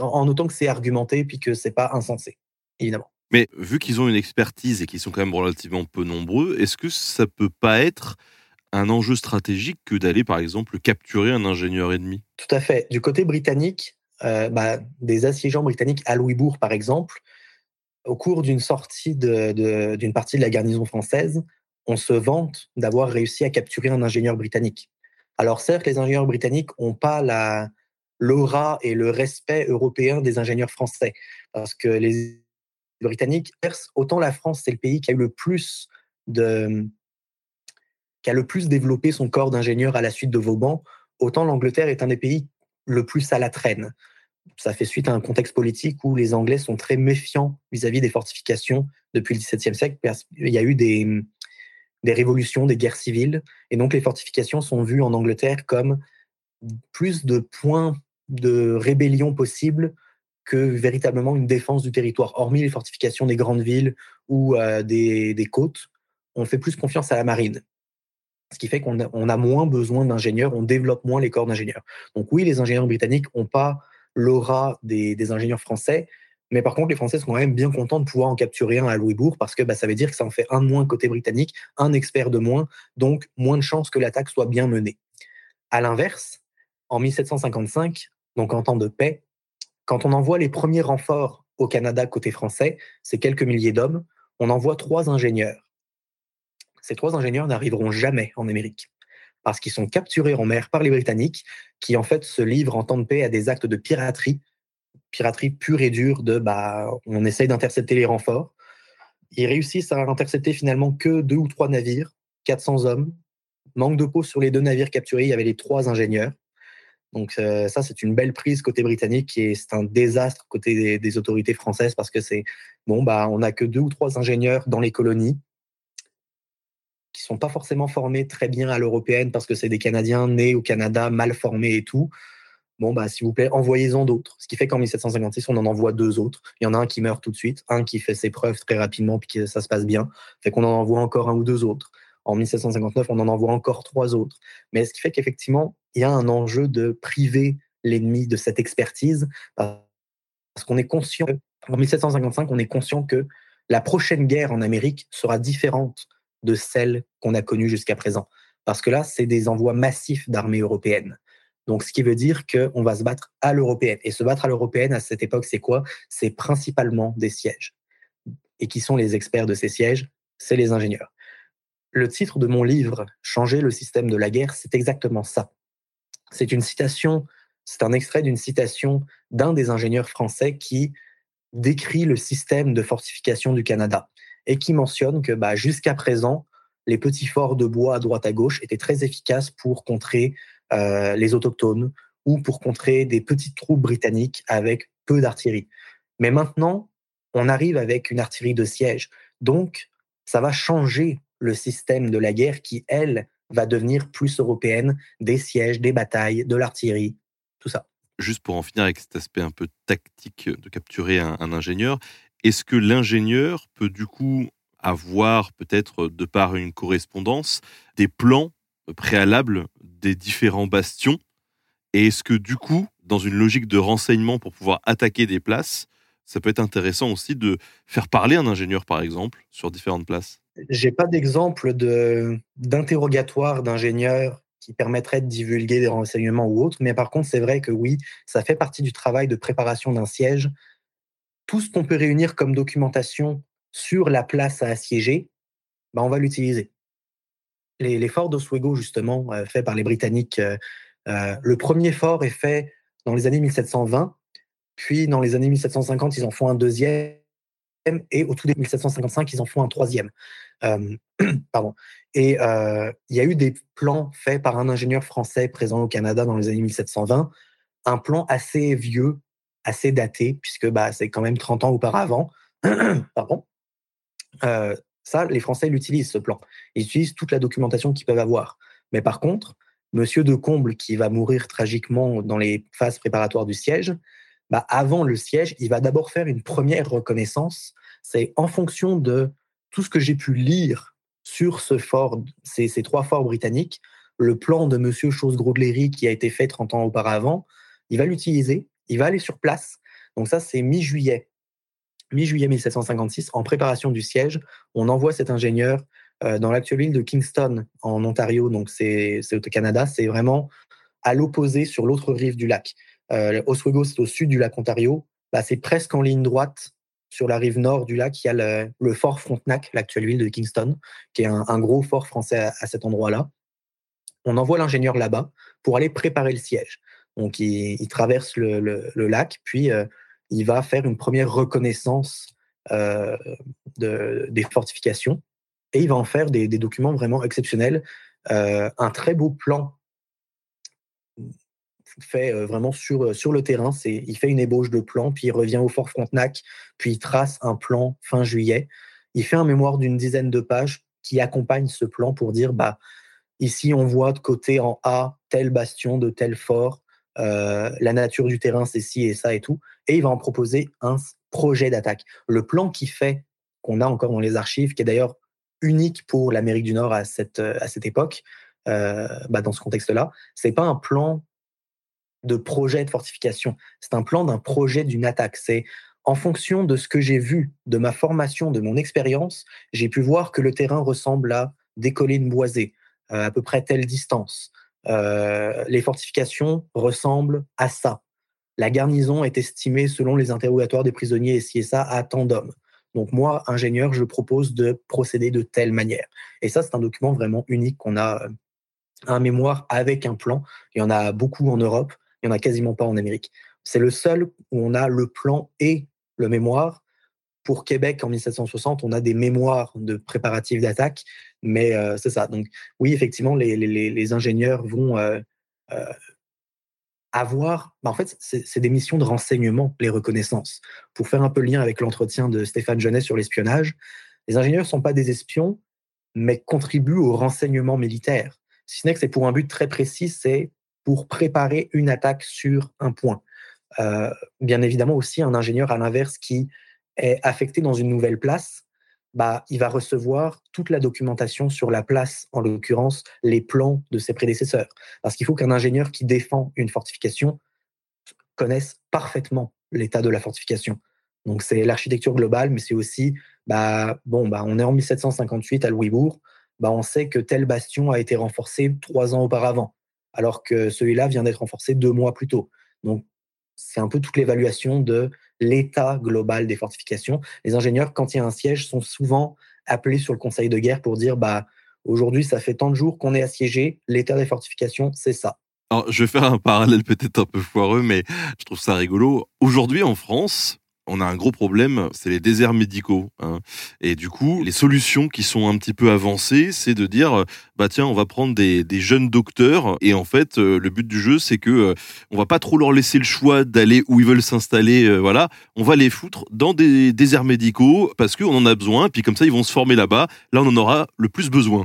en, autant que c'est argumenté puis que c'est pas insensé, évidemment.
Mais vu qu'ils ont une expertise et qu'ils sont quand même relativement peu nombreux, est-ce que ça peut pas être un enjeu stratégique que d'aller, par exemple, capturer un ingénieur ennemi?
Tout à fait. Du côté britannique, euh, bah, des assiégeants britanniques à Louisbourg, par exemple, au cours d'une sortie d'une partie de la garnison française, on se vante d'avoir réussi à capturer un ingénieur britannique. Alors certes, les ingénieurs britanniques n'ont pas la l'aura et le respect européen des ingénieurs français, parce que les Britanniques, autant la France, c'est le pays qui a eu le plus de qui a le plus développé son corps d'ingénieurs à la suite de Vauban, autant l'Angleterre est un des pays le plus à la traîne. Ça fait suite à un contexte politique où les Anglais sont très méfiants vis-à-vis des fortifications depuis le XVIIe siècle. Il y a eu des, des révolutions, des guerres civiles, et donc les fortifications sont vues en Angleterre comme plus de points de rébellion possibles que véritablement une défense du territoire. Hormis les fortifications des grandes villes ou euh, des, côtes, on fait plus confiance à la marine. Ce qui fait qu'on a, moins besoin d'ingénieurs, on développe moins les corps d'ingénieurs. Donc oui, les ingénieurs britanniques n'ont pas l'aura des, ingénieurs français, mais par contre, les Français sont quand même bien contents de pouvoir en capturer un à Louisbourg parce que bah, ça veut dire que ça en fait un de moins côté britannique, un expert de moins, donc moins de chances que l'attaque soit bien menée. À l'inverse, en 1755, donc en temps de paix, quand on envoie les premiers renforts au Canada côté français, c'est quelques milliers d'hommes, on envoie trois ingénieurs. Ces trois ingénieurs n'arriveront jamais en Amérique parce qu'ils sont capturés en mer par les Britanniques, qui en fait se livrent en temps de paix à des actes de piraterie, piraterie pure et dure de bah on essaye d'intercepter les renforts. Ils réussissent à intercepter finalement que deux ou trois navires, 400 hommes. Manque de peau sur les deux navires capturés, il y avait les trois ingénieurs. Donc euh, ça, c'est une belle prise côté britannique et c'est un désastre côté des, autorités françaises parce que c'est bon, bah on n'a que deux ou trois ingénieurs dans les colonies qui sont pas forcément formés très bien à l'européenne parce que c'est des Canadiens nés au Canada, mal formés et tout. Bon, bah, s'il vous plaît, envoyez-en d'autres. Ce qui fait qu'en 1756, on en envoie deux autres. Il y en a un qui meurt tout de suite, un qui fait ses preuves très rapidement, puis que ça se passe bien. Fait qu'on en envoie encore un ou deux autres. En 1759, on en envoie encore trois autres. Mais ce qui fait qu'effectivement, il y a un enjeu de priver l'ennemi de cette expertise parce qu'on est conscient, en 1755, on est conscient que la prochaine guerre en Amérique sera différente de celle qu'on a connue jusqu'à présent. Parce que là, c'est des envois massifs d'armées européennes. Donc, ce qui veut dire qu'on va se battre à l'européenne. Et se battre à l'européenne, à cette époque, c'est quoi? C'est principalement des sièges. Et qui sont les experts de ces sièges? C'est les ingénieurs. Le titre de mon livre, Changer le système de la guerre, c'est exactement ça. C'est une citation, c'est un extrait d'une citation d'un des ingénieurs français qui décrit le système de fortification du Canada et qui mentionne que bah, jusqu'à présent, les petits forts de bois à droite à gauche étaient très efficaces pour contrer euh, les autochtones ou pour contrer des petites troupes britanniques avec peu d'artillerie. Mais maintenant, on arrive avec une artillerie de siège. Donc, ça va changer le système de la guerre qui, elle, va devenir plus européenne, des sièges, des batailles, de l'artillerie, tout ça.
Juste pour en finir avec cet aspect un peu tactique de capturer un, ingénieur, est-ce que l'ingénieur peut du coup avoir peut-être de par une correspondance des plans préalables des différents bastions Et est-ce que du coup, dans une logique de renseignement pour pouvoir attaquer des places, ça peut être intéressant aussi de faire parler un ingénieur, par exemple, sur différentes places?
J'ai pas d'exemple de, d'interrogatoire d'ingénieurs qui permettrait de divulguer des renseignements ou autres, mais par contre, c'est vrai que oui, ça fait partie du travail de préparation d'un siège. Tout ce qu'on peut réunir comme documentation sur la place à assiéger, ben, on va l'utiliser. Les, forts d'Oswego, justement, euh, faits par les Britanniques, euh, euh, le premier fort est fait dans les années 1720, puis dans les années 1750, ils en font un deuxième, et au tout début 1755, ils en font un troisième. (clears throat) pardon. Et il y a eu des plans faits par un ingénieur français présent au Canada dans les années 1720, un plan assez vieux, assez daté, puisque bah, c'est quand même 30 ans auparavant. (clears throat) pardon. Ça, les Français l'utilisent, ce plan. Ils utilisent toute la documentation qu'ils peuvent avoir. Mais par contre, Monsieur de Comble, qui va mourir tragiquement dans les phases préparatoires du siège, bah, avant le siège, il va d'abord faire une première reconnaissance. C'est en fonction de tout ce que j'ai pu lire sur ce fort, ces, trois forts britanniques, le plan de Monsieur Chose-Grodlery qui a été fait 30 ans auparavant, il va l'utiliser, il va aller sur place. Donc ça, c'est mi-juillet. Mi-juillet 1756, en préparation du siège, on envoie cet ingénieur dans l'actuelle ville de Kingston, en Ontario, donc c'est au Canada, c'est vraiment à l'opposé sur l'autre rive du lac. Oswego, c'est au sud du lac Ontario. Bah, c'est presque en ligne droite sur la rive nord du lac, il y a le, fort Frontenac, l'actuelle ville de Kingston, qui est un, gros fort français à, cet endroit-là. On envoie l'ingénieur là-bas pour aller préparer le siège. Donc, il, traverse le, lac, puis euh, il va faire une première reconnaissance euh, de, des fortifications et il va en faire des, documents vraiment exceptionnels. Euh, un très beau plan fait vraiment sur, le terrain. Il fait une ébauche de plan, puis il revient au Fort Frontenac, puis il trace un plan fin juillet. Il fait un mémoire d'une dizaine de pages qui accompagne ce plan pour dire bah, ici, on voit de côté en A tel bastion de tel fort, la nature du terrain, c'est ci et ça et tout. Et il va en proposer un projet d'attaque. Le plan qu'il fait, qu'on a encore dans les archives, qui est d'ailleurs unique pour l'Amérique du Nord à cette, époque, bah, dans ce contexte-là, c'est pas un plan de projet de fortification. C'est un plan d'un projet d'une attaque. C'est en fonction de ce que j'ai vu, de ma formation, de mon expérience, j'ai pu voir que le terrain ressemble à des collines boisées, euh, à peu près telle distance. Euh, les fortifications ressemblent à ça. La garnison est estimée selon les interrogatoires des prisonniers et ça à tant d'hommes. Donc moi, ingénieur, je propose de procéder de telle manière. Et ça, c'est un document vraiment unique qu'on a, euh, un mémoire avec un plan. Il y en a beaucoup en Europe. Il n'y en a quasiment pas en Amérique. C'est le seul où on a le plan et le mémoire. Pour Québec, en 1760, on a des mémoires de préparatifs d'attaque, mais euh, c'est ça. Donc, oui, effectivement, les, ingénieurs vont euh, avoir. Bah, en fait, c'est des missions de renseignement, les reconnaissances. Pour faire un peu le lien avec l'entretien de Stéphane Genet sur l'espionnage, les ingénieurs ne sont pas des espions, mais contribuent au renseignement militaire. Si ce n'est que c'est pour un but très précis, c'est pour préparer une attaque sur un point. Euh, bien évidemment aussi, un ingénieur à l'inverse qui est affecté dans une nouvelle place, bah, il va recevoir toute la documentation sur la place, en l'occurrence les plans de ses prédécesseurs. Parce qu'il faut qu'un ingénieur qui défend une fortification connaisse parfaitement l'état de la fortification. Donc c'est l'architecture globale, mais c'est aussi, bah, bon, bah, on est en 1758 à Louisbourg, on sait que tel bastion a été renforcé trois ans auparavant alors que celui-là vient d'être renforcé deux mois plus tôt. Donc, c'est un peu toute l'évaluation de l'état global des fortifications. Les ingénieurs, quand il y a un siège, sont souvent appelés sur le conseil de guerre pour dire bah, aujourd'hui, ça fait tant de jours qu'on est assiégé, l'état des fortifications, c'est ça.
Alors, je vais faire un parallèle peut-être un peu foireux, mais je trouve ça rigolo. Aujourd'hui, en France, on a un gros problème, c'est les déserts médicaux. Hein. Et du coup, les solutions qui sont un petit peu avancées, c'est de dire, euh, bah tiens, on va prendre des, jeunes docteurs. Et en fait, euh, le but du jeu, c'est que euh, on va pas trop leur laisser le choix d'aller où ils veulent s'installer. voilà, on va les foutre dans des déserts médicaux parce qu'on en a besoin. Puis comme ça, ils vont se former là-bas. Là, on en aura le plus besoin.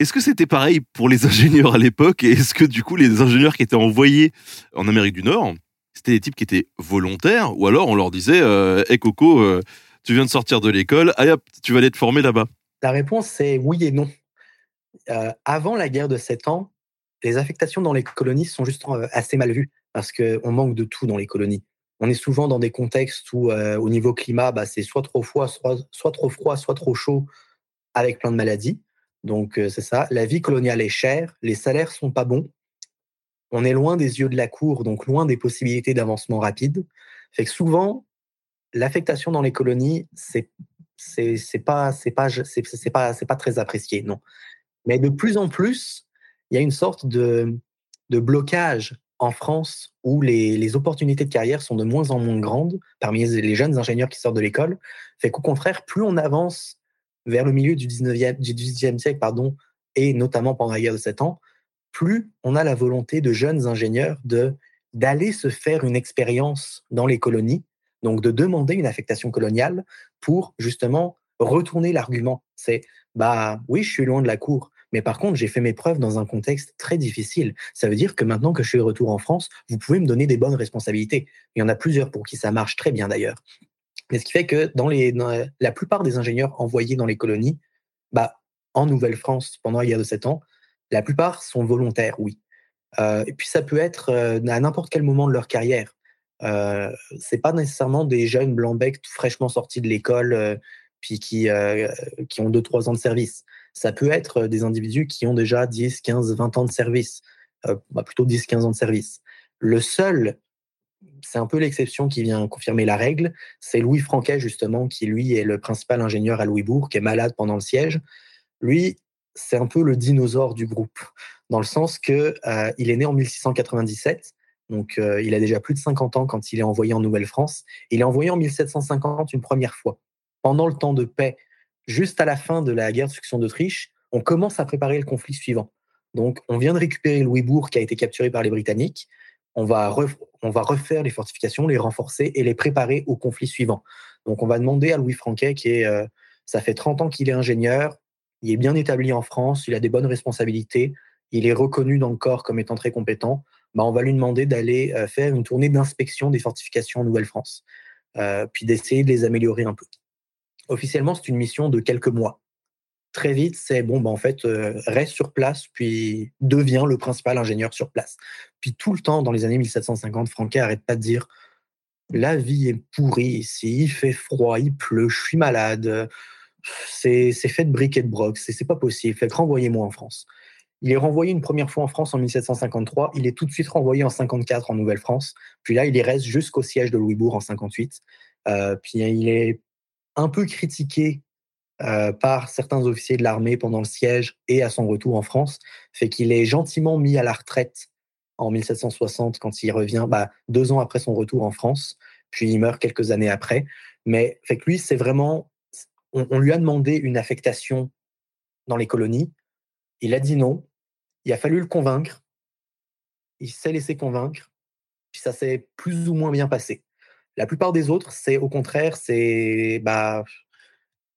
Est-ce que c'était pareil pour les ingénieurs à l'époque Et est-ce que du coup, les ingénieurs qui étaient envoyés en Amérique du Nord, c'était des types qui étaient volontaires, ou alors on leur disait euh, Coco, euh, tu viens de sortir de l'école, allez hop, tu vas aller te former là-bas
La réponse c'est oui et non. Euh, avant la guerre de 7 ans, les affectations dans les colonies sont juste assez mal vues parce qu'on manque de tout dans les colonies. On est souvent dans des contextes où, au niveau climat, bah, c'est soit trop froid, soit, soit trop froid, soit trop chaud, avec plein de maladies. Donc, c'est ça. La vie coloniale est chère, les salaires sont pas bons on est loin des yeux de la cour, donc loin des possibilités d'avancement rapide. Fait que souvent, l'affectation dans les colonies, c'est c'est pas c'est pas c'est pas c'est pas très apprécié, non. Mais de plus en plus, il y a une sorte de de blocage en France où les, les, opportunités de carrière sont de moins en moins grandes parmi les jeunes ingénieurs qui sortent de l'école. Fait qu'au contraire, plus on avance vers le milieu du 19e, du 18e siècle, pardon, et notamment pendant la guerre de 7 ans, plus on a la volonté de jeunes ingénieurs de d'aller se faire une expérience dans les colonies, donc de demander une affectation coloniale pour justement retourner l'argument. C'est bah oui, je suis loin de la cour, mais par contre, j'ai fait mes preuves dans un contexte très difficile. Ça veut dire que maintenant que je suis de retour en France, vous pouvez me donner des bonnes responsabilités. Il y en a plusieurs pour qui ça marche très bien d'ailleurs. Mais ce qui fait que dans, les, la plupart des ingénieurs envoyés dans les colonies, bah, en Nouvelle-France pendant il y a de 7 ans, la plupart sont volontaires, oui. Et puis ça peut être à n'importe quel moment de leur carrière. Euh, c'est pas nécessairement des jeunes blancs-becs fraîchement sortis de l'école puis qui, qui ont 2-3 ans de service. Ça peut être des individus qui ont déjà 10, 15, 20 ans de service, bah, plutôt 10, 15 ans de service. Le seul c'est un peu l'exception qui vient confirmer la règle. C'est Louis Franquet, justement, qui lui est le principal ingénieur à Louisbourg, qui est malade pendant le siège. Lui, c'est un peu le dinosaure du groupe, dans le sens que euh, il est né en 1697, donc euh, il a déjà plus de 50 ans quand il est envoyé en Nouvelle-France. Il est envoyé en 1750 une première fois. Pendant le temps de paix, juste à la fin de la guerre de succession d'Autriche, on commence à préparer le conflit suivant. Donc, on vient de récupérer Louisbourg qui a été capturé par les Britanniques on va, refaire les fortifications, les renforcer et les préparer au conflit suivant. Donc, on va demander à Louis Franquet, qui est, euh, ça fait 30 ans qu'il est ingénieur, il est bien établi en France, il a des bonnes responsabilités, il est reconnu dans le corps comme étant très compétent. Bah, on va lui demander d'aller euh, faire une tournée d'inspection des fortifications en Nouvelle-France, euh, puis d'essayer de les améliorer un peu. Officiellement, c'est une mission de quelques mois très vite, c'est bon, ben, en fait, euh, reste sur place, puis devient le principal ingénieur sur place. Puis tout le temps, dans les années 1750, Franquet arrête pas de dire la vie est pourrie ici, il fait froid, il pleut, je suis malade, c'est fait de briques et de broc, c'est pas possible, fait renvoyez-moi en France. Il est renvoyé une première fois en France en 1753, il est tout de suite renvoyé en 54 en Nouvelle-France, puis là, il y reste jusqu'au siège de Louisbourg en 58. Euh, puis il est un peu critiqué euh, par certains officiers de l'armée pendant le siège et à son retour en France, fait qu'il est gentiment mis à la retraite en 1760 quand il revient, bah, deux ans après son retour en France, puis il meurt quelques années après. Mais fait que lui, c'est vraiment, on, lui a demandé une affectation dans les colonies, il a dit non, il a fallu le convaincre, il s'est laissé convaincre, puis ça s'est plus ou moins bien passé. La plupart des autres, c'est au contraire, c'est bah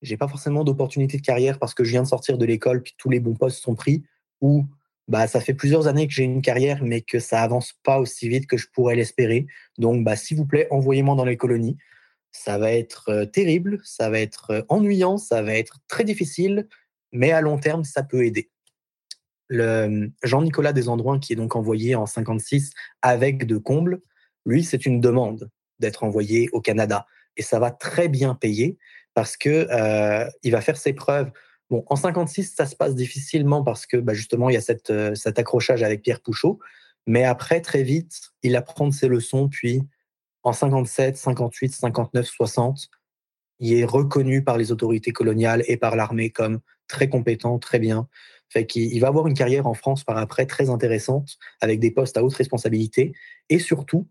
j'ai pas forcément d'opportunité de carrière parce que je viens de sortir de l'école puis tous les bons postes sont pris ou bah ça fait plusieurs années que j'ai une carrière mais que ça avance pas aussi vite que je pourrais l'espérer. Donc bah s'il vous plaît, envoyez-moi dans les colonies. Ça va être terrible, ça va être ennuyant, ça va être très difficile, mais à long terme, ça peut aider. Le Jean-Nicolas Desandroins, qui est donc envoyé en 56 avec de combles, lui, c'est une demande d'être envoyé au Canada. Et ça va très bien payer parce que il va faire ses preuves. Bon, en 56, ça se passe difficilement parce que bah, justement, il y a cet accrochage avec Pierre Pouchot. Mais après, très vite, il apprend de ses leçons. Puis, en 57, 58, 59, 60, il est reconnu par les autorités coloniales et par l'armée comme très compétent, très bien. Fait qu'il va avoir une carrière en France par après très intéressante, avec des postes à haute responsabilité. Et surtout,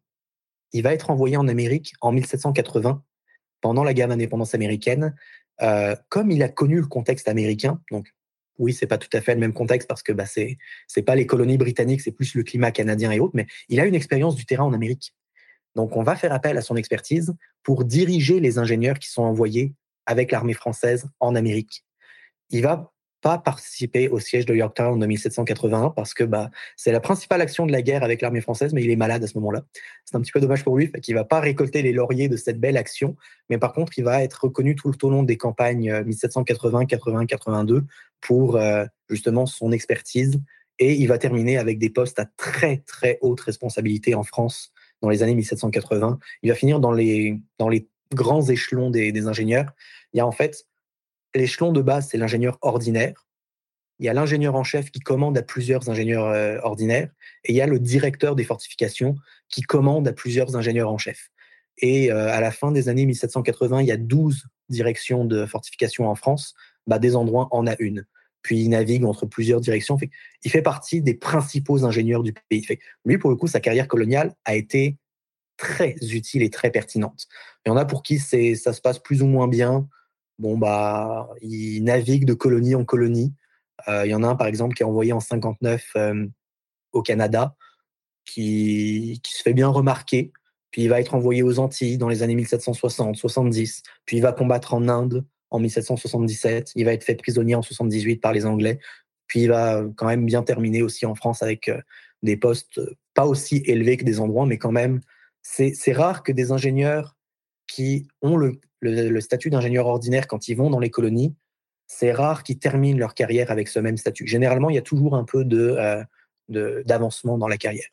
il va être envoyé en Amérique en 1780 pendant la guerre d'indépendance américaine, euh, comme il a connu le contexte américain, donc oui, c'est pas tout à fait le même contexte parce que bah, c'est pas les colonies britanniques, c'est plus le climat canadien et autres, mais il a une expérience du terrain en Amérique. Donc on va faire appel à son expertise pour diriger les ingénieurs qui sont envoyés avec l'armée française en Amérique. Il va pas participer au siège de Yorktown en 1781 parce que bah, c'est la principale action de la guerre avec l'armée française, mais il est malade à ce moment-là. C'est un petit peu dommage pour lui, qu'il va pas récolter les lauriers de cette belle action, mais par contre, il va être reconnu tout le long des campagnes 1780, 80, 82 pour euh, justement son expertise et il va terminer avec des postes à très très haute responsabilité en France dans les années 1780. Il va finir dans les, grands échelons des, des ingénieurs. Il y a en fait l'échelon de base, c'est l'ingénieur ordinaire. Il y a l'ingénieur en chef qui commande à plusieurs ingénieurs euh, ordinaires. Et il y a le directeur des fortifications qui commande à plusieurs ingénieurs en chef. Et euh, à la fin des années 1780, il y a 12 directions de fortification en France. Bah, des endroits en a une. Puis il navigue entre plusieurs directions. il fait partie des principaux ingénieurs du pays. lui, pour le coup, sa carrière coloniale a été très utile et très pertinente. Il y en a pour qui ça se passe plus ou moins bien bon, bah, il navigue de colonie en colonie. Euh, il y en a un, par exemple, qui est envoyé en 59 euh, au Canada, qui, qui, se fait bien remarquer. Puis il va être envoyé aux Antilles dans les années 1760, 70. Puis il va combattre en Inde en 1777. Il va être fait prisonnier en 78 par les Anglais. Puis il va quand même bien terminer aussi en France avec euh, des postes pas aussi élevés que des endroits, mais quand même, c'est rare que des ingénieurs qui ont le, statut d'ingénieur ordinaire quand ils vont dans les colonies, c'est rare qu'ils terminent leur carrière avec ce même statut. Généralement, il y a toujours un peu de, euh, d'avancement dans la carrière.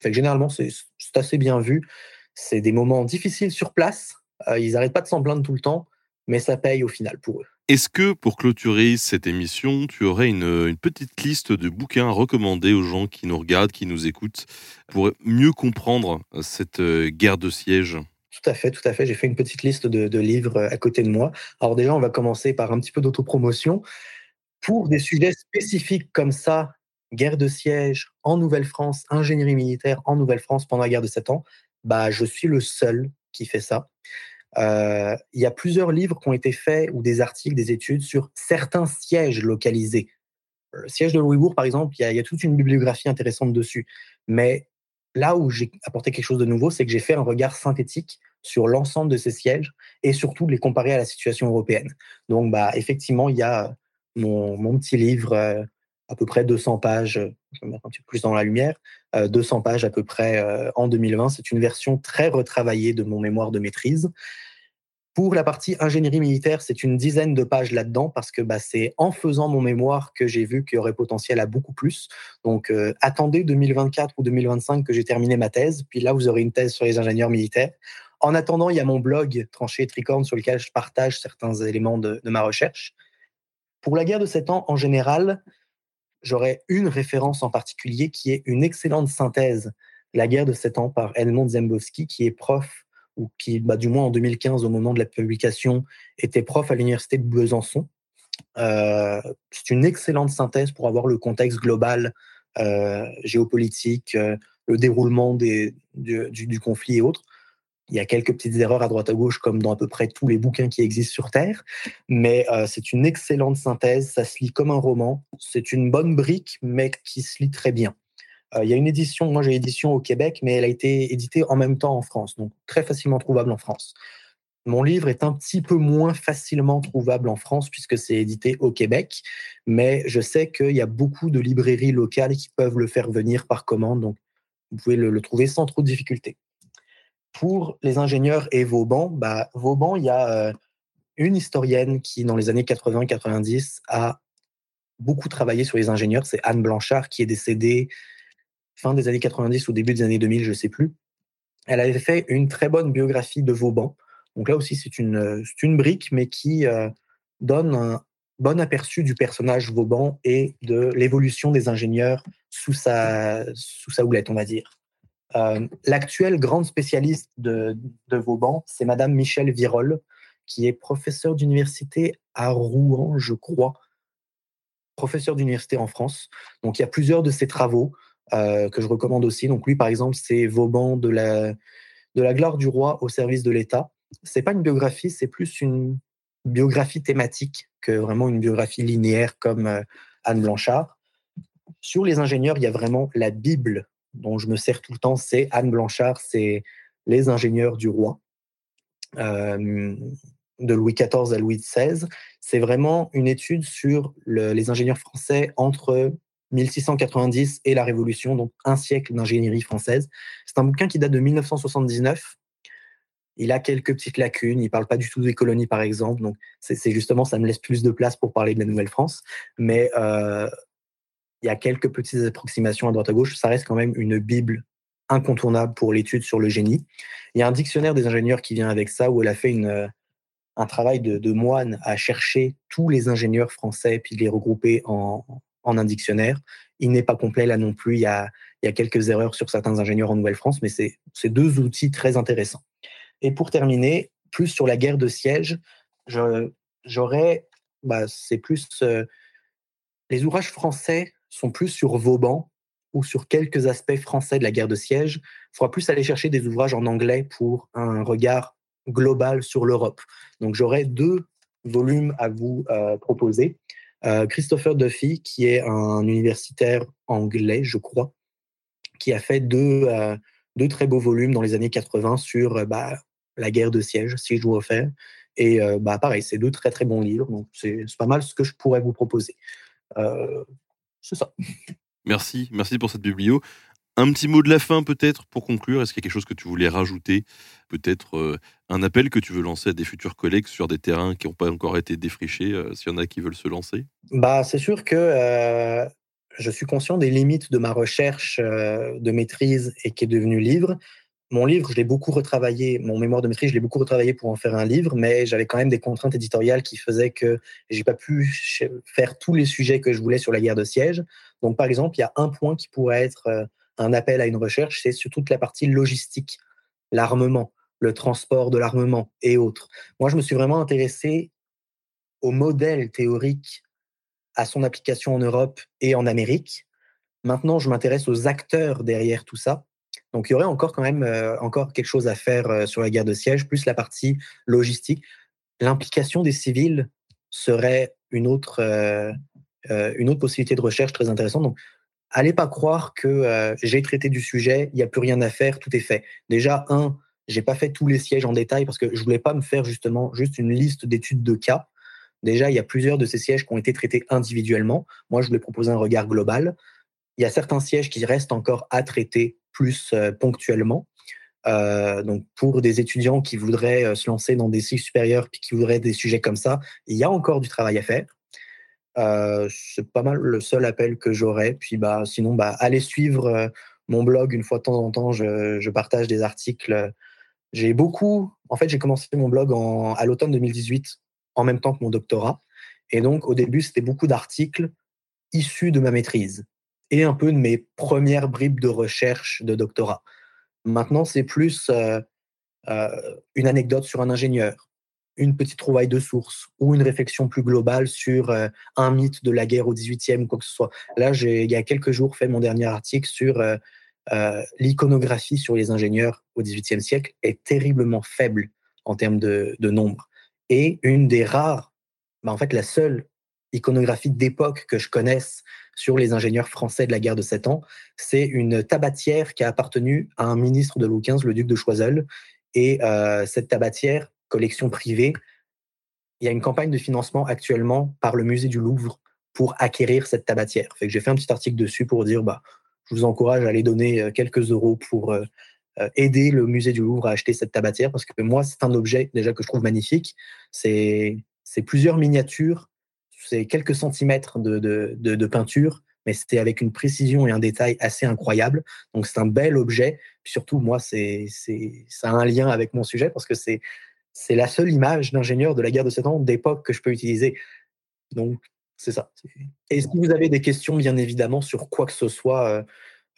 Fait généralement, c'est, assez bien vu. C'est des moments difficiles sur place. Euh, ils n'arrêtent pas de s'en plaindre tout le temps, mais ça paye au final pour eux.
Est-ce que pour clôturer cette émission, tu aurais une, une, petite liste de bouquins à recommander aux gens qui nous regardent, qui nous écoutent, pour mieux comprendre cette guerre de siège
tout à fait, tout à fait. J'ai fait une petite liste de, de, livres à côté de moi. Alors déjà, on va commencer par un petit peu d'autopromotion. Pour des sujets spécifiques comme ça, guerre de siège en Nouvelle-France, ingénierie militaire en Nouvelle-France pendant la guerre de Sept ans, bah, je suis le seul qui fait ça. Euh, il y a plusieurs livres qui ont été faits ou des articles, des études sur certains sièges localisés. Le siège de Louisbourg, par exemple, il y, a, toute une bibliographie intéressante dessus. Mais là où j'ai apporté quelque chose de nouveau, c'est que j'ai fait un regard synthétique sur l'ensemble de ces sièges et surtout les comparer à la situation européenne. Donc, bah, effectivement, il y a mon, mon petit livre, euh, à peu près 200 pages, je vais mettre un petit peu plus dans la lumière, 200 pages à peu près en 2020. C'est une version très retravaillée de mon mémoire de maîtrise. Pour la partie ingénierie militaire, c'est une dizaine de pages là-dedans parce que bah, c'est en faisant mon mémoire que j'ai vu qu'il y aurait potentiel à beaucoup plus. Donc attendez 2024 ou 2025 que j'ai terminé ma thèse, puis là vous aurez une thèse sur les ingénieurs militaires. En attendant, il y a mon blog Tranché Tricorne sur lequel je partage certains éléments de, de ma recherche. Pour la guerre de 7 ans en général, j'aurais une référence en particulier qui est une excellente synthèse La guerre de 7 ans par Edmond Zembowski, qui est prof, ou qui, bah, du moins en 2015, au moment de la publication, était prof à l'université de Besançon. Euh, c'est une excellente synthèse pour avoir le contexte global euh, géopolitique, euh, le déroulement du, conflit et autres. Il y a quelques petites erreurs à droite à gauche, comme dans à peu près tous les bouquins qui existent sur Terre, mais euh, c'est une excellente synthèse. Ça se lit comme un roman. C'est une bonne brique, mais qui se lit très bien. Euh, il y a une édition, moi j'ai l'édition au Québec, mais elle a été éditée en même temps en France, donc très facilement trouvable en France. Mon livre est un petit peu moins facilement trouvable en France puisque c'est édité au Québec, mais je sais qu'il y a beaucoup de librairies locales qui peuvent le faire venir par commande, donc vous pouvez le, le trouver sans trop de difficultés pour les ingénieurs et Vauban, bah, Vauban, il y a euh, une historienne qui, dans les années 80-90, a beaucoup travaillé sur les ingénieurs. C'est Anne Blanchard, qui est décédée fin des années 90 ou début des années 2000, je ne sais plus. Elle avait fait une très bonne biographie de Vauban. Donc là aussi, c'est une, une brique, mais qui euh, donne un bon aperçu du personnage Vauban et de l'évolution des ingénieurs sous sa, sous sa houlette, on va dire. Euh, l'actuelle grande spécialiste de, Vauban, c'est Madame Michel Virol, qui est professeure d'université à Rouen, je crois, professeur d'université en France. Donc il y a plusieurs de ses travaux euh, que je recommande aussi. Donc lui, par exemple, c'est Vauban de la, de la gloire du roi au service de l'État. C'est pas une biographie, c'est plus une biographie thématique que vraiment une biographie linéaire comme euh, Anne Blanchard. Sur les ingénieurs, il y a vraiment la Bible dont je me sers tout le temps, c'est Anne Blanchard, c'est Les ingénieurs du roi, euh, de Louis XIV à Louis XVI. C'est vraiment une étude sur le, les ingénieurs français entre 1690 et la Révolution, donc un siècle d'ingénierie française. C'est un bouquin qui date de 1979. Il a quelques petites lacunes, il ne parle pas du tout des colonies, par exemple. Donc, c'est justement, ça me laisse plus de place pour parler de la Nouvelle-France. Mais euh, il y a quelques petites approximations à droite à gauche. Ça reste quand même une Bible incontournable pour l'étude sur le génie. Il y a un dictionnaire des ingénieurs qui vient avec ça, où elle a fait euh, un travail de, moine à chercher tous les ingénieurs français, puis les regrouper en, un dictionnaire. Il n'est pas complet là non plus. Il y, a, il y a quelques erreurs sur certains ingénieurs en Nouvelle-France, mais c'est deux outils très intéressants. Et pour terminer, plus sur la guerre de siège, j'aurais, bah, c'est plus euh, les ouvrages français sont plus sur Vauban ou sur quelques aspects français de la guerre de siège. Il faudra plus aller chercher des ouvrages en anglais pour un regard global sur l'Europe. Donc j'aurai deux volumes à vous euh, proposer. Euh, Christopher Duffy, qui est un universitaire anglais, je crois, qui a fait deux, euh, deux très beaux volumes dans les années 80 sur bah, la guerre de siège, si je dois faire. Et bah, pareil, c'est deux très très bons livres, donc c'est pas mal ce que je pourrais vous proposer. C'est ça.
Merci, merci pour cette biblio. Un petit mot de la fin peut-être pour conclure. Est-ce qu'il y a quelque chose que tu voulais rajouter? Peut-être euh, un appel que tu veux lancer à des futurs collègues sur des terrains qui n'ont pas encore été défrichés, euh, s'il y en a qui veulent se lancer?
Bah, C'est sûr que euh, je suis conscient des limites de ma recherche de maîtrise et qui est devenue livre. Mon livre, je l'ai beaucoup retravaillé, mon mémoire de maîtrise, je l'ai beaucoup retravaillé pour en faire un livre, mais j'avais quand même des contraintes éditoriales qui faisaient que j'ai pas pu faire tous les sujets que je voulais sur la guerre de siège. Donc, par exemple, il y a un point qui pourrait être euh, un appel à une recherche, c'est sur toute la partie logistique, l'armement, le transport de l'armement et autres. Moi, je me suis vraiment intéressé au modèle théorique, à son application en Europe et en Amérique. Maintenant, je m'intéresse aux acteurs derrière tout ça donc il y aurait encore quand même euh, encore quelque chose à faire euh, sur la guerre de siège, plus la partie logistique. L'implication des civils serait une autre, euh, une autre possibilité de recherche très intéressante. Donc, allez pas croire que j'ai traité du sujet, il n'y a plus rien à faire, tout est fait. Déjà, un, j'ai pas fait tous les sièges en détail parce que je voulais pas me faire justement juste une liste d'études de cas. Déjà, il y a plusieurs de ces sièges qui ont été traités individuellement. Moi, je voulais proposer un regard global. Il y a certains sièges qui restent encore à traiter plus euh, ponctuellement. Euh, donc pour des étudiants qui voudraient euh, se lancer dans des cycles supérieurs puis qui voudraient des sujets comme ça, il y a encore du travail à faire. c'est pas mal le seul appel que j'aurais. Puis bah sinon bah allez suivre mon blog une fois de temps en temps. Je, je partage des articles. J'ai beaucoup. En fait, j'ai commencé mon blog en, à l'automne 2018 en même temps que mon doctorat. Et donc au début, c'était beaucoup d'articles issus de ma maîtrise et un peu de mes premières bribes de recherche de doctorat. Maintenant, c'est plus euh, euh, une anecdote sur un ingénieur, une petite trouvaille de source ou une réflexion plus globale sur euh, un mythe de la guerre au 18e ou quoi que ce soit. Là, j'ai, il y a quelques jours, fait mon dernier article sur l'iconographie sur les ingénieurs au 18e siècle est terriblement faible en termes de, de nombre. Et une des rares, bah, en fait, la seule iconographie d'époque que je connaisse sur les ingénieurs français de la guerre de Sept Ans. C'est une tabatière qui a appartenu à un ministre de Louis XV, le duc de Choiseul. Et euh, cette tabatière, collection privée, il y a une campagne de financement actuellement par le musée du Louvre pour acquérir cette tabatière. Fait j'ai fait un petit article dessus pour dire, bah, je vous encourage à aller donner euh, quelques euros pour euh, aider le musée du Louvre à acheter cette tabatière parce que moi, c'est un objet déjà que je trouve magnifique. C'est plusieurs miniatures c'est quelques centimètres de, de, peinture, mais c'était avec une précision et un détail assez incroyable. Donc c'est un bel objet. surtout, moi, c'est, ça a un lien avec mon sujet parce que c'est, c'est la seule image d'ingénieur de la guerre de 7 ans d'époque que je peux utiliser. Donc c'est ça. Et si vous avez des questions, bien évidemment, sur quoi que ce soit, euh,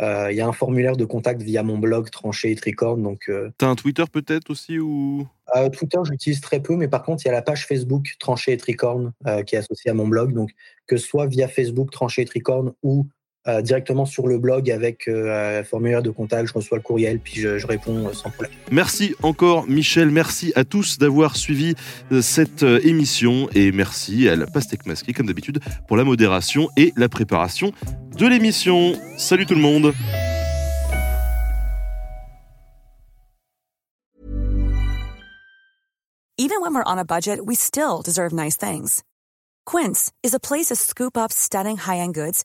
il y a un formulaire de contact via mon blog Tranché et Tricorne. Donc,
euh... T'as un Twitter peut-être aussi ou?
Euh, Twitter, j'utilise très peu, mais par contre, il y a la page Facebook Tranché et Tricorne euh, qui est associée à mon blog. Donc, que ce soit via Facebook Tranché et Tricorne ou euh, directement sur le blog avec euh, formulaire de contact, je reçois le courriel, puis je, je réponds sans problème.
Merci encore Michel, merci à tous d'avoir suivi cette émission et merci à la pastèque masquée comme d'habitude pour la modération et la préparation de l'émission. Salut tout le monde
Even when we're on a budget, we still deserve nice things. Quince is a place to scoop up stunning high-end goods